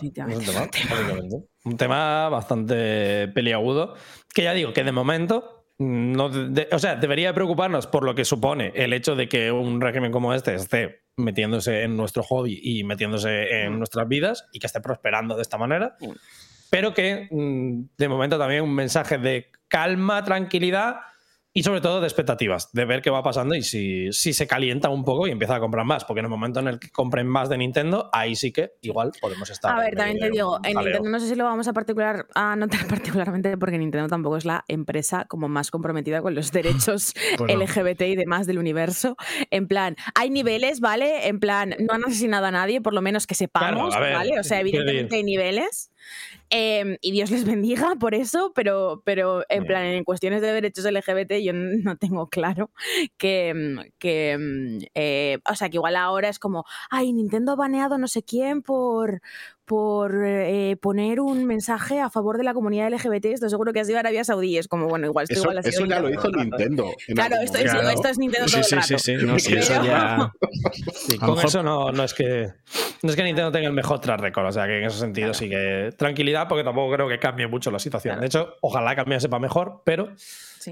un tema bastante peliagudo. Que ya digo que de momento no o sea, debería preocuparnos por lo que supone el hecho de que un régimen como este esté metiéndose en nuestro hobby y metiéndose en mm. nuestras vidas y que esté prosperando de esta manera, mm. pero que mm, de momento también un mensaje de calma, tranquilidad y sobre todo de expectativas, de ver qué va pasando y si, si, se calienta un poco y empieza a comprar más, porque en el momento en el que compren más de Nintendo, ahí sí que igual podemos estar. A ver, también te digo, en Nintendo no sé si lo vamos a, particular, a notar *laughs* particularmente porque Nintendo tampoco es la empresa como más comprometida con los derechos *laughs* LGBT y demás del universo. En plan, hay niveles, ¿vale? En plan, no han asesinado a nadie, por lo menos que sepamos, ¿vale? O sea, evidentemente hay niveles. Em, y Dios les bendiga por eso, pero, pero en plan, en cuestiones de derechos LGBT yo no tengo claro que, mm, que mm, eh, o sea, que igual ahora es como, ay, Nintendo ha baneado no sé quién por, por eh, poner un mensaje a favor de la comunidad LGBT. Esto seguro que ha sido Arabia Saudí. Es como, bueno, igual esto eso, igual ha sido Eso ya lo hizo Nintendo. Claro, esto, es Nintendo todo sí, el Sí, sí, no, sí, eso ya... *laughs* con eso no, no, es que, no es que Nintendo tenga el mejor track record. O sea, que en ese sentido sí que tranquilidad, porque tampoco creo que cambie mucho la situación. De hecho, ojalá cambiase para mejor, pero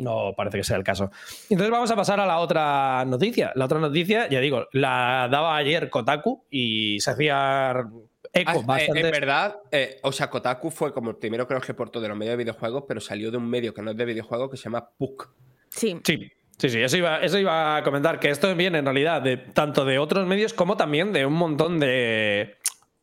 no parece que sea el caso. Entonces vamos a pasar a la otra noticia. La otra noticia, ya digo, la daba ayer Kotaku y se hacía eco ah, eh, en verdad, eh, o sea, Kotaku fue como el primero que que reportó de los medios de videojuegos, pero salió de un medio que no es de videojuegos que se llama PUC. Sí. Sí. Sí, sí, eso iba, eso iba a comentar, que esto viene en realidad de tanto de otros medios como también de un montón de,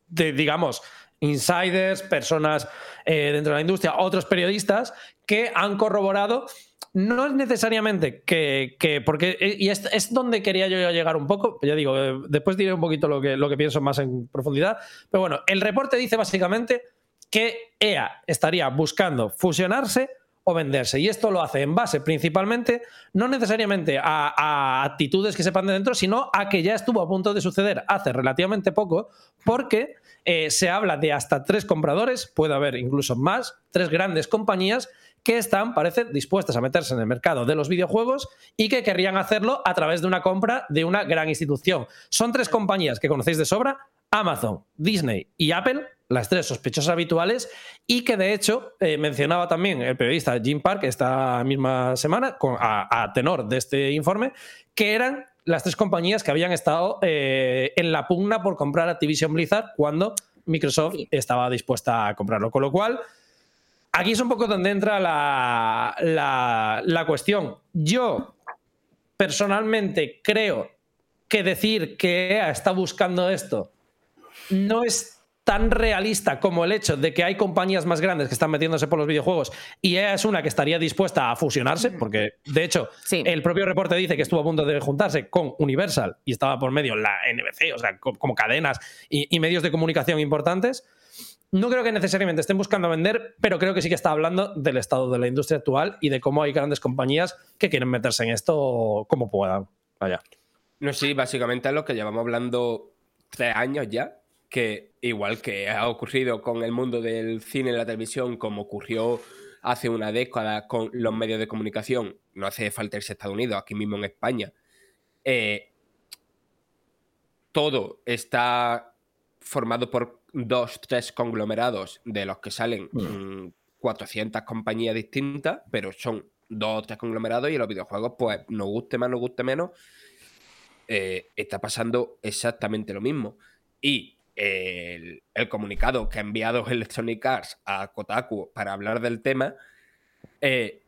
de digamos, insiders, personas eh, dentro de la industria, otros periodistas que han corroborado no es necesariamente que, porque, eh, y es, donde quería yo llegar un poco, ya digo, eh, después diré un poquito lo que, lo que pienso más en profundidad, pero bueno, el reporte dice básicamente que EA estaría buscando fusionarse o venderse. Y esto lo hace en base principalmente, no necesariamente a, actitudes que sepan de dentro, sino a que ya estuvo a punto de suceder hace relativamente poco, porque eh, se habla de hasta tres compradores, puede haber incluso más, tres grandes compañías que están, parece, dispuestas a meterse en el mercado de los videojuegos y que querrían hacerlo a través de una compra de una gran institución. Son tres compañías que conocéis de sobra, Amazon, Disney y Apple, las tres sospechosas habituales, y que de hecho eh, mencionaba también el periodista Jim Park esta misma semana, a, tenor de este informe, que eran las tres compañías que habían estado eh, en la pugna por comprar Activision Blizzard cuando Microsoft estaba dispuesta a comprarlo. Con lo cual, aquí es un poco donde entra la, la cuestión. Yo, personalmente, creo que decir que EA está buscando esto no es tan realista como el hecho de que hay compañías más grandes que están metiéndose por los videojuegos y EA es una que estaría dispuesta a fusionarse, porque de hecho el propio reporte dice que estuvo a punto de juntarse con Universal y estaba por medio la NBC, o sea, como cadenas y, medios de comunicación importantes. No creo que necesariamente estén buscando vender, pero creo que sí que está hablando del estado de la industria actual y de cómo hay grandes compañías que quieren meterse en esto como puedan. Vaya. No, sí, básicamente es lo que llevamos hablando tres años ya, que igual que ha ocurrido con el mundo del cine y la televisión, como ocurrió hace una década con los medios de comunicación, no hace falta irse a Estados Unidos, aquí mismo en España, eh, todo está formado por dos, tres conglomerados de los que salen 400 mm. compañías distintas, pero son dos o tres conglomerados y en los videojuegos, pues nos guste más, nos guste menos, eh, está pasando exactamente lo mismo. Y el, comunicado que ha enviado *laughs* Electronic Arts a Kotaku para hablar del tema eh,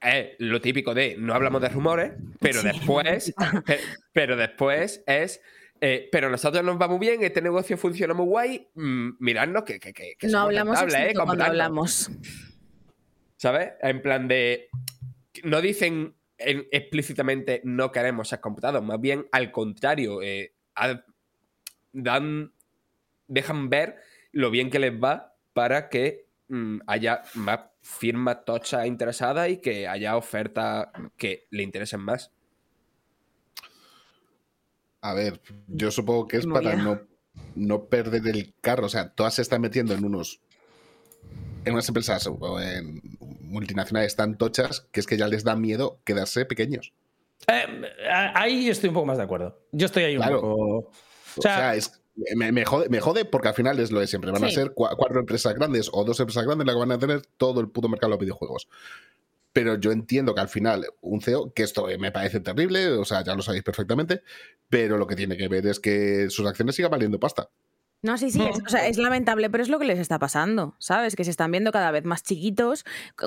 es lo típico de no hablamos de rumores, pero después, *laughs* pero, después es eh, pero nosotros nos va muy bien, este negocio funciona muy guay, mm, miradnos que, que, que, no hablamos ¿eh? cuando hablamos. ¿Sabes? En plan de no dicen explícitamente no queremos ser computados, más bien al contrario, dan dejan ver lo bien que les va para que mm, haya más firmas tochas interesadas y que haya ofertas que le interesen más. A ver, yo supongo que es para no, no, perder el carro. O sea, todas se están metiendo en unos. en unas empresas o en multinacionales tan tochas que es que ya les da miedo quedarse pequeños. Eh, ahí estoy un poco más de acuerdo. Yo estoy ahí un poco. O sea, es, me, jode, porque al final es lo de siempre. Van a ser cuatro empresas grandes o dos empresas grandes las que van a tener todo el puto mercado de los videojuegos. Pero yo entiendo que al final un CEO, que esto me parece terrible, o sea, ya lo sabéis perfectamente, pero lo que tiene que ver es que sus acciones sigan valiendo pasta. No, sí, sí, es, o sea, es lamentable, pero es lo que les está pasando, ¿sabes? Que se están viendo cada vez más chiquitos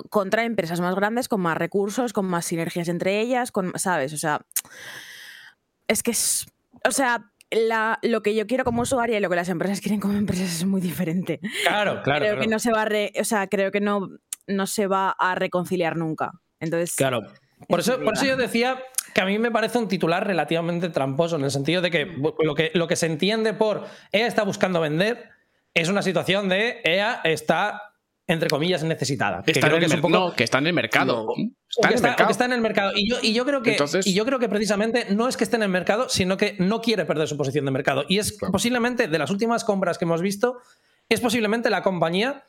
contra empresas más grandes, con más recursos, con más sinergias entre ellas, con, ¿sabes? O sea, es que es, o sea, lo que yo quiero como usuaria y lo que las empresas *laughs* quieren como empresas es muy diferente. Claro, claro. Creo que no se va a o sea, creo que no, no se va a reconciliar nunca. Entonces. Claro. Por eso, por eso yo decía que a mí me parece un titular relativamente tramposo, en el sentido de que lo que, lo que se entiende por EA está buscando vender es una situación de EA está entre comillas, necesitada. Que, está en el no, que está en el mercado. está, en el mercado. está en el mercado. Y yo, y yo creo que, y yo creo que precisamente no es que esté en el mercado, sino que no quiere perder su posición de mercado. Y es posiblemente, de las últimas compras que hemos visto, es posiblemente la compañía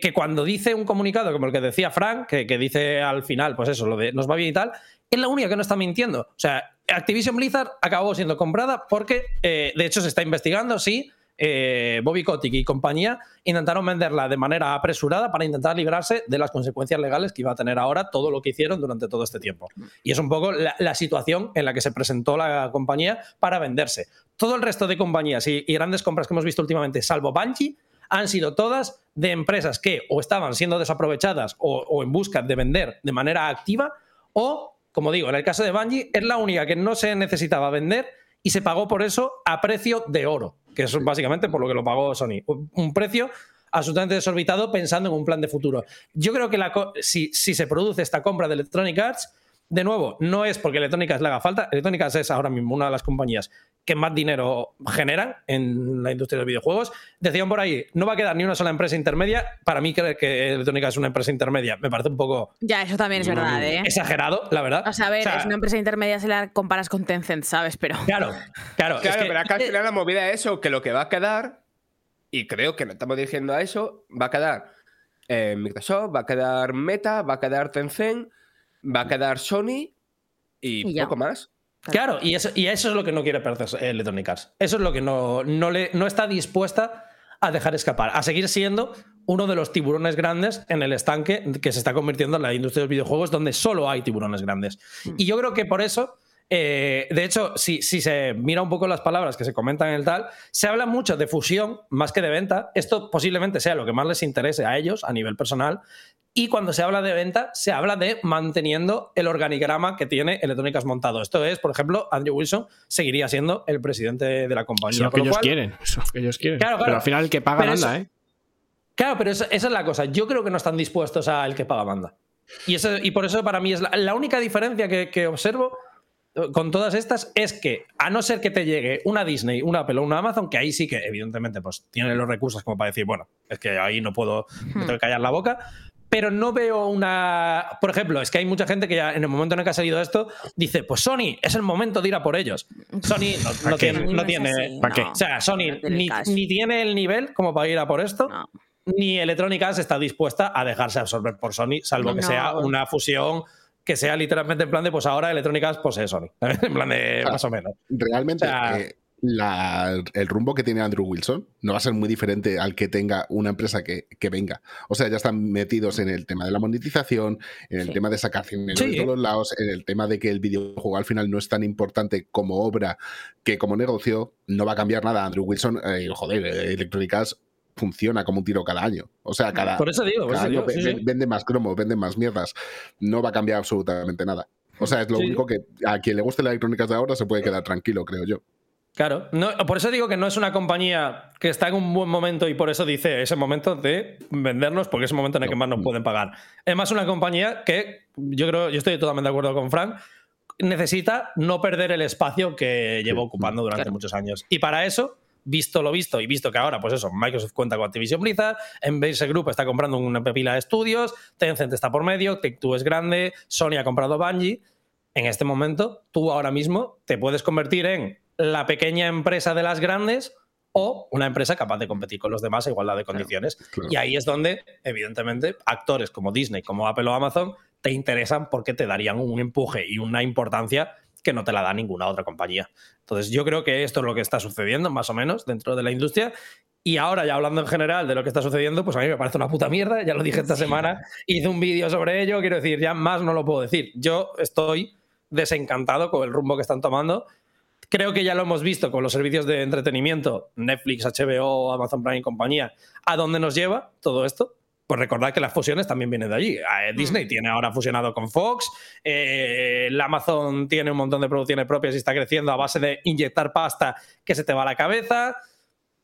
que, cuando dice un comunicado como el que decía Frank, que, dice al final, pues eso, lo de nos va bien y tal, es la única que no está mintiendo. O sea, Activision Blizzard acabó siendo comprada porque, eh, de hecho, se está investigando, sí eh, Bobby Kotick y compañía intentaron venderla de manera apresurada para intentar librarse de las consecuencias legales que iba a tener ahora todo lo que hicieron durante todo este tiempo. Y es un poco la, situación en la que se presentó la compañía para venderse. Todo el resto de compañías y, grandes compras que hemos visto últimamente, salvo Bungie, han sido todas de empresas que o estaban siendo desaprovechadas o, o en busca de vender de manera activa o, como digo, en el caso de Bungie, es la única que no se necesitaba vender y se pagó por eso a precio de oro que es básicamente por lo que lo pagó Sony. Un precio absolutamente desorbitado pensando en un plan de futuro. Yo creo que si, si, se produce esta compra de Electronic Arts, de nuevo, no es porque Electronic Arts le haga falta. Electronic Arts es ahora mismo una de las compañías que más dinero generan en la industria de los videojuegos. Decían por ahí, no va a quedar ni una sola empresa intermedia. Para mí, creer que Electronic Arts es una empresa intermedia me parece un poco. Ya, eso también es verdad, ¿eh? Exagerado, la verdad. O sea, a ver, es una empresa intermedia si la comparas con Tencent, ¿sabes? Pero. Claro, claro. Claro, pero acá al final la movida es eso, que lo que va a quedar, y creo que no estamos dirigiendo a eso, va a quedar eh, Microsoft, va a quedar Meta, va a quedar Tencent, va a quedar Sony y, poco más. Claro, y eso, y eso es lo que no quiere perder Electronic Arts. Eso es lo que no, no, le, no está dispuesta a dejar escapar, a seguir siendo uno de los tiburones grandes en el estanque que se está convirtiendo en la industria de los videojuegos donde solo hay tiburones grandes. Mm. Y yo creo que por eso Eh, de hecho, si, si, se mira un poco las palabras que se comentan en el tal, se habla mucho de fusión más que de venta. Esto posiblemente sea lo que más les interese a ellos a nivel personal. Y cuando se habla de venta, se habla de manteniendo el organigrama que tiene Electrónicas montado. Esto es, por ejemplo, Andrew Wilson seguiría siendo el presidente de la compañía. Eso que ellos quieren. Eso que ellos quieren. Claro, Pero al final el que paga manda, ¿eh? Claro, pero esa, es la cosa. Yo creo que no están dispuestos a el que paga manda. Y, eso, y por eso para mí es la, única diferencia que, que observo con todas estas es que, a no ser que te llegue una Disney, una Apple o una Amazon, que ahí sí que, evidentemente, pues tienen los recursos como para decir, bueno, es que ahí no puedo, me tengo que callar la boca, pero no veo una. Por ejemplo, es que hay mucha gente que ya en el momento en el que ha salido esto dice: Pues Sony, es el momento de ir a por ellos. Sony no, tiene. No tiene ¿Para qué? O sea, Sony ni, ni, tiene el nivel como para ir a por esto. Ni Electronic Arts está dispuesta a dejarse absorber por Sony, salvo que sea una fusión que sea literalmente en plan de, pues ahora electrónicas, pues es Sony. *laughs* en plan de más o menos. Realmente, eh, el rumbo que tiene Andrew Wilson no va a ser muy diferente al que tenga una empresa que, venga. O sea, ya están metidos en el tema de la monetización, en el tema de sacar dinero de todos lados, en el tema de que el videojuego al final no es tan importante como obra que como negocio. No va a cambiar nada. Andrew Wilson, eh, joder, Electrónicas funciona como un tiro cada año. O sea, cada, por eso digo, vende más cromos, vende más mierdas. No va a cambiar absolutamente nada. O sea, es lo único que a quien le guste las electrónicas de ahora se puede quedar tranquilo, creo yo. Claro, no, por eso digo que no es una compañía que está en un buen momento y por eso dice ese momento de vendernos, porque es el momento en el que más nos pueden pagar. Es más una compañía que yo creo, yo estoy totalmente de acuerdo con Frank, necesita no perder el espacio que lleva ocupando durante muchos años. Y para eso visto lo visto y visto que ahora, pues eso, Microsoft cuenta con Activision Blizzard, Enbase Group está comprando una pepila de estudios, Tencent está por medio, Take-Two es grande, Sony ha comprado Bungie. En este momento, tú ahora mismo te puedes convertir en la pequeña empresa de las grandes o una empresa capaz de competir con los demás a igualdad de condiciones. Y ahí es donde, evidentemente, actores como Disney, como Apple o Amazon te interesan porque te darían un empuje y una importancia que no te la da ninguna otra compañía. Entonces, yo creo que esto es lo que está sucediendo, más o menos, dentro de la industria. Y ahora, ya hablando en general de lo que está sucediendo, pues a mí me parece una puta mierda. Ya lo dije esta semana, hice un vídeo sobre ello. Quiero decir, ya más no lo puedo decir. Yo estoy desencantado con el rumbo que están tomando. Creo que ya lo hemos visto con los servicios de entretenimiento, Netflix, HBO, Amazon Prime y compañía, a dónde nos lleva todo esto. Pues recordad que las fusiones también vienen de allí. Eh, Disney mm. tiene ahora fusionado con Fox, eh, Amazon tiene un montón de producciones propias y está creciendo a base de inyectar pasta que se te va a la cabeza.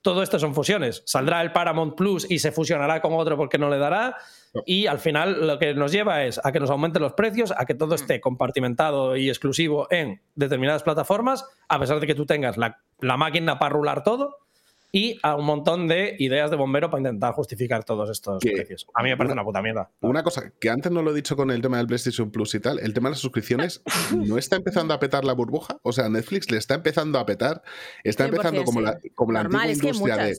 Todo esto son fusiones. Saldrá el Paramount Plus y se fusionará con otro porque no le dará. Y al final lo que nos lleva es a que nos aumenten los precios, a que todo mm. esté compartimentado y exclusivo en determinadas plataformas, a pesar de que tú tengas la, la máquina para rular todo y a un montón de ideas de bombero para intentar justificar todos estos precios. A mí me parece una, puta mierda. Una cosa que antes no lo he dicho con el tema del PlayStation Plus y tal, el tema de las suscripciones no está empezando a petar la burbuja, o sea, Netflix le está empezando a petar, está empezando como la, como la antigua industria de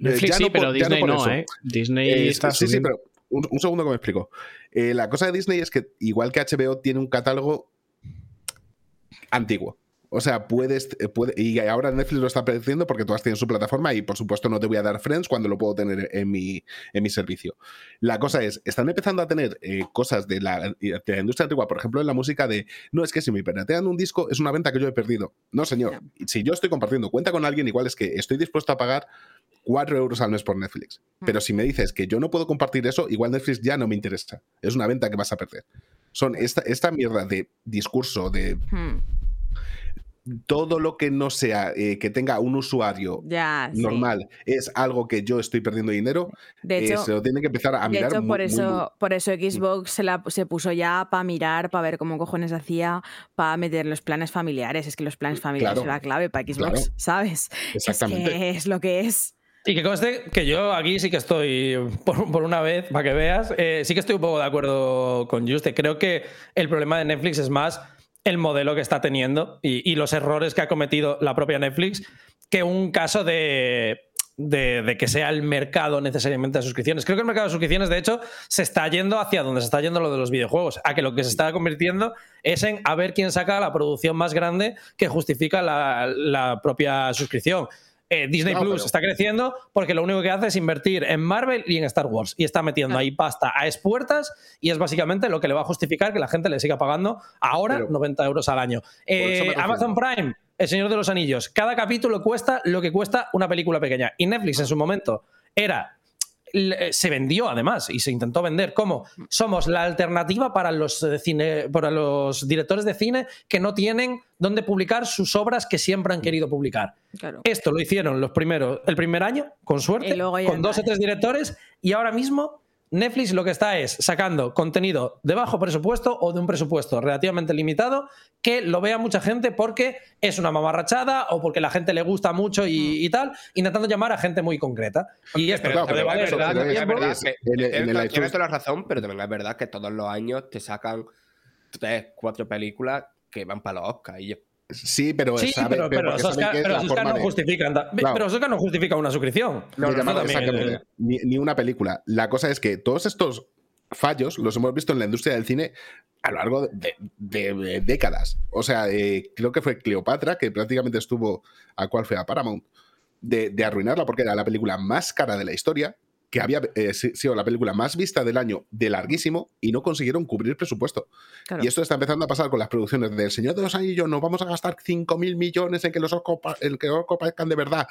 Netflix sí, pero Disney no, ¿eh? Disney eh, está Sí, sí, pero un, segundo que me explico. Eh, la cosa de Disney es que, igual que HBO, tiene un catálogo antiguo. O sea, puedes. Eh, puede, y ahora Netflix lo está apareciendo porque todas tienen su plataforma y, por supuesto, no te voy a dar Friends cuando lo puedo tener en mi, en mi servicio. La cosa es, están empezando a tener eh, cosas de la, de la, industria antigua, por ejemplo, en la música de. No, es que si me piratean un disco es una venta que yo he perdido. No, señor. Si yo estoy compartiendo cuenta con alguien, igual es que estoy dispuesto a pagar 4 euros al mes por Netflix. Mm. Pero si me dices que yo no puedo compartir eso, igual Netflix ya no me interesa. Es una venta que vas a perder. Son esta, esta mierda de discurso, de. Hmm todo lo que no sea eh, que tenga un usuario normal es algo que yo estoy perdiendo dinero, de eh, hecho, se lo tiene que empezar a mirar. De hecho, por, eso, por eso Xbox se, la, se puso ya para mirar, para ver cómo cojones hacía, para meter los planes familiares. Es que los planes familiares son la clave para Xbox, ¿sabes? Exactamente. Es, lo que es. Y que conste que yo aquí sí que estoy, por, una vez, para que veas, eh, sí que estoy un poco de acuerdo con Juste. Creo que el problema de Netflix es más el modelo que está teniendo y, los errores que ha cometido la propia Netflix que un caso de, de, que sea el mercado necesariamente de suscripciones. Creo que el mercado de suscripciones, de hecho, se está yendo hacia donde se está yendo lo de los videojuegos, a que lo que se está convirtiendo es en a ver quién saca la producción más grande que justifica la, propia suscripción. Eh, Disney Plus está creciendo porque lo único que hace es invertir en Marvel y en Star Wars. Y está metiendo ahí pasta a espuertas y es básicamente lo que le va a justificar que la gente le siga pagando ahora 90 euros al año. Eh, Amazon Prime, El Señor de los Anillos. Cada capítulo cuesta lo que cuesta una película pequeña. Y Netflix en su momento era se vendió además y se intentó vender. Como somos la alternativa para los, eh, cine, para los directores de cine que no tienen dónde publicar sus obras que siempre han querido publicar. Esto lo hicieron los primeros, el primer año, con suerte, con dos o tres directores, y ahora mismo Netflix lo que está es sacando contenido de bajo presupuesto o de un presupuesto relativamente limitado que lo vea mucha gente porque es una mamarrachada o porque la gente le gusta mucho y, tal, intentando llamar a gente muy concreta. Y esto claro, pero, es verdad, tienes toda la razón, pero también es verdad que todos los años te sacan tres, cuatro películas que van para los Oscars y Sí, pero, sí, pero, pero, no justifican. Pero Oscar no justifica una suscripción. ni, una película. La cosa es que todos estos fallos los hemos visto en la industria del cine a lo largo de, décadas. O sea, eh, creo que fue Cleopatra, que prácticamente estuvo a cuál fue a Paramount, de, de arruinarla porque era la película más cara de la historia que había eh, sido la película más vista del año de larguísimo y no consiguieron cubrir presupuesto. Y esto está empezando a pasar con las producciones del Señor de los Anillos, nos vamos a gastar 5.000 millones en que los Oscars parezcan de verdad.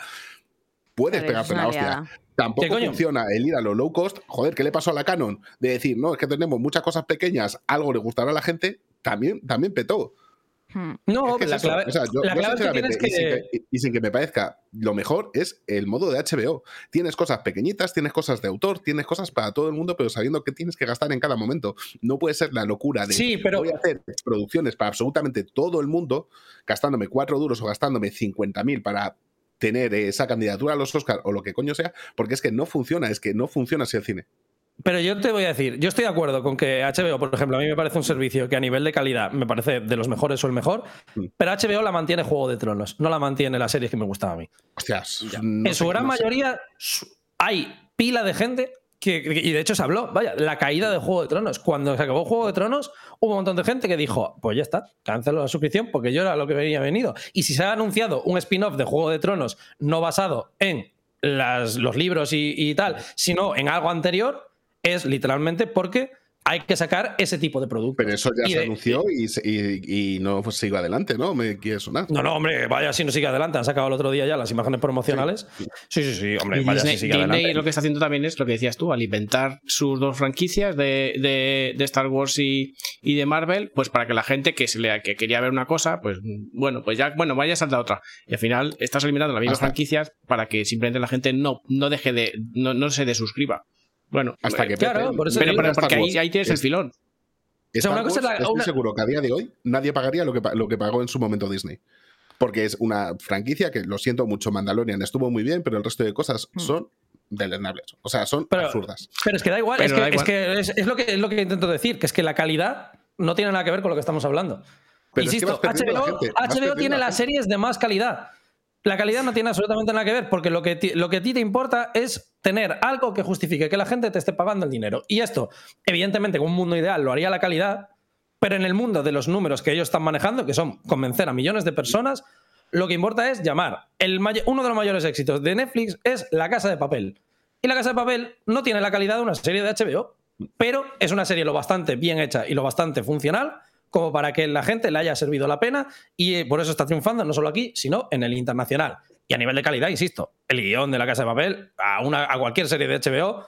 Puedes pegarte la hostia. Tampoco funciona el ir a lo low cost. Joder, ¿qué le pasó a la Canon? De decir, no, es que tenemos muchas cosas pequeñas, algo le gustará a la gente, también, también petó. No, la clave, y, sin que, me parezca lo mejor es el modo de HBO. Tienes cosas pequeñitas, tienes cosas de autor, tienes cosas para todo el mundo, pero sabiendo que tienes que gastar en cada momento. No puede ser la locura de sí, pero... voy a hacer producciones para absolutamente todo el mundo, gastándome cuatro duros o gastándome 50.000 para tener esa candidatura a los Oscars o lo que coño sea, porque es que no funciona, es que no funciona así el cine. Pero yo te voy a decir, yo estoy de acuerdo con que HBO, por ejemplo, a mí me parece un servicio que a nivel de calidad me parece de los mejores o el mejor, mm. pero HBO la mantiene Juego de Tronos, no la mantiene las series que me gustan a mí. Hostias. en su gran mayoría hay pila de gente que, y de hecho se habló, vaya, la caída de Juego de Tronos. Cuando se acabó Juego de Tronos, hubo un montón de gente que dijo, pues ya está, cancelo la suscripción porque yo era lo que venía venido. Y si se ha anunciado un spin-off de Juego de Tronos no basado en los libros y, y tal, sino en algo anterior, es literalmente porque hay que sacar ese tipo de producto. Pero eso ya se anunció y, no pues, sigue adelante, ¿no? Me quiere sonar. No, no, hombre, vaya si no sigue adelante. Han sacado el otro día ya las imágenes promocionales. Sí, sí, sí, hombre, vaya si sigue Disney lo que está haciendo también es lo que decías tú, alimentar sus dos franquicias de, Star Wars y, de Marvel, pues para que la gente que, se le, que quería ver una cosa, pues bueno, pues ya, bueno, vaya a saltar otra. Y al final estás eliminando las mismas franquicias para que simplemente la gente no, no deje de, no, no se desuscriba. Bueno, hasta que claro, por eso pero, porque ahí, tienes el filón. una cosa estoy seguro que a día de hoy nadie pagaría lo que, lo que pagó en su momento Disney. Porque es una franquicia que, lo siento mucho, Mandalorian estuvo muy bien, pero el resto de cosas hmm. son deleznables. O sea, son absurdas. Pero es que da igual, es, que, es, lo que, es lo que intento decir, que es que la calidad no tiene nada que ver con lo que estamos hablando. Pero Insisto, HBO, HBO tiene las series de más calidad. La calidad no tiene absolutamente nada que ver, porque lo que, lo que a ti te importa es tener algo que justifique que la gente te esté pagando el dinero. Y esto, evidentemente, con un mundo ideal lo haría la calidad, pero en el mundo de los números que ellos están manejando, que son convencer a millones de personas, lo que importa es llamar. El uno de los mayores éxitos de Netflix es La Casa de Papel. Y La Casa de Papel no tiene la calidad de una serie de HBO, pero es una serie lo bastante bien hecha y lo bastante funcional como para que la gente le haya servido la pena y eh, por eso está triunfando no solo aquí, sino en el internacional. Y a nivel de calidad, insisto, el guion de La Casa de Papel a, una, a cualquier serie de HBO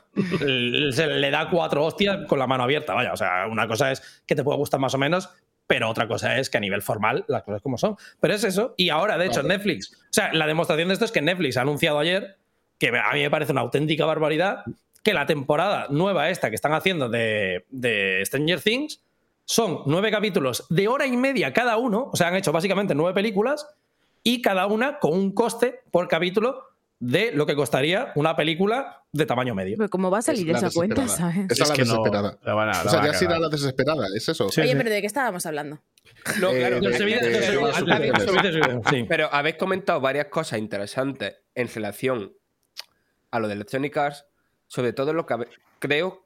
se le da cuatro hostias con la mano abierta. Vaya, o sea, una cosa es que te pueda gustar más o menos, pero otra cosa es que a nivel formal las cosas como son. Pero es eso. Y ahora, de hecho, Netflix, o sea, la demostración de esto es que Netflix ha anunciado ayer, que a mí me parece una auténtica barbaridad, que la temporada nueva esta que están haciendo de, de Stranger Things son nueve capítulos de hora y media cada uno, o sea, han hecho básicamente nueve películas y cada una con un coste por capítulo de lo que costaría una película de tamaño medio. Pero ¿cómo va a salir esa cuenta, ¿sabes? Esa es la desesperada. o sea, ya sí era la desesperada, es eso. Oye, pero ¿de qué estábamos hablando? No, claro. Pero habéis comentado varias cosas interesantes en relación a lo de Electronic Arts, sobre todo lo que creo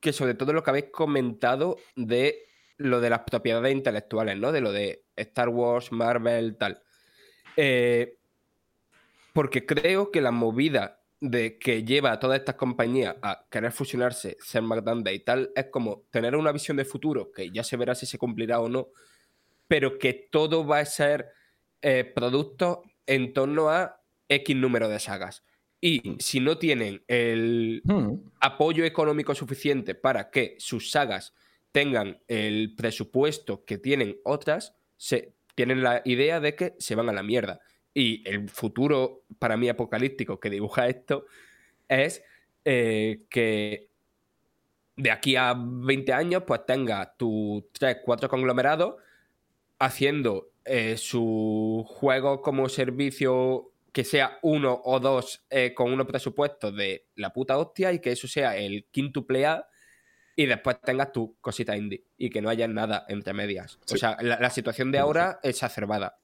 que sobre todo lo que habéis comentado de lo de las propiedades intelectuales, ¿no? De lo de Star Wars, Marvel, tal. Eh, porque creo que la movida de que lleva a todas estas compañías a querer fusionarse, ser más grandes y tal, es como tener una visión de futuro, que ya se verá si se cumplirá o no, pero que todo va a ser eh, producto en torno a X número de sagas. Y si no tienen el Hmm. apoyo económico suficiente para que sus sagas tengan el presupuesto que tienen otras, se tienen la idea de que se van a la mierda. Y el futuro, para mí, apocalíptico que dibuja esto es eh, que de aquí a 20 años, pues tenga tus 3, 4 conglomerados haciendo eh, su juego como servicio que sea uno o dos eh, con unos presupuestos de la puta hostia y que eso sea el quintuple A y después tengas tu cosita indie y que no haya nada entre medias. O sea, la, la situación de ahora es acervada.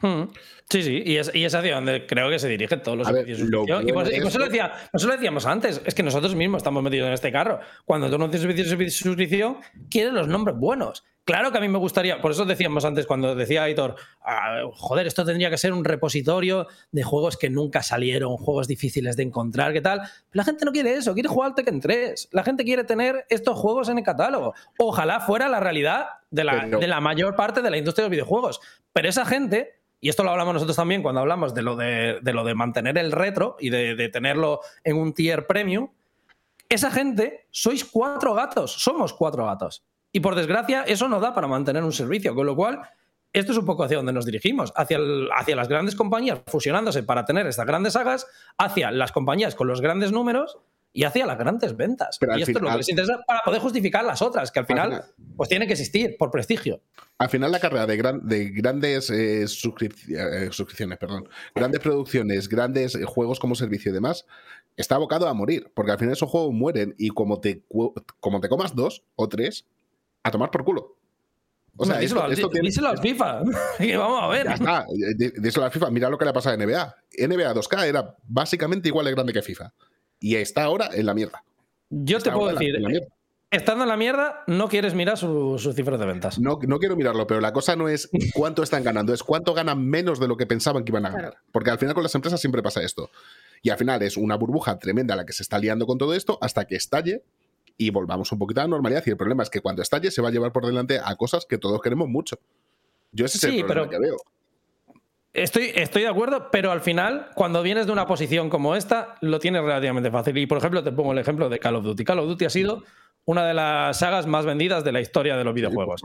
Hmm. Sí, sí, y es, y es hacia donde creo que se dirigen todos los ver, servicios de lo. Y por, bueno y por eso de lo decía, eso lo decíamos antes, es que nosotros mismos estamos metidos en este carro. Cuando tú anuncias servicios de suscripción, quieres los nombres buenos. Claro que a mí me gustaría, por eso decíamos antes, cuando decía Aitor, "Ah, joder, esto tendría que ser un repositorio de juegos que nunca salieron, juegos difíciles de encontrar, ¿qué tal? la gente no quiere eso, quiere jugar al Tekken 3. La gente quiere tener estos juegos en el catálogo. Ojalá fuera la realidad de la, de la mayor parte de la industria de los videojuegos. Pero esa gente, y esto lo hablamos nosotros también cuando hablamos de lo de, de lo de mantener el retro y de, de tenerlo en un tier premium, esa gente sois cuatro gatos, somos cuatro gatos. Y por desgracia, eso no da para mantener un servicio, con lo cual, esto es un poco hacia donde nos dirigimos, hacia, el- hacia las grandes compañías fusionándose para tener estas grandes sagas, hacia las compañías con los grandes números y hacia las grandes ventas. Pero al y esto es lo que final- les interesa para poder justificar las otras, que al final, final- pues tienen que existir por prestigio. Al final la carrera de, gran- de grandes eh, suscrip- eh, suscripciones, perdón, grandes producciones, grandes eh, juegos como servicio y demás, está abocado a morir, porque al final esos juegos mueren y como te, como te comas dos o tres, a tomar por culo. O sea, díselo, esto, al- esto tiene- díselo al FIFA, *laughs* que vamos a ver. Ya está, díselo a FIFA, mira lo que le ha pasado a NBA. NBA 2K era básicamente igual de grande que FIFA. Y está ahora en la mierda. Yo te puedo ahora en la- decir, en la mierda. estando en la mierda, no quieres mirar su- sus cifras de ventas. No, no quiero mirarlo, pero la cosa no es cuánto están ganando, es cuánto ganan menos de lo que pensaban que iban a ganar. Claro. Porque al final con las empresas siempre pasa esto. Y al final es una burbuja tremenda la que se está liando con todo esto hasta que estalle y volvamos un poquito a la normalidad. Y el problema es que cuando estalle se va a llevar por delante a cosas que todos queremos mucho. Yo ese es Sí, el problema pero- que veo. Estoy, estoy de acuerdo, pero al final, cuando vienes de una posición como esta, lo tienes relativamente fácil. Y por ejemplo, te pongo el ejemplo de Call of Duty. Call of Duty ha sido una de las sagas más vendidas de la historia de los videojuegos.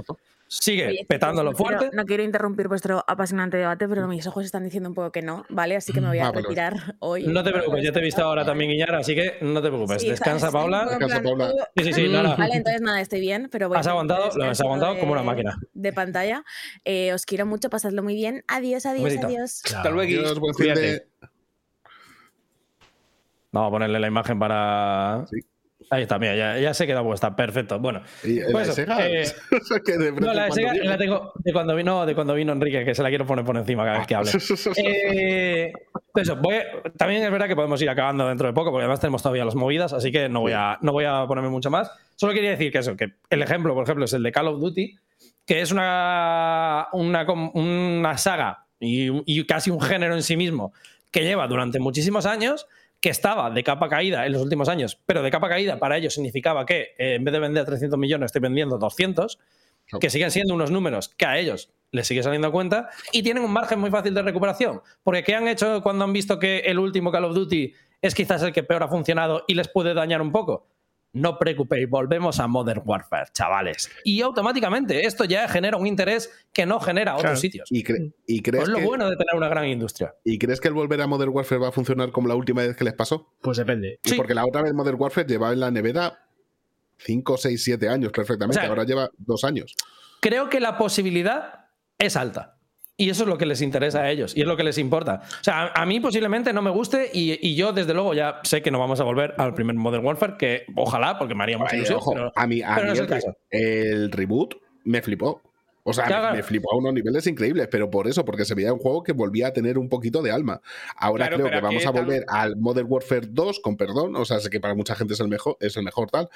Sigue Oye, petándolo quiero- fuerte. no quiero interrumpir vuestro apasionante debate, pero mis ojos están diciendo un poco que no, ¿vale? Así que me voy a Ah, pero- retirar hoy. No te preocupes, ya te he visto ahora también, Guillar, así que no te preocupes. Sí, Descansa, Paula. Descansa, Paula. Sí, sí, sí, no, no. Vale, entonces nada, estoy bien, pero voy Has aguantado, lo has aguantado de- como una máquina. De pantalla. Eh, os quiero mucho, pasadlo muy bien. Adiós, adiós, adiós. Hasta luego. Dios, buen fin de-. Vamos a ponerle la imagen para. Sí. Ahí está, mira, ya, ya se queda puesta. Perfecto. Bueno, Y, Pues la eso, Sega, eh, *laughs* que de no, la de la tengo de cuando vino, de cuando vino Enrique, que se la quiero poner por encima cada vez que hable. *laughs* Eh, eso, voy a- también es verdad que podemos ir acabando dentro de poco, porque además tenemos todavía las movidas, así que no voy a, no voy a ponerme mucho más. Solo quería decir que eso, que el ejemplo, por ejemplo, es el de Call of Duty, que es una, una, una saga y, y casi un género en sí mismo que lleva durante muchísimos años, que estaba de capa caída en los últimos años, pero de capa caída para ellos significaba que eh, en vez de vender 300 millones estoy vendiendo 200, que siguen siendo unos números que a ellos les sigue saliendo a cuenta y tienen un margen muy fácil de recuperación. Porque ¿qué han hecho cuando han visto que el último Call of Duty es quizás el que peor ha funcionado y les puede dañar un poco? No preocupéis, volvemos a Modern Warfare, chavales. Y automáticamente esto ya genera un interés que no genera otros sitios. ¿Y, cre- y crees Es lo que, bueno de tener una gran industria. ¿Y crees que el volver a Modern Warfare va a funcionar como la última vez que les pasó? Pues depende. Y Sí. Porque la otra vez Modern Warfare llevaba en la nevera 5, 6, 7 años perfectamente. O sea, Ahora lleva 2 años. creo que la posibilidad es alta. Y eso es lo que les interesa a ellos y es lo que les importa. O sea, a, a mí posiblemente no me guste y, y yo desde luego ya sé que no vamos a volver al primer Modern Warfare, que ojalá, porque me haría mucha ilusión. ojo, pero- a mí, a pero no mí es el, el caso. el reboot me flipó. O sea, Claro, me, flipó a unos niveles increíbles, pero por eso, porque se veía un juego que volvía a tener un poquito de alma. Ahora Claro, creo que vamos a volver al Modern Warfare 2, con perdón, o sea, sé que para mucha gente es el mejor, es el mejor tal,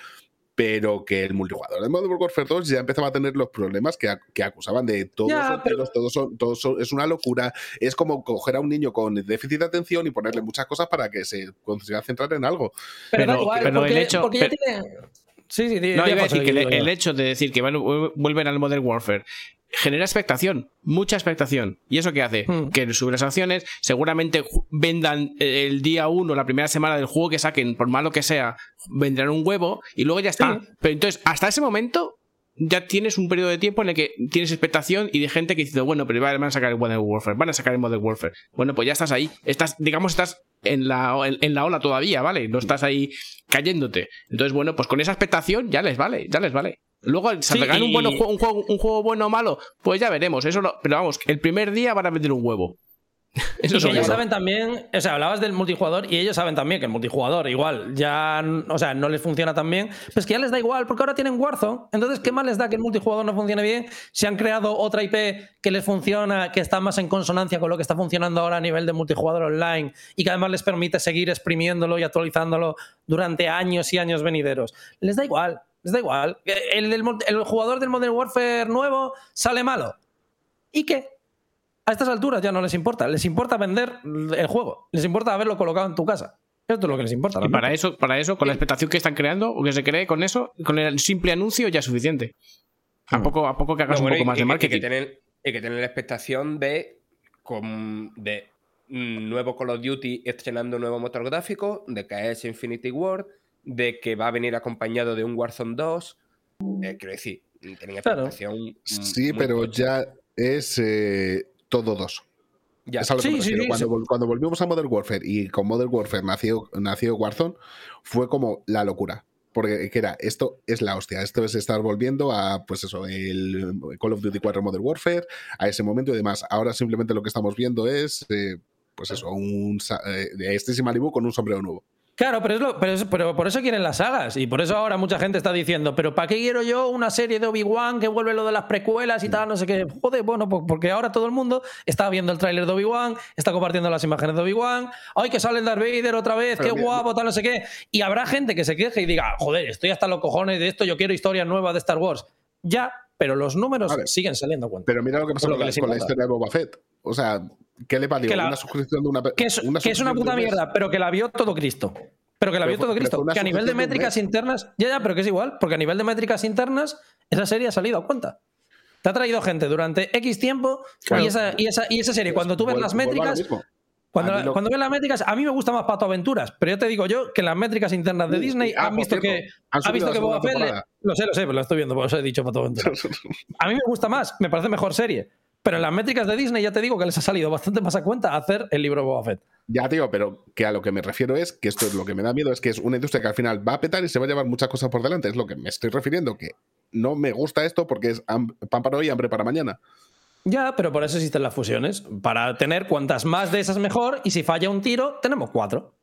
pero que el multijugador de Modern Warfare 2 ya empezaba a tener los problemas que, que acusaban de todos son pero... todos son, todos es una locura. Es como coger a un niño con déficit de atención y ponerle muchas cosas para que se consiga centrar en algo. Pero, pero, el hecho. Sí, sí, no, iba a decir que el, hecho de decir que vuelven al Modern Warfare genera expectación, mucha expectación. ¿Y eso qué hace? Hmm. Que suben las acciones, seguramente vendan el día uno, la primera semana del juego que saquen, por malo que sea, vendrán un huevo y luego ya está. Pero entonces, hasta ese momento, ya tienes un periodo de tiempo en el que tienes expectación y de gente que dice, bueno, pero van a sacar el Modern Warfare, van a sacar el Modern Warfare. Bueno, pues ya estás ahí. Estás, digamos, estás en la, en, la ola todavía, ¿vale? No estás ahí cayéndote. Entonces, bueno, pues con esa expectación ya les vale, ya les vale. Luego, si un, bueno, un, juego, un juego bueno o malo, pues ya veremos. Eso pero vamos, el primer día van a vender un huevo. *laughs* Eso y ellos saben también, o sea, hablabas del multijugador y ellos saben también que el multijugador igual ya, o sea, no les funciona tan bien, pues que ya les da igual porque ahora tienen Warzone. Entonces, ¿qué más les da que el multijugador no funcione bien? Si han creado otra IP que les funciona, que está más en consonancia con lo que está funcionando ahora a nivel de multijugador online y que además les permite seguir exprimiéndolo y actualizándolo durante años y años venideros. Les da igual, les da igual. El, el jugador del Modern Warfare nuevo sale malo. ¿Y qué? a estas alturas ya no les importa. Les importa vender el juego. Les importa haberlo colocado en tu casa. Esto es lo que les importa. Y para eso, para eso, con la expectación que están creando, o que se cree con eso, con el simple anuncio ya es suficiente. A mm. poco, a poco que hagas un poco más de marketing. Y que, tienen, que tener la expectación de, con, de nuevo Call of Duty estrenando un nuevo motor gráfico, de que es Infinity War, de que va a venir acompañado de un Warzone 2. Eh, quiero decir, tienen expectación. Sí, pero ya es. Eh, todo dos. Ya. cuando, volvimos a Modern Warfare y con Modern Warfare nació, nació Warzone, fue como la locura. Porque era, esto es la hostia, esto es estar volviendo a, pues eso, el Call of Duty 4 Modern Warfare, a ese momento y demás. Ahora simplemente lo que estamos viendo es, eh, pues eso, un eh, este Malibu con un sombrero nuevo. Claro, pero, es lo, pero, pero, por eso quieren las sagas. Y por eso ahora mucha gente está diciendo, pero ¿para qué quiero yo una serie de Obi-Wan que vuelve lo de las precuelas y tal? No sé qué. Joder, bueno, porque ahora todo el mundo está viendo el tráiler de Obi-Wan, está compartiendo las imágenes de Obi-Wan. ¡Ay, que sale el Darth Vader otra vez! ¡Qué guapo! Tal, no sé qué. Y habrá gente que se queje y diga, joder, estoy hasta los cojones de esto, yo quiero historias nuevas de Star Wars. Ya, pero los números siguen saliendo cuenta. Pero mira lo que pasa con, la, historia de Boba Fett. O sea, ¿qué le pasa? Una suscripción de una. Que es una puta mierda, pero que la vio todo Cristo. Pero que la vio todo Cristo. Que a nivel de métricas internas. Ya, ya, pero que es igual. Porque a nivel de métricas internas, esa serie ha salido a cuenta. Te ha traído gente durante X tiempo y, esa, y, esa, serie, cuando tú ves las métricas. Cuando, cuando ves las métricas, a mí me gusta más Pato Aventuras, pero yo te digo yo que las métricas internas de Disney han visto que. Ha visto que Boba Fett. Lo sé, lo sé, pero lo estoy viendo, por eso he dicho Pato Aventuras. *laughs* a mí me gusta más, me parece mejor serie. Pero en las métricas de Disney ya te digo que les ha salido bastante más a cuenta hacer el libro Boba Fett. Ya, tío, pero que a lo que me refiero es que esto es lo que me da miedo, es que es una industria que al final va a petar y se va a llevar muchas cosas por delante. Es lo que me estoy refiriendo, que no me gusta esto porque es pan para hoy y hambre para mañana. Ya, pero por eso existen las fusiones. Para tener cuantas más de esas mejor y si falla un tiro, tenemos cuatro.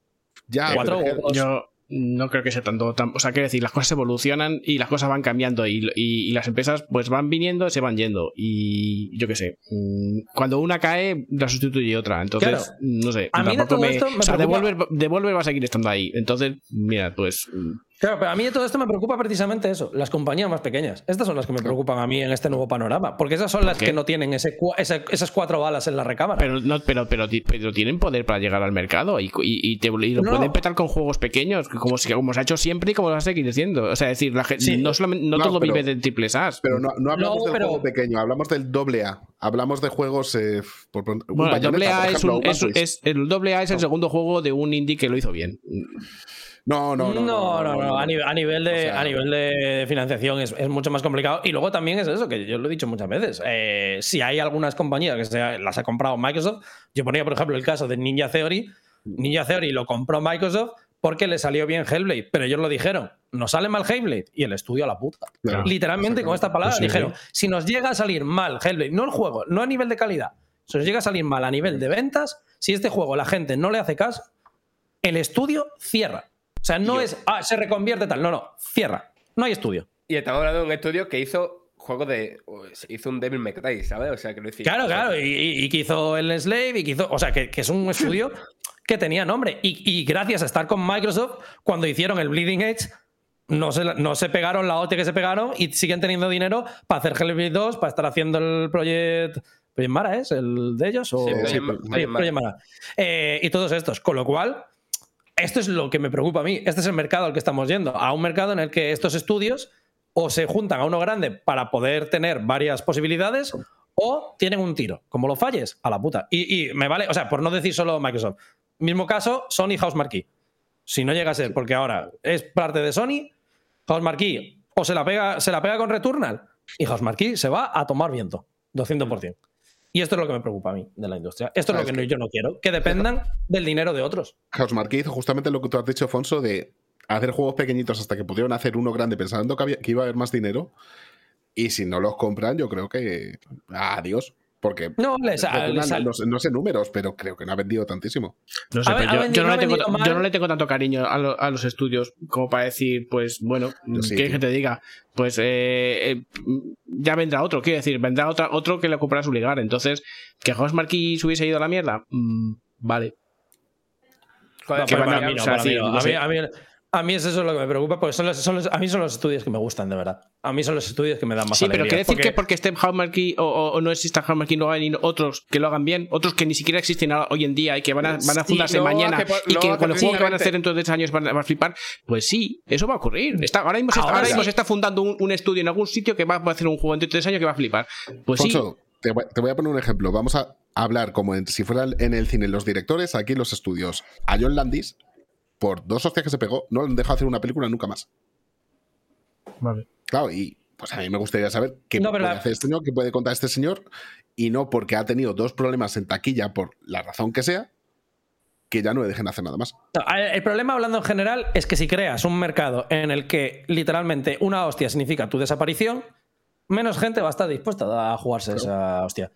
Ya, cuatro yo, no creo que sea tanto. o sea, quiero decir, las cosas evolucionan y las cosas van cambiando y, las empresas pues van viniendo y se van yendo. Y yo qué sé, mm, cuando una cae, la sustituye otra. Entonces, no sé. A mí me, o sea, Devolver, va a seguir estando ahí. Entonces, mira, pues. Claro, pero a mí de todo esto me preocupa precisamente eso, las compañías más pequeñas. Estas son las que me preocupan a mí en este nuevo panorama, porque esas son las que no tienen ese, esas cuatro balas en la recámara. Pero, no, pero, pero, tienen poder para llegar al mercado y, y, te, lo pueden petar con juegos pequeños, como, como se ha hecho siempre y como lo vas a seguir diciendo. O sea, decir, la gente, no, solamente, no, todo vive de triple A. Pero no, hablamos del juego pequeño, hablamos del doble A. Hablamos de juegos. Eh, bueno, el doble A, es, el doble A es el segundo juego de un indie que lo hizo bien. No, no, no. No, no, no. A, nivel, de, a nivel de financiación es, mucho más complicado. Y luego también es eso, que yo lo he dicho muchas veces. Eh, si hay algunas compañías que se, las ha comprado Microsoft, yo ponía, por ejemplo, el caso de Ninja Theory. Ninja Theory lo compró Microsoft porque le salió bien Hellblade, pero ellos lo dijeron, nos sale mal Hellblade y el estudio a la puta. Literalmente con esta palabra dijeron, si nos llega a salir mal Hellblade, no el juego, no a nivel de calidad, si nos llega a salir mal a nivel de ventas, si este juego la gente no le hace caso, el estudio cierra. O sea, no es, ah, se reconvierte tal. No, no, cierra. No hay estudio. Y estamos hablando de un estudio que hizo juego de. Hizo un Devil May Cry, ¿sabes? O sea, que decir. Claro, claro. Y, que hizo el Slave y que hizo. O sea, que, es un estudio *laughs* que tenía nombre. Y, gracias a estar con Microsoft, cuando hicieron el Bleeding Edge, no se, no se pegaron la hostia que se pegaron y siguen teniendo dinero para hacer Hellblade 2, para estar haciendo el proyecto. Project Mara es el de ellos o Sí, Project Mara. Eh, y todos estos con lo cual esto es lo que me preocupa a mí. Este es el mercado al que estamos yendo. A un mercado en el que estos estudios o se juntan a uno grande para poder tener varias posibilidades o tienen un tiro. Como lo falles a la puta. Y, y me vale o sea por no decir solo Microsoft. Mismo caso Sony House Marquee. Si no llega a ser porque ahora es parte de Sony House Marquee o se la pega se la pega con Returnal y House Marquee se va a tomar viento. 200% y esto es lo que me preocupa a mí de la industria. Esto es lo ¿Sabes que yo no quiero, que dependan del dinero de otros. House hizo justamente lo que tú has dicho, Alfonso, de hacer juegos pequeñitos hasta que pudieron hacer uno grande pensando que, había- que iba a haber más dinero. Y si no los compran, yo creo que. Adiós. Porque. No, les, Returnal, les sal- no, sé, no sé números, pero creo que no ha vendido tantísimo. No sé, Ha- pero ha yo, vendido- yo no le tengo, yo no le tengo tanto cariño a, lo- a los estudios como para decir, pues bueno, Yo sí, ¿qué tío. que te diga? Pues eh, eh, ya vendrá otro, quiero decir, vendrá otra, otro que le ocupará su lugar. Entonces, que House Marquee se hubiese ido a la mierda, Mm, vale. Joder, que Pero van a- para mí no, o sea, para mí sí, no. no A mí- a mí- a mí es eso lo que me preocupa, porque son los- son los- a mí son los estudios que me gustan, de verdad. A mí son los estudios que me dan más Sí, pero quiere decir porque- que porque esté House Marquee o, o- o no exista House Marquee no hay otros que lo hagan bien, otros que ni siquiera existen hoy en día y que van a, van a Sí, fundarse no, mañana que y no, que que con el juego que van a hacer dentro de tres años van a, van a flipar, pues sí, eso va a ocurrir. Está, ahora mismo, se, Ahora ahora mismo sí. se está fundando un, un estudio en algún sitio que va a hacer un juego dentro de tres años que va a flipar. Pues sí, Alfonso, te, voy, te voy a poner un ejemplo. Vamos a hablar como en- si fuera en el cine los directores, aquí los estudios. A John Landis, por dos hostias que se pegó, no le dejó hacer una película nunca más. Claro, y pues a mí me gustaría saber qué No, puede la- hacer este señor, qué puede contar este señor, y no porque ha tenido dos problemas en taquilla por la razón que sea, que ya no le dejen hacer nada más. El problema, hablando en general, es que si creas un mercado en el que literalmente una hostia significa tu desaparición, menos gente va a estar dispuesta a jugarse esa hostia.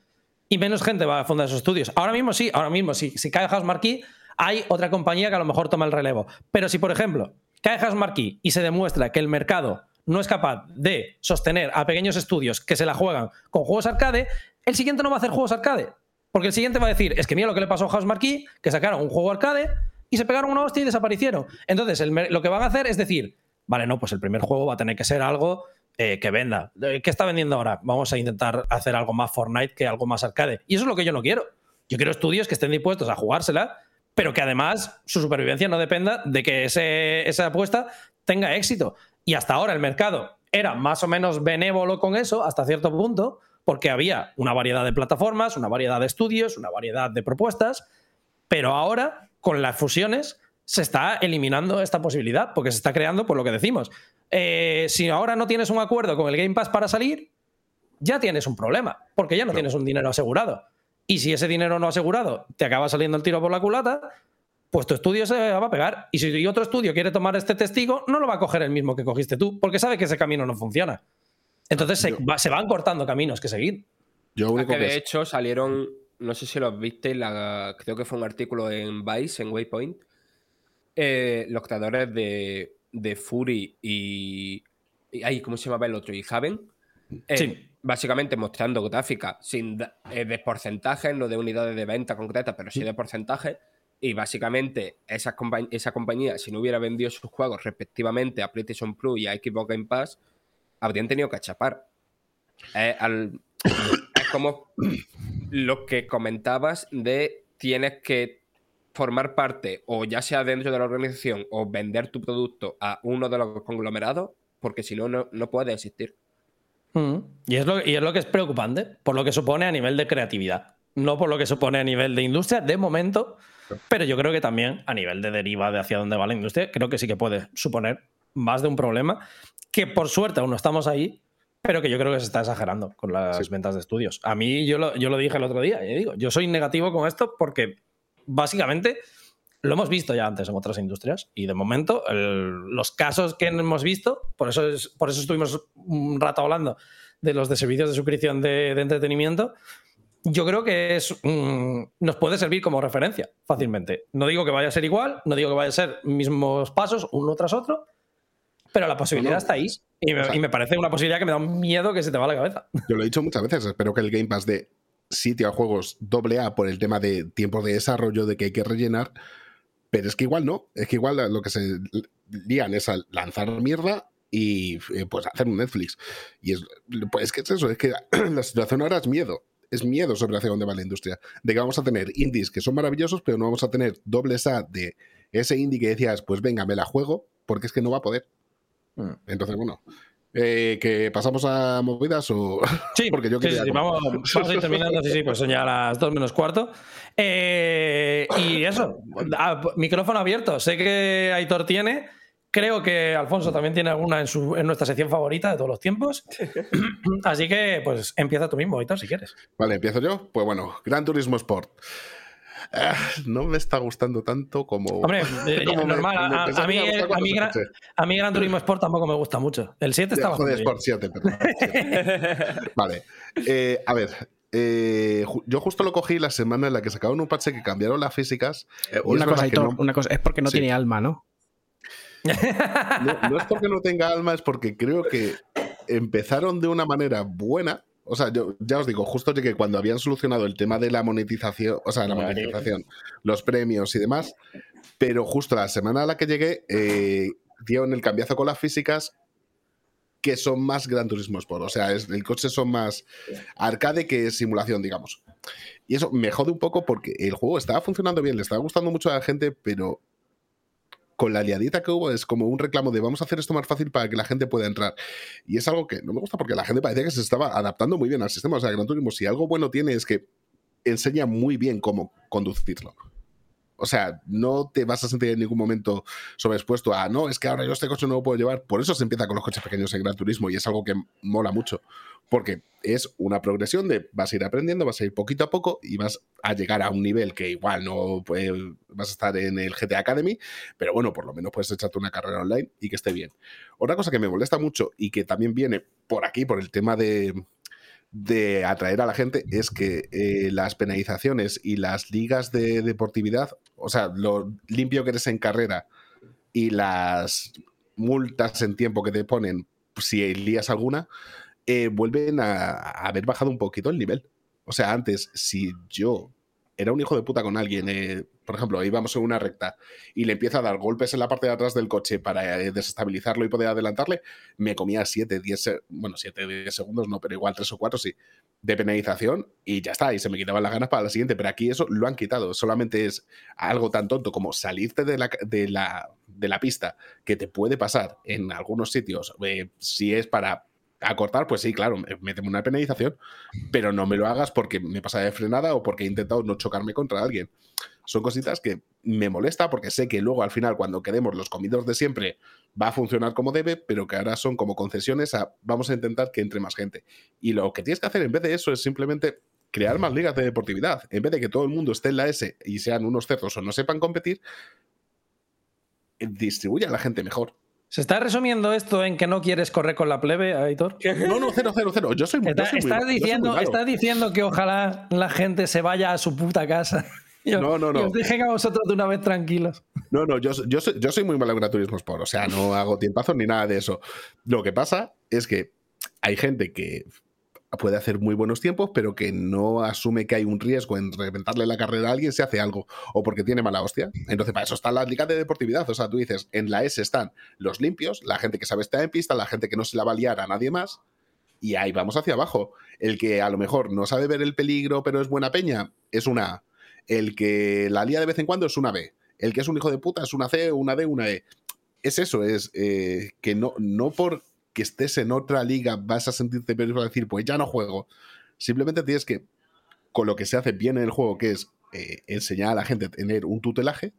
Y menos gente va a fundar esos estudios. Ahora mismo sí, ahora mismo sí. Si cae House Marquee, hay otra compañía que a lo mejor toma el relevo. Pero si, por ejemplo, cae Marquee y se demuestra que el mercado no es capaz de sostener a pequeños estudios que se la juegan con juegos arcade, el siguiente no va a hacer juegos arcade. Porque el siguiente va a decir, es que mira lo que le pasó a House Marquee, que sacaron un juego arcade y se pegaron una hostia y desaparecieron. Entonces, lo que van a hacer es decir, vale, no, pues el primer juego va a tener que ser algo eh, que venda. Eh, ¿Qué está vendiendo ahora? Vamos a intentar hacer algo más Fortnite que algo más arcade. Y eso es lo que yo no quiero. Yo quiero estudios que estén dispuestos a jugársela, pero que además su supervivencia no dependa de que ese- esa apuesta tenga éxito. Y hasta ahora el mercado era más o menos benévolo con eso, hasta cierto punto, porque había una variedad de plataformas, una variedad de estudios, una variedad de propuestas, pero ahora, con las fusiones, se está eliminando esta posibilidad, porque se está creando, por lo que decimos. Eh, si ahora no tienes un acuerdo con el Game Pass para salir, ya tienes un problema, porque ya no tienes un dinero asegurado. Y si ese dinero no asegurado te acaba saliendo el tiro por la culata, pues tu estudio se va a pegar. Y si otro estudio quiere tomar este testigo, no lo va a coger el mismo que cogiste tú, porque sabe que ese camino no funciona. Entonces se, Yo- va- se van cortando caminos que seguir. Yo Ah, único que que de es- hecho salieron, no sé si los visteis, la, creo que fue un artículo en Vice, en Waypoint, eh, los creadores de, de Fury y, y- ay, ¿Cómo se llamaba el otro? Y Haven. eh, Sí. Básicamente mostrando gráficas sin eh, de porcentajes, no de unidades de venta concretas, pero sí de porcentajes. Y básicamente compa- esa compañía, si no hubiera vendido sus juegos respectivamente a PlayStation Plus y a Xbox Game Pass, habrían tenido que chapar. Eh, al- es como lo que comentabas de tienes que formar parte o ya sea dentro de la organización o vender tu producto a uno de los conglomerados porque si no, no, no puede existir. Mm. Y, es lo, y es lo que es preocupante, por lo que supone a nivel de creatividad, no por lo que supone a nivel de industria de momento, pero yo creo que también a nivel de deriva de hacia dónde va la industria, creo que sí que puede suponer más de un problema, que por suerte aún no estamos ahí, pero que yo creo que se está exagerando con las Sí. ventas de estudios. A mí, yo lo, yo lo dije el otro día, y digo, yo soy negativo con esto porque básicamente lo hemos visto ya antes en otras industrias y de momento el- los casos que hemos visto, por eso, es- por eso estuvimos un rato hablando de los de servicios de suscripción de, de entretenimiento, yo creo que es nos puede servir como referencia fácilmente. No digo que vaya a ser igual, no digo que vaya a ser mismos pasos uno tras otro, pero la posibilidad No, no. está ahí y me, O sea- y me parece una posibilidad que me da un miedo que se te va a la cabeza. *laughs* Yo lo he dicho muchas veces, espero que el Game Pass de sitio a juegos doble A por el tema de tiempo de desarrollo, de que hay que rellenar, Pero es que igual no, es que igual lo que se lían es a lanzar mierda y eh, pues hacer un Netflix. Y es, pues, es que es eso, es que *clears throat* la situación ahora es miedo. Es miedo sobre hacia dónde va la industria. De que vamos a tener indies que son maravillosos, pero no vamos a tener dobles A de ese indie que decías, pues venga, me la juego, porque es que no va a poder. Mm. Entonces, bueno, eh, ¿Que pasamos a movidas o.? Sí, *laughs* porque yo quería. Sí, vamos, vamos, a ir terminando. Sí, sí, pues son ya las dos menos cuarto. Eh, y eso, micrófono abierto. Sé que Aitor tiene. Creo que Alfonso también tiene alguna en, su, en nuestra sección favorita de todos los tiempos. *laughs* Así que, pues empieza tú mismo, Aitor, si quieres. Vale, empiezo yo. Pues bueno, Gran Turismo Sport. *laughs* No me está gustando tanto como. Hombre, eh, normal. a, mí, a, mí, Gran Turismo Sport tampoco me gusta mucho. El 7 está bastante. Sport 7, perdón. *laughs* vale. Eh, a ver, eh, yo justo lo cogí la semana en la que sacaron un parche que cambiaron las físicas. una, cosa, una, cosa, es porque no tiene alma, ¿no? ¿no? No es porque no tenga alma, es porque creo que *laughs* empezaron de una manera buena o sea, yo ya os digo, justo que cuando habían solucionado el tema de la monetización, o sea, la monetización, los premios y demás, pero justo la semana a la que llegué, eh, dieron el cambiazo con las físicas que son más Gran Turismo Sport. O sea, es, el coche son más arcade que simulación, digamos. Y eso me jode un poco porque el juego estaba funcionando bien, le estaba gustando mucho a la gente, pero con la liadita que hubo es como un reclamo de vamos a hacer esto más fácil para que la gente pueda entrar. Y es algo que no me gusta porque la gente parecía que se estaba adaptando muy bien al sistema. O sea, Gran Turismo, si algo bueno tiene es que enseña muy bien cómo conducirlo. O sea, no te vas a sentir en ningún momento sobreexpuesto a, no, es que ahora yo este coche no lo puedo llevar. Por eso se empieza con los coches pequeños en Gran Turismo y es algo que mola mucho. Porque es una progresión de vas a ir aprendiendo, vas a ir poquito a poco y vas a llegar a un nivel que igual no pues, vas a estar en el GTA Academy, pero bueno, por lo menos puedes echarte una carrera online y que esté bien. Otra cosa que me molesta mucho y que también viene por aquí, por el tema de, de atraer a la gente es que eh, las penalizaciones y las ligas de deportividad, o sea, lo limpio que eres en carrera y las multas en tiempo que te ponen si lías alguna, eh, vuelven a, haber bajado un poquito el nivel. O sea, antes, si yo era un hijo de puta con alguien, eh, por ejemplo, íbamos en una recta y le empieza a dar golpes en la parte de atrás del coche para eh, desestabilizarlo y poder adelantarle, me comía 7, 10, bueno, 7, 10 segundos, no, pero igual 3 o 4 sí, de penalización y ya está, y se me quitaban las ganas para la siguiente, pero aquí eso lo han quitado, solamente es algo tan tonto como salirte de la, de la, de la pista que te puede pasar en algunos sitios, eh, si es para a cortar, pues sí, claro, méteme una penalización, pero no me lo hagas porque me pasa de frenada o porque he intentado no chocarme contra alguien. Son cositas que me molesta porque sé que luego al final cuando quedemos los comidos de siempre va a funcionar como debe, pero que ahora son como concesiones a vamos a intentar que entre más gente. Y lo que tienes que hacer en vez de eso es simplemente crear más ligas de deportividad. En vez de que todo el mundo esté en la S y sean unos cerdos o no sepan competir, distribuye a la gente mejor. ¿Se está resumiendo esto en que no quieres correr con la plebe, Aitor? *laughs* No, no, cero, cero, cero. Yo soy muy Estás diciendo, está diciendo que ojalá la gente se vaya a su puta casa. *laughs* no, no, no. Y os dejen a vosotros de una vez tranquilos. No, no, yo, yo, soy, yo soy muy malo en graturismo sport. O sea, no hago tiempazos ni nada de eso. Lo que pasa es que hay gente que puede hacer muy buenos tiempos, pero que no asume que hay un riesgo en reventarle la carrera a alguien si hace algo o porque tiene mala hostia. Entonces, para eso están las ligas de deportividad. O sea, tú dices, en la S están los limpios, la gente que sabe estar en pista, la gente que no se la va a liar a nadie más. Y ahí vamos hacia abajo. El que a lo mejor no sabe ver el peligro, pero es buena peña, es una A. El que la lía de vez en cuando es una B. El que es un hijo de puta es una C, una D, una E. Es eso, es eh, que no, no por que estés en otra liga vas a sentirte peor y decir, pues ya no juego. Simplemente tienes que, con lo que se hace bien en el juego, que es eh, enseñar a la gente a tener un tutelaje,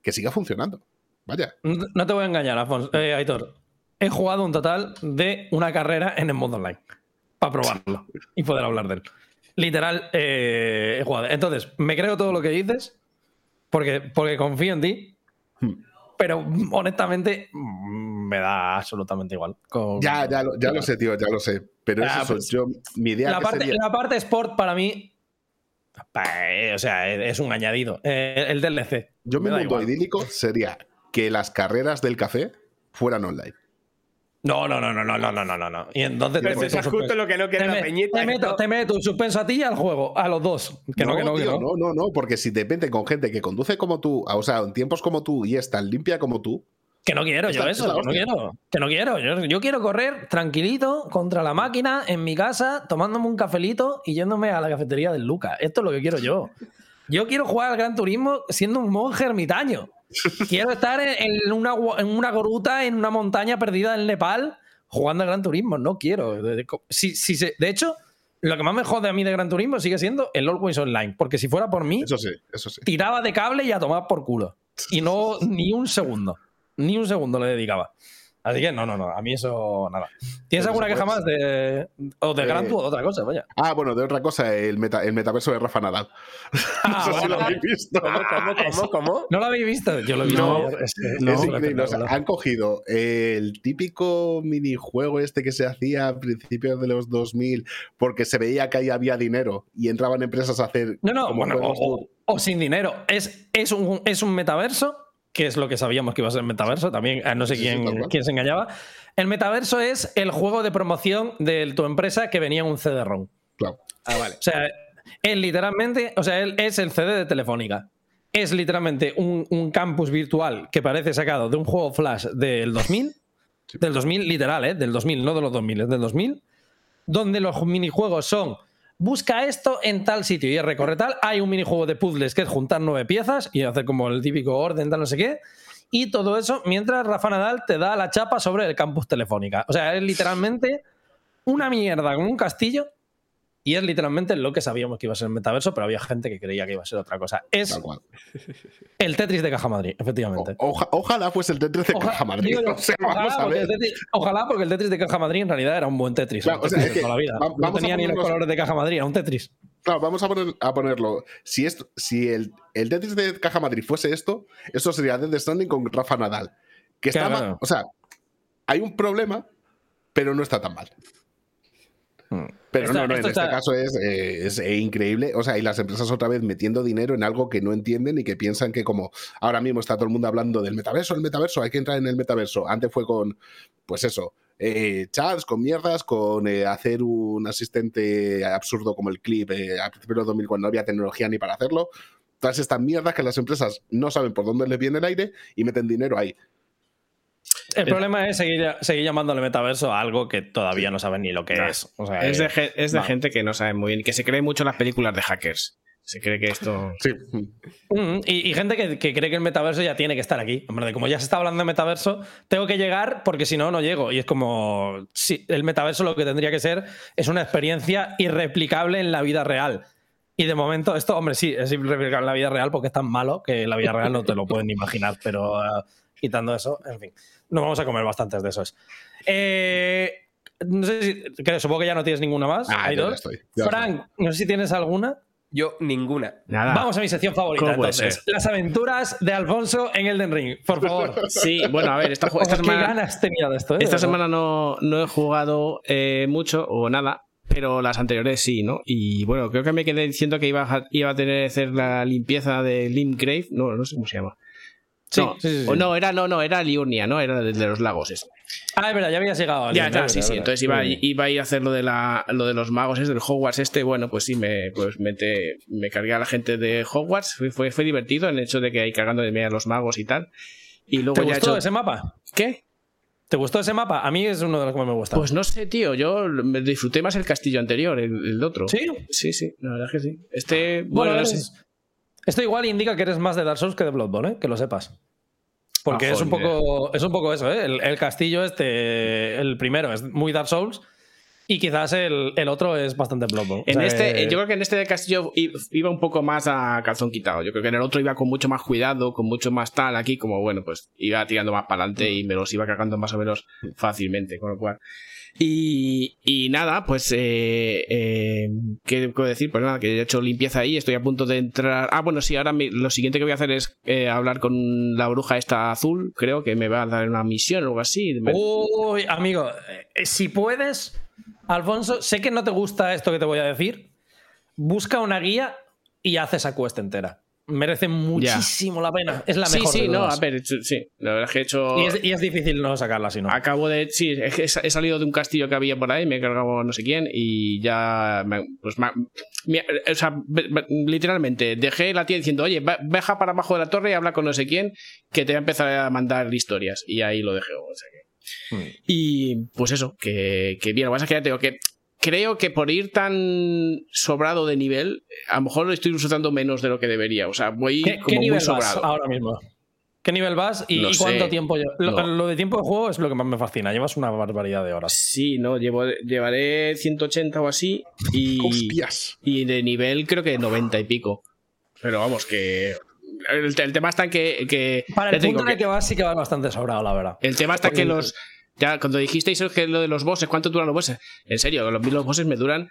que siga funcionando. Vaya. No te voy a engañar, Alfonso, eh, Aitor. He jugado un total de una carrera en el modo online para probarlo y poder hablar de él. Literal, eh, he jugado. Entonces, me creo todo lo que dices porque, porque confío en ti. Hmm. Pero honestamente, me da absolutamente igual. Ya, ya, lo, ya lo sé, tío, ya lo sé. Pero eso pues, yo, mi idea la, parte, la parte sport para mí, o sea, es un añadido. Eh, el DLC. Yo mi mundo idílico sería que las carreras del café fueran online. No, no, no, no, no, no, no, no, no. Y entonces te, meto justo lo que no quiere la peñita. Te meto, te meto un suspenso a ti y al juego, a los dos. Que no, que no, que no. No, no, no, porque si te meten con gente que conduce como tú, o sea, en tiempos como tú y es tan limpia como tú. Que no quiero yo eso, no quiero. Que no quiero. Yo, quiero correr tranquilito contra la máquina en mi casa, tomándome un cafelito y yéndome a la cafetería del Luca. Esto es lo que quiero yo. Yo quiero jugar al Gran Turismo siendo un monje ermitaño. Quiero estar en una, en una goruta, en una montaña perdida en Nepal, jugando al Gran Turismo. No quiero. Si, si de hecho, lo que más me jode a mí de Gran Turismo sigue siendo el Always Online. Porque si fuera por mí, eso sí, eso sí. tiraba de cable y a tomar por culo. Y no ni un segundo. Ni un segundo le dedicaba. Así que no, no, no, a mí eso nada. ¿Tienes alguna queja más de, o de Gran eh, o de otra cosa? Vaya. Ah, bueno, de otra cosa, el, el metaverso de Rafa Nadal. Ah, *laughs* no sé si lo habéis visto. ¿Cómo, cómo, cómo, ¿No lo habéis visto? Yo lo he visto. No, es, increíble. han cogido el típico minijuego este que se hacía a principios de los 2000 porque se veía que ahí había dinero y entraban empresas a hacer. No, no, bueno, o, o, sin dinero. Es, es, un, es un metaverso que es lo que sabíamos que iba a ser el metaverso, también eh, no sé quién, quién se engañaba. El metaverso es el juego de promoción de tu empresa que venía en un CD-ROM. Claro. Ah, vale. O sea, él literalmente, o sea, él es el CD de Telefónica. Es literalmente un, campus virtual que parece sacado de un juego Flash del 2000, del 2000 literal, ¿eh? Del 2000, no de los 2000, es del 2000, donde los minijuegos son busca esto en tal sitio y recorre tal. Hay un minijuego de puzzles que es juntar nueve piezas y hacer como el típico orden, tal, no sé qué. Y todo eso mientras Rafa Nadal te da la chapa sobre el campus telefónica. O sea, es literalmente una mierda con un castillo y es literalmente lo que sabíamos que iba a ser el metaverso, pero había gente que creía que iba a ser otra cosa. Es el Tetris de Caja Madrid, efectivamente. ojalá fuese el Tetris de Caja Madrid. ojalá, porque el Tetris de Caja Madrid en realidad era un buen Tetris. la vida. no tenía ni los colores de Caja Madrid, era un Tetris. Claro, vamos a, ponerlo. Si, esto, si el, Tetris de Caja Madrid fuese esto, esto sería Death Stranding con Rafa Nadal. Que está O sea, hay un problema, pero no está tan mal. Hmm. Pero no, no, en este caso eh, es, increíble. O sea, y las empresas otra vez metiendo dinero en algo que no entienden y que piensan que como ahora mismo está todo el mundo hablando del metaverso, el metaverso, hay que entrar en el metaverso. Antes fue con, pues eso, eh, chats, con mierdas, con eh, hacer un asistente absurdo como el clip a principios de 2000 cuando no había tecnología ni para hacerlo. Todas estas mierdas que las empresas no saben por dónde les viene el aire y meten dinero ahí. El problema es seguir, seguir llamándole metaverso a algo que todavía no saben ni lo que es. es de, es de gente que no sabe muy bien, que se cree mucho en las películas de hackers. Se cree que esto. Sí. Mm, y, gente que, cree que el metaverso ya tiene que estar aquí. Hombre, como ya se está hablando de metaverso, tengo que llegar porque si no, no llego. Y es como. Sí, el metaverso lo que tendría que ser es una experiencia irreplicable en la vida real. Y de momento, esto, hombre, sí, es irreplicable en la vida real porque es tan malo que en la vida real no te lo pueden imaginar. Pero uh, quitando eso, en fin nos vamos a comer bastantes de esos. Eh, no sé si, supongo que ya no tienes ninguna más. Ah, Hay dos. Frank, no sé si tienes alguna. Yo ninguna. Nada. Vamos a mi sección favorita entonces. Las aventuras de Alfonso en Elden Ring, por favor. *laughs* Sí, bueno, a ver, esta, semana. ganas tenía de esto? Eh? Esta semana no, no, he jugado eh, mucho o nada, pero las anteriores sí, ¿no? Y bueno, creo que me quedé diciendo que iba a, iba a tener que hacer la limpieza de Limgrave. No, no sé cómo se llama. Sí, no, sí, sí, no, era, no, no, era Liurnia, ¿no? Era de, los lagos. Ese. Ah, es verdad, ya había llegado. A ya, ya, sí, sí. Entonces iba, iba, a ir a hacer lo de, la, lo de los magos, es del Hogwarts este. Bueno, pues sí, me, pues me, me cargué a la gente de Hogwarts. Fue, fue, divertido el hecho de que hay cargando de media los magos y tal. Y luego ¿Te gustó ese mapa? ¿Qué? ¿Te gustó ese mapa? A mí es uno de los que más me gusta. Pues no sé, tío. Yo me disfruté más el castillo anterior, el, otro. ¿Sí? Sí, sí. La verdad es que sí. Este, bueno, no sé. Esto igual indica que eres más de Dark Souls que de Bloodborne, ¿eh? que lo sepas. Porque es, un poco, es un poco eso, ¿eh? El, castillo este, el primero es muy Dark Souls y quizás el, otro es bastante Bloodborne. En este, Yo creo que en este castillo iba un poco más a calzón quitado. Yo creo que en el otro iba con mucho más cuidado, con mucho más tal. Aquí como, bueno, pues iba tirando más para adelante y me los iba cargando más o menos fácilmente. Con lo cual... Y, nada, pues, eh, eh, ¿qué puedo decir? Pues nada, que he hecho limpieza ahí, estoy a punto de entrar. Ah, bueno, sí, ahora lo siguiente que voy a hacer es eh, hablar con la bruja esta azul, creo que me va a dar una misión o algo así. Uy, amigo, eh, si puedes, Alfonso, sé que no te gusta esto que te voy a decir, busca una guía y haz esa cuesta entera. merece muchísimo la pena. Es la mejor. Sí, sí, no, a ver, sí. La verdad es que he hecho. Y es, difícil no sacarla si no. Acabo de. Sí, he, salido de un castillo que había por ahí, me he cargado no sé quién y ya. Pues. o sea, literalmente, dejé la tía diciendo, oye, baja para abajo de la torre y habla con no sé quién, que te va a empezar a mandar historias. Y ahí lo dejé. O sea que... Hmm. Y pues eso, que, que bien. Lo que pasa es que ya tengo que creo que por ir tan sobrado de nivel, a lo mejor lo estoy usando menos de lo que debería. O sea, voy como muy sobrado. ahora mismo? ¿Qué nivel vas y, cuánto tiempo Lo, de tiempo de juego es lo que más me fascina. Llevas una barbaridad de horas. Sí, no, llevo, llevaré 180 o así. Y, y de nivel creo que 90 y pico. Pero vamos, que. El, tema está en que. Para el punto en el que vas, sí que vas bastante sobrado, la verdad. El tema está en que los, ya, cuando dijisteis que lo de los bosses, ¿cuánto duran los bosses? En serio, los, los bosses me duran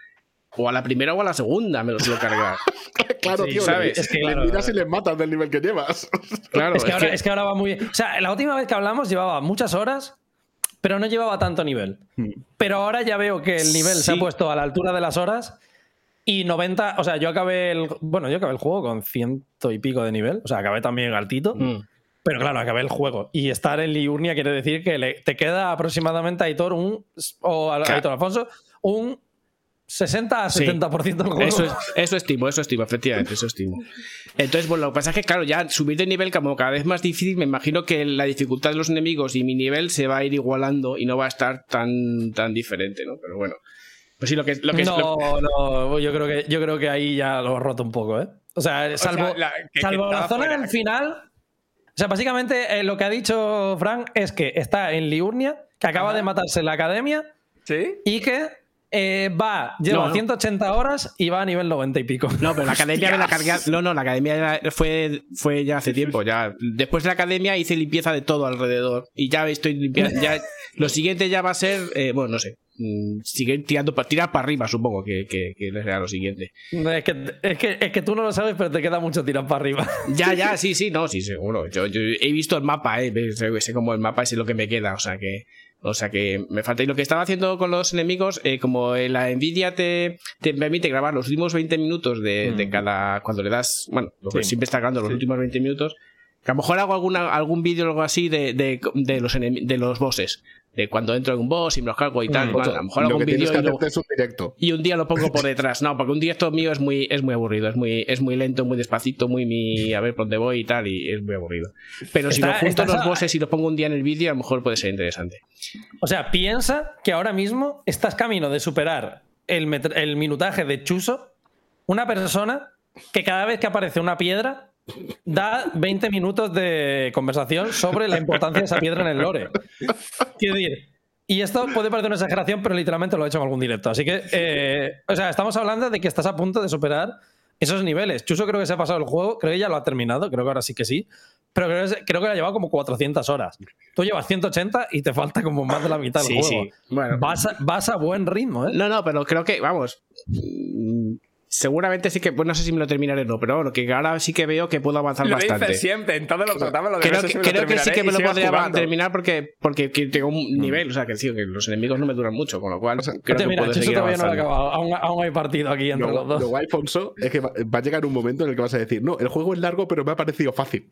o a la primera o a la segunda me los suelo cargar. *laughs* claro, tío, ¿sabes? Es que le miras y les matas del nivel que llevas. *laughs* claro, es que, ahora, es que ahora va muy bien. O sea, la última vez que hablamos llevaba muchas horas, pero no llevaba tanto nivel. Hmm. Pero ahora ya veo que el nivel se ha puesto a la altura de las horas. Y 90, o sea, yo acabé el. Bueno, yo acabé el juego con ciento y pico de nivel. O sea, acabé también altito. Hmm. Pero claro, acabé el juego. Y estar en Liurnia quiere decir que te queda aproximadamente a Aitor un. O a Aitor Alfonso, un 60 a 70% del juego. Eso, es, eso estimo, eso estimo, efectivamente, eso estimo. Entonces, bueno, lo que pasa es que, claro, ya subir de nivel como cada vez más difícil, me imagino que la dificultad de los enemigos y mi nivel se va a ir igualando y no va a estar tan, tan diferente, ¿no? Pero bueno. Pues sí, lo que, lo que no, no, yo creo que, yo creo que ahí ya lo he roto un poco, ¿eh? O sea, salvo, salvo la zona del final, o sea, básicamente eh, lo que ha dicho Frank es que está en Liurnia, que acaba de matarse en la academia. ¿Sí? Y que eh, va, lleva 180 horas y va a nivel 90 y pico. No, pero la academia me la cargué. No, no, la academia fue, fue ya hace tiempo. Ya. Después de la academia hice limpieza de todo alrededor. Y ya estoy limpiando. Ya, lo siguiente ya va a ser. Eh, bueno, no sé. Mm, sigue tirando para tirar para arriba, supongo que, que, será lo siguiente. Es que, es, que, es que tú no lo sabes, pero te queda mucho tirar para arriba. *laughs* Ya, ya, sí, sí, no, sí, seguro. Yo, he visto el mapa, eh, sé como el mapa es lo que me queda, o sea que. O sea que me falta. Y lo que estaba haciendo con los enemigos, eh, como la Nvidia te, te, permite grabar los últimos 20 minutos de, de mm. cada. Cuando le das. Bueno, siempre está grabando los últimos 20 minutos. Que a lo mejor hago alguna, algún vídeo o algo así de, de, de los, de los bosses de cuando entro en un boss y me los cargo y tal. a lo mejor hago un vídeo y, y, un día lo pongo por *laughs* detrás. No, porque un directo mío es muy, es muy aburrido, es muy, es muy lento, muy despacito, muy mi, a ver por dónde voy y tal, y es muy aburrido. Pero si lo junto los bosses y lo pongo un día en el vídeo, a lo mejor puede ser interesante. O sea, piensa que ahora mismo estás camino de superar el, el minutaje de Chuso, una persona que cada vez que aparece una piedra da 20 minutos de conversación sobre la importancia de esa piedra en el lore. Quiero decir, y esto puede parecer una exageración, pero literalmente lo he hecho en algún directo. Así que, eh, o sea, estamos hablando de que estás a punto de superar esos niveles. Chuso creo que se ha pasado el juego, creo que ya lo ha terminado, creo que ahora sí que sí. Pero creo, que, creo que ha llevado como 400 horas. Tú llevas 180 y te falta como más de la mitad del juego. Sí. Bueno. Vas, a, vas a buen ritmo, ¿eh? No, no, pero creo que, vamos, seguramente sí que, pues no sé si me lo terminaré o no, pero bueno, que ahora sí que veo que puedo avanzar lo bastante. siempre, en todo lo tratamos lo creo, que, creo que sí que me lo podría terminar porque, porque tengo un mm. nivel, o sea, que, que los enemigos no me duran mucho, con lo cual creo que mira, seguir todavía no lo he acabado, aún, hay partido aquí entre los dos. Lo guay, Alfonso, es que va, a llegar un momento en el que vas a decir, no, el juego es largo, pero me ha parecido fácil.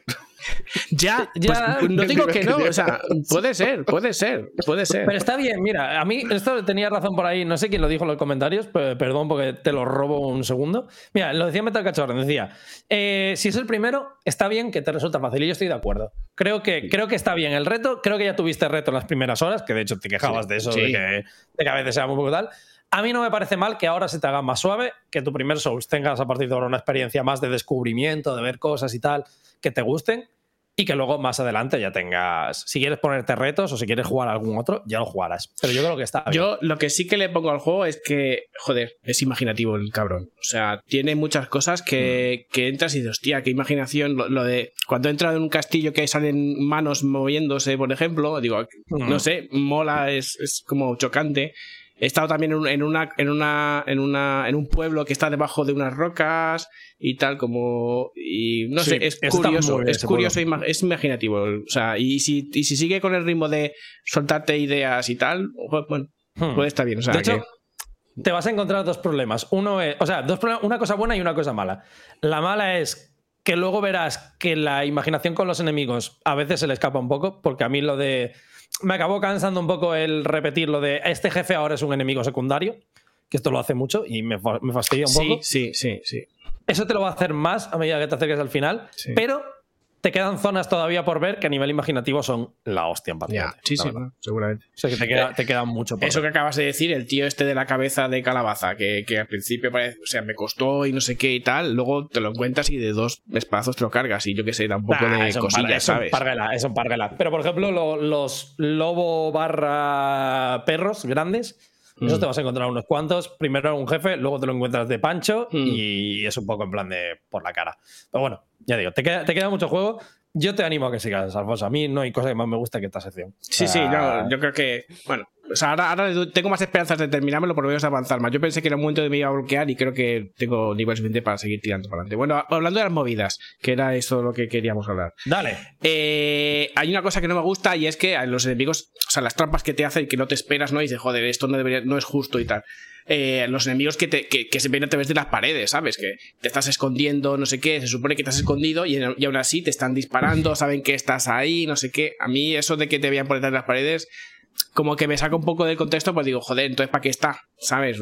*laughs* ya, ya, pues, no digo que no, o sea, *laughs* puede ser, puede ser, puede ser. Pero está bien, mira, a mí esto tenía razón por ahí, no sé quién lo dijo en los comentarios, perdón porque te lo robo un segundo. Mira, lo decía Metal Cachorro, decía, eh, si es el primero, está bien que te resulta fácil y yo estoy de acuerdo. Creo que, creo que está bien el reto, creo que ya tuviste reto en las primeras horas, que de hecho te quejabas de eso, de, que, a veces sea muy poco tal. A mí no me parece mal que ahora se te haga más suave, que tu primer Souls tengas a partir de ahora una experiencia más de descubrimiento, de ver cosas y tal, que te gusten y que luego más adelante ya tengas, si quieres ponerte retos o si quieres jugar algún otro, ya lo jugarás. Pero yo creo que está bien. Yo lo que sí que le pongo al juego es que, joder, es imaginativo el cabrón. O sea, tiene muchas cosas que, mm. que entras y dices, hostia, qué imaginación. Lo, de cuando entra en un castillo que salen manos moviéndose, por ejemplo, digo, no sé, mola, es, es como chocante. He estado también en, una, en, una, en, una, en un pueblo que está debajo de unas rocas y tal, como. Y no sé, es curioso, es curioso, es imaginativo. O sea, y si, y si sigue con el ritmo de soltarte ideas y tal, bueno, hmm. puede estar bien. O sea, de hecho, te vas a encontrar dos problemas. Uno es, o sea, dos una cosa buena y una cosa mala. La mala es que luego verás que la imaginación con los enemigos a veces se le escapa un poco, porque a mí lo de... Me acabó cansando un poco el repetir lo de este jefe ahora es un enemigo secundario, que esto lo hace mucho y me, me fastidia un poco. Sí, sí, sí. Eso te lo va a hacer más a medida que te acerques al final, pero te quedan zonas todavía por ver que a nivel imaginativo son la hostia en pantalla. sí, sí, seguramente. O sea que te queda, te queda mucho por Eso que acabas de decir, el tío este de la cabeza de calabaza, que, al principio parece, o sea, me costó y no sé qué y tal, luego te lo encuentras y de dos espadazos te lo cargas y yo qué sé, da un poco de cosillas, ¿sabes? es un parguela. Pero por ejemplo, los lobo barra perros grandes eso te mm. vas a encontrar unos cuantos. Primero un jefe, luego te lo encuentras de pancho mm. y es un poco en plan de por la cara. Pero bueno, ya digo, te queda, te queda mucho juego. Yo te animo a que sigas, Alfonso. A mí no hay cosa que más me guste que esta sección. Sí, sí, yo, creo que. Bueno, ahora, tengo más esperanzas de terminármelo por lo menos avanzar más. Yo pensé que era un momento de me iba a bloquear y creo que tengo nivel suficiente para seguir tirando para adelante. Bueno, hablando de las movidas, que era eso lo que queríamos hablar. Dale. Eh, hay una cosa que no me gusta y es que los enemigos, o sea, las trampas que te hacen que no te esperas, ¿no? Y dices, joder, esto no, debería, no es justo y tal. Eh, los enemigos que, te, que, se ven a través de las paredes, ¿sabes? Que te estás escondiendo, no sé qué, se supone que te has escondido y, aún así te están disparando, saben que estás ahí, no sé qué. A mí eso de que te vean por detrás de las paredes, como que me saca un poco del contexto, pues digo, joder, entonces ¿para qué está? ¿Sabes?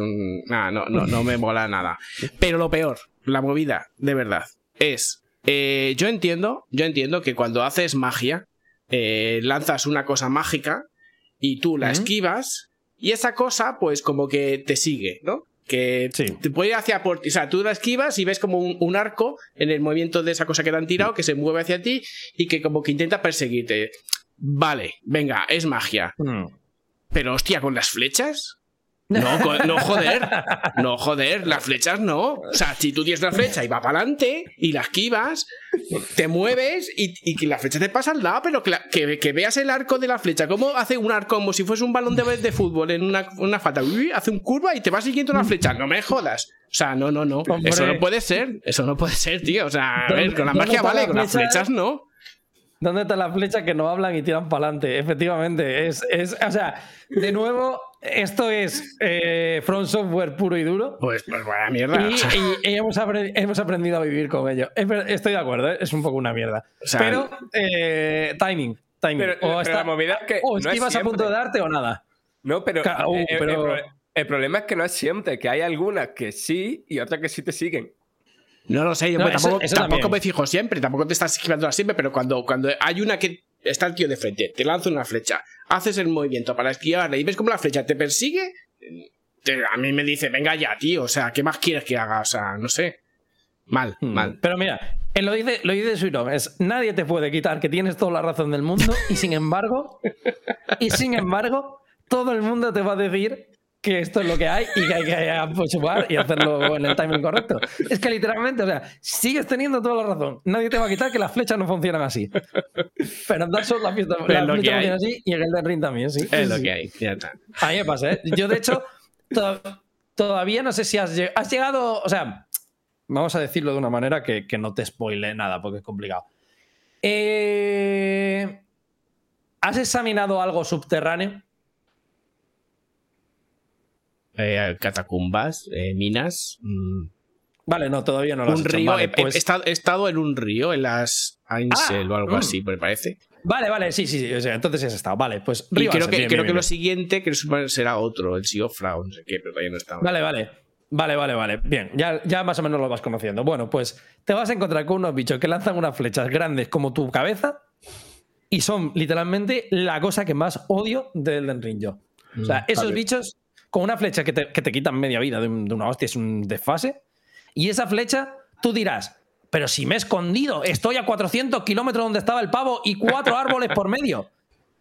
Nada, no, no, no me mola nada. Pero lo peor, la movida, de verdad, es... Eh, yo entiendo, yo entiendo que cuando haces magia, eh, lanzas una cosa mágica y tú la esquivas y esa cosa, pues como que te sigue, ¿no? Que te puede ir hacia por ti. O sea, tú la esquivas y ves como un, arco en el movimiento de esa cosa que te han tirado que se mueve hacia ti y que como que intenta perseguirte. Vale, venga, es magia. Hmm. Pero hostia, con las flechas. *laughs* No, no, joder. No, joder, las flechas no. O sea, si tú tienes la flecha y va para adelante y la esquivas, te mueves y, y la flecha te pasa al lado, pero que, que, veas el arco de la flecha, cómo hace un arco como si fuese un balón de, de fútbol en una, una falta. hace un curva y te va siguiendo la flecha. No me jodas. O sea, no, no, no. Eso no puede ser. Eso no puede ser, tío. O sea, a ver, con la magia vale, con las flechas no. ¿Dónde está la flecha que no hablan y tiran para adelante? Efectivamente. Es, es, o sea, de nuevo, esto es eh, From Software puro y duro. Pues, pues buena mierda. Y, hemos, aprendido a vivir con ello. Estoy de acuerdo, ¿eh? es un poco una mierda. pero eh, timing. timing. o está, la movida que. O esquivas a punto de darte o nada. No, pero, uh, El, problema es que no es siempre, que hay algunas que sí y otras que sí te siguen. No lo sé, yo tampoco, me fijo siempre, tampoco te estás esquivando siempre, pero cuando, cuando hay una que está el tío de frente, te lanza una flecha, haces el movimiento para esquivarle y ves como la flecha te persigue, a mí me dice, venga ya, tío, o sea, ¿qué más quieres que haga? O sea, no sé. Mal, hmm. mal. Pero mira, él lo dice, lo dice es nadie te puede quitar que tienes toda la razón del mundo y sin embargo, y sin embargo, todo el mundo te va a decir que esto es lo que hay y que hay que apoyar y hacerlo en el timing correcto. Es que literalmente, o sea, sigues teniendo toda la razón. Nadie te va a quitar que las flechas no funcionan así. Pero en Dark Souls la, fiesta, la flecha funciona así y en el Ring también, sí. Es lo que hay, ya A mí me pasa, ¿eh? Yo, de hecho, todavía no sé si has, has, llegado. O sea, vamos a decirlo de una manera que, que no te spoile nada porque es complicado. Eh, ¿Has examinado algo subterráneo? Eh, catacumbas, eh, minas. Mm. Vale, no, todavía no lo Un río. Pues he, estado, en un río, en las Ainsel o algo ah, así, me parece. Vale, vale, sí, sí, sí. entonces has estado. Vale, pues río. Y creo, que, creo que lo siguiente será otro, el Siofra o no sé qué, pero todavía no está. Vale, vale. Vale, vale, vale. Bien, ya, ya más o menos lo vas conociendo. Bueno, pues te vas a encontrar con unos bichos que lanzan unas flechas grandes como tu cabeza y son literalmente la cosa que más odio del Elden Ring yo. O sea, mm, esos bichos con una flecha que te, que te quitan media vida de, una hostia, es un desfase. Y esa flecha, tú dirás, pero si me he escondido, estoy a 400 kilómetros donde estaba el pavo y cuatro árboles por medio.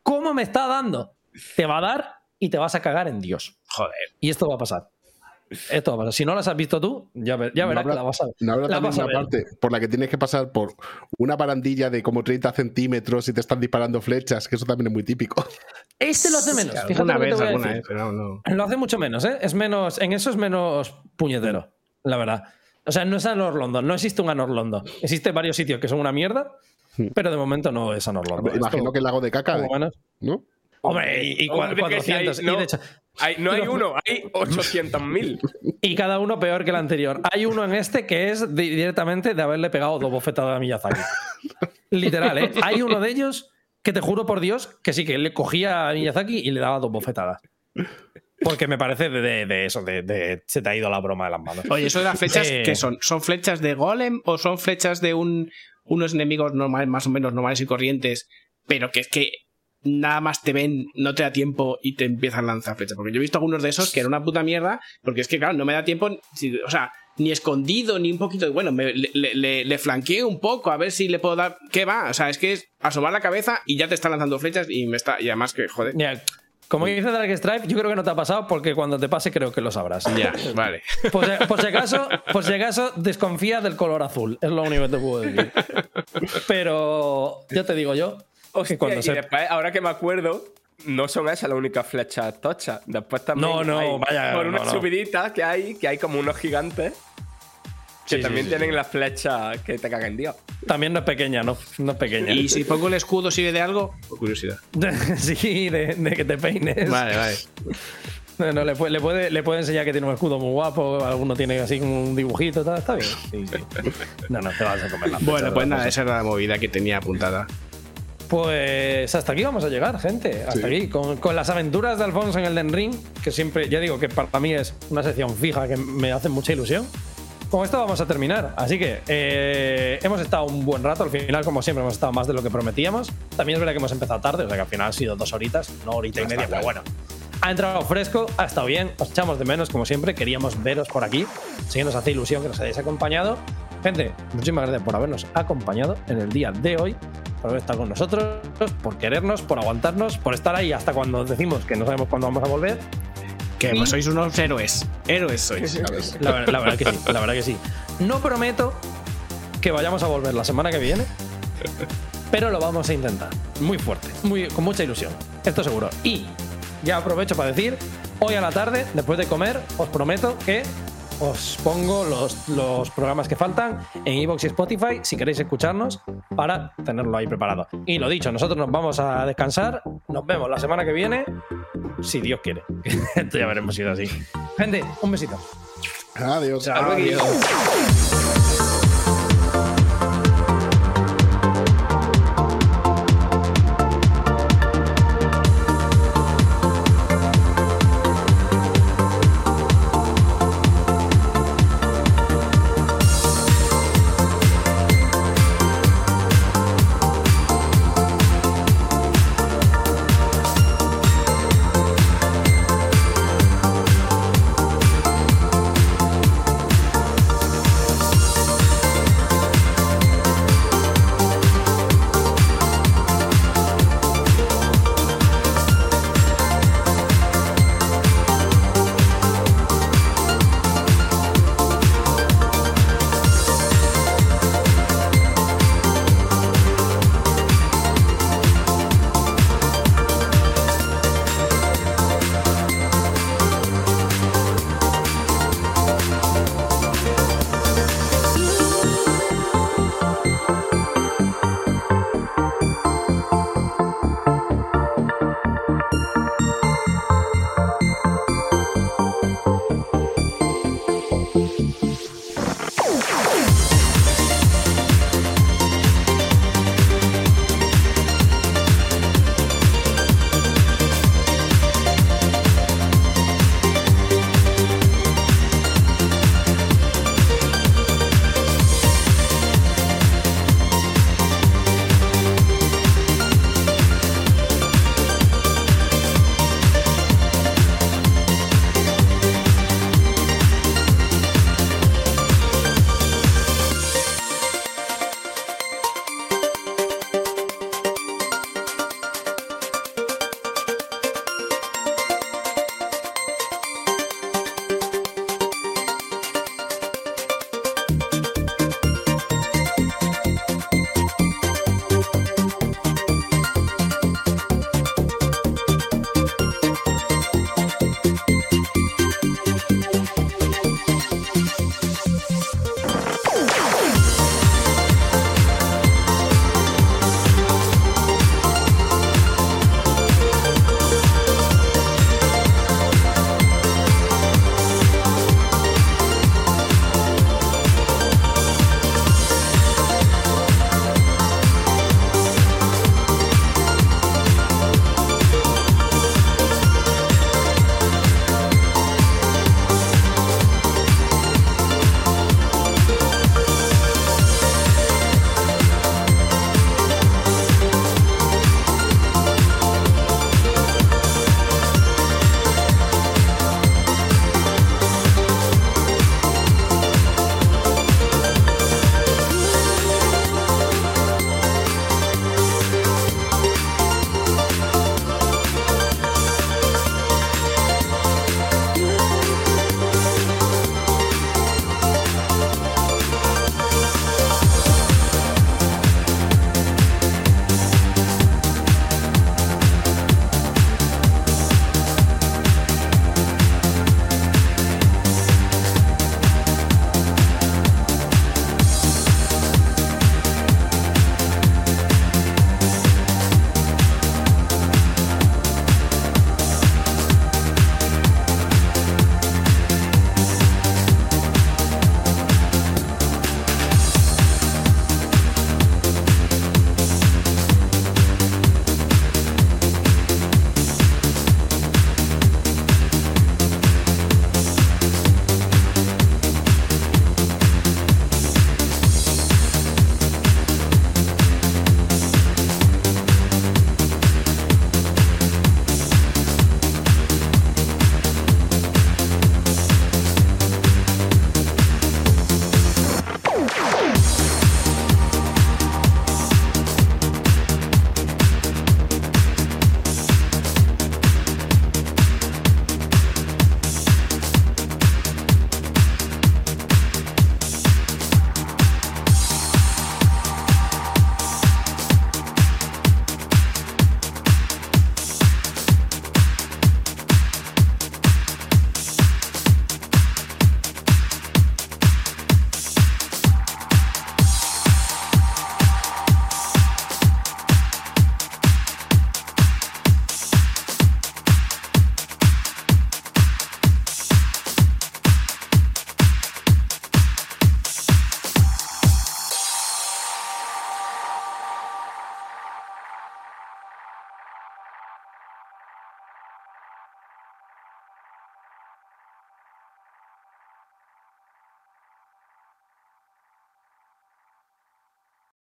¿Cómo me está dando? Te va a dar y te vas a cagar en Dios. Joder. Y esto va a pasar. Esto va a pasar. Si no las has visto tú, ya, ya verás que la vas a ver. No habrá también una parte por la que tienes que pasar por una barandilla de como 30 centímetros y te están disparando flechas, que eso también es muy típico. Este lo hace menos. Fíjate vez, alguna vez, pero no. Lo hace mucho menos, ¿eh? Es menos. En eso es menos puñetero, la verdad. O sea, no es Anor London, no existe un Anor London. Existen varios sitios que son una mierda, hmm. pero de momento no es Anor London. Imagino que el lago de caca, ¿no? Hombre, y, y cua- 400. Hay- y no, de hecho, hay- no hay *laughs* uno, hay 800.000. y cada uno peor que el anterior. Hay uno en este que es di- directamente de haberle pegado dos bofetadas a Miyazaki. Literal, ¿eh? Hay uno de ellos que te juro por Dios que sí, que le cogía a Miyazaki y le daba dos bofetadas. Porque me parece de, de- de eso, de, de- se te ha ido la broma de las manos. Oye, eso de las flechas, Eh, ¿qué son? ¿Son flechas de golem o son flechas de un, unos enemigos normales, más o menos normales y corrientes, pero que es que nada más te ven, no te da tiempo y te empiezan a lanzar flechas? Porque yo he visto algunos de esos que era una puta mierda, porque es que, claro, no me da tiempo, o sea, ni escondido, ni un poquito, bueno, me- le, le, flanqueo un poco a ver si le puedo dar... ¿Qué va? O sea, es que es asomar la cabeza y ya te están lanzando flechas y me está... Y además que, joder... Mira, como dice Dark Stripe, yo creo que no te ha pasado porque cuando te pase creo que lo sabrás. Ya, vale. *laughs* Por si, por si acaso, por si acaso, desconfía del color azul. Es lo único que te puedo decir. *laughs* Pero ya te digo yo Hostia, cuando y se. después, ahora que me acuerdo, no son esas las únicas flechas tochas. Después también No, no, hay vaya, por una no, no. subidita que hay, que hay como unos gigantes que Sí, también sí, tienen sí. las flechas que te cagan Dios. También no es pequeña, no, no es pequeña. Y si pongo el escudo, ¿sirve de algo? Por curiosidad. *laughs* sí, de, de que te peines. Vale, vale. No, no, le, puede, le, puede, le puede enseñar que tiene un escudo muy guapo, alguno tiene así como un dibujito, tal, está bien. Sí, sí. No, no, te vas a comer la flecha Bueno, pues nada, esa era la movida que tenía apuntada. Pues hasta aquí vamos a llegar, gente. Hasta Sí. aquí. Con, con las aventuras de Alfonso en el Den Ring, que siempre, ya digo que para mí es una sección fija que me hace mucha ilusión. Con esto vamos a terminar. Así que eh, hemos estado un buen rato. Al final, como siempre, hemos estado más de lo que prometíamos. También es verdad que hemos empezado tarde, o sea que al final ha sido dos horitas, no horita y media, pero bueno. Ha entrado fresco, ha estado bien, os echamos de menos como siempre, queríamos veros por aquí, así que nos hace ilusión que nos hayáis acompañado. Gente, muchísimas gracias por habernos acompañado en el día de hoy, por haber estado con nosotros, por querernos, por aguantarnos, por estar ahí hasta cuando decimos que no sabemos cuándo vamos a volver. Que pues sois unos héroes. Héroes sois. La, ver- la verdad que sí, la verdad que sí. No prometo que vayamos a volver la semana que viene, pero lo vamos a intentar. Muy fuerte, muy, con mucha ilusión. Esto seguro. Y ya aprovecho para decir, hoy a la tarde, después de comer, os prometo que os pongo los, los programas que faltan en iVoox y Spotify si queréis escucharnos para tenerlo ahí preparado. Y lo dicho, nosotros nos vamos a descansar. Nos vemos la semana que viene, si Dios quiere. *laughs* Esto ya veremos si es así. Gente, un besito. Adiós. Adiós.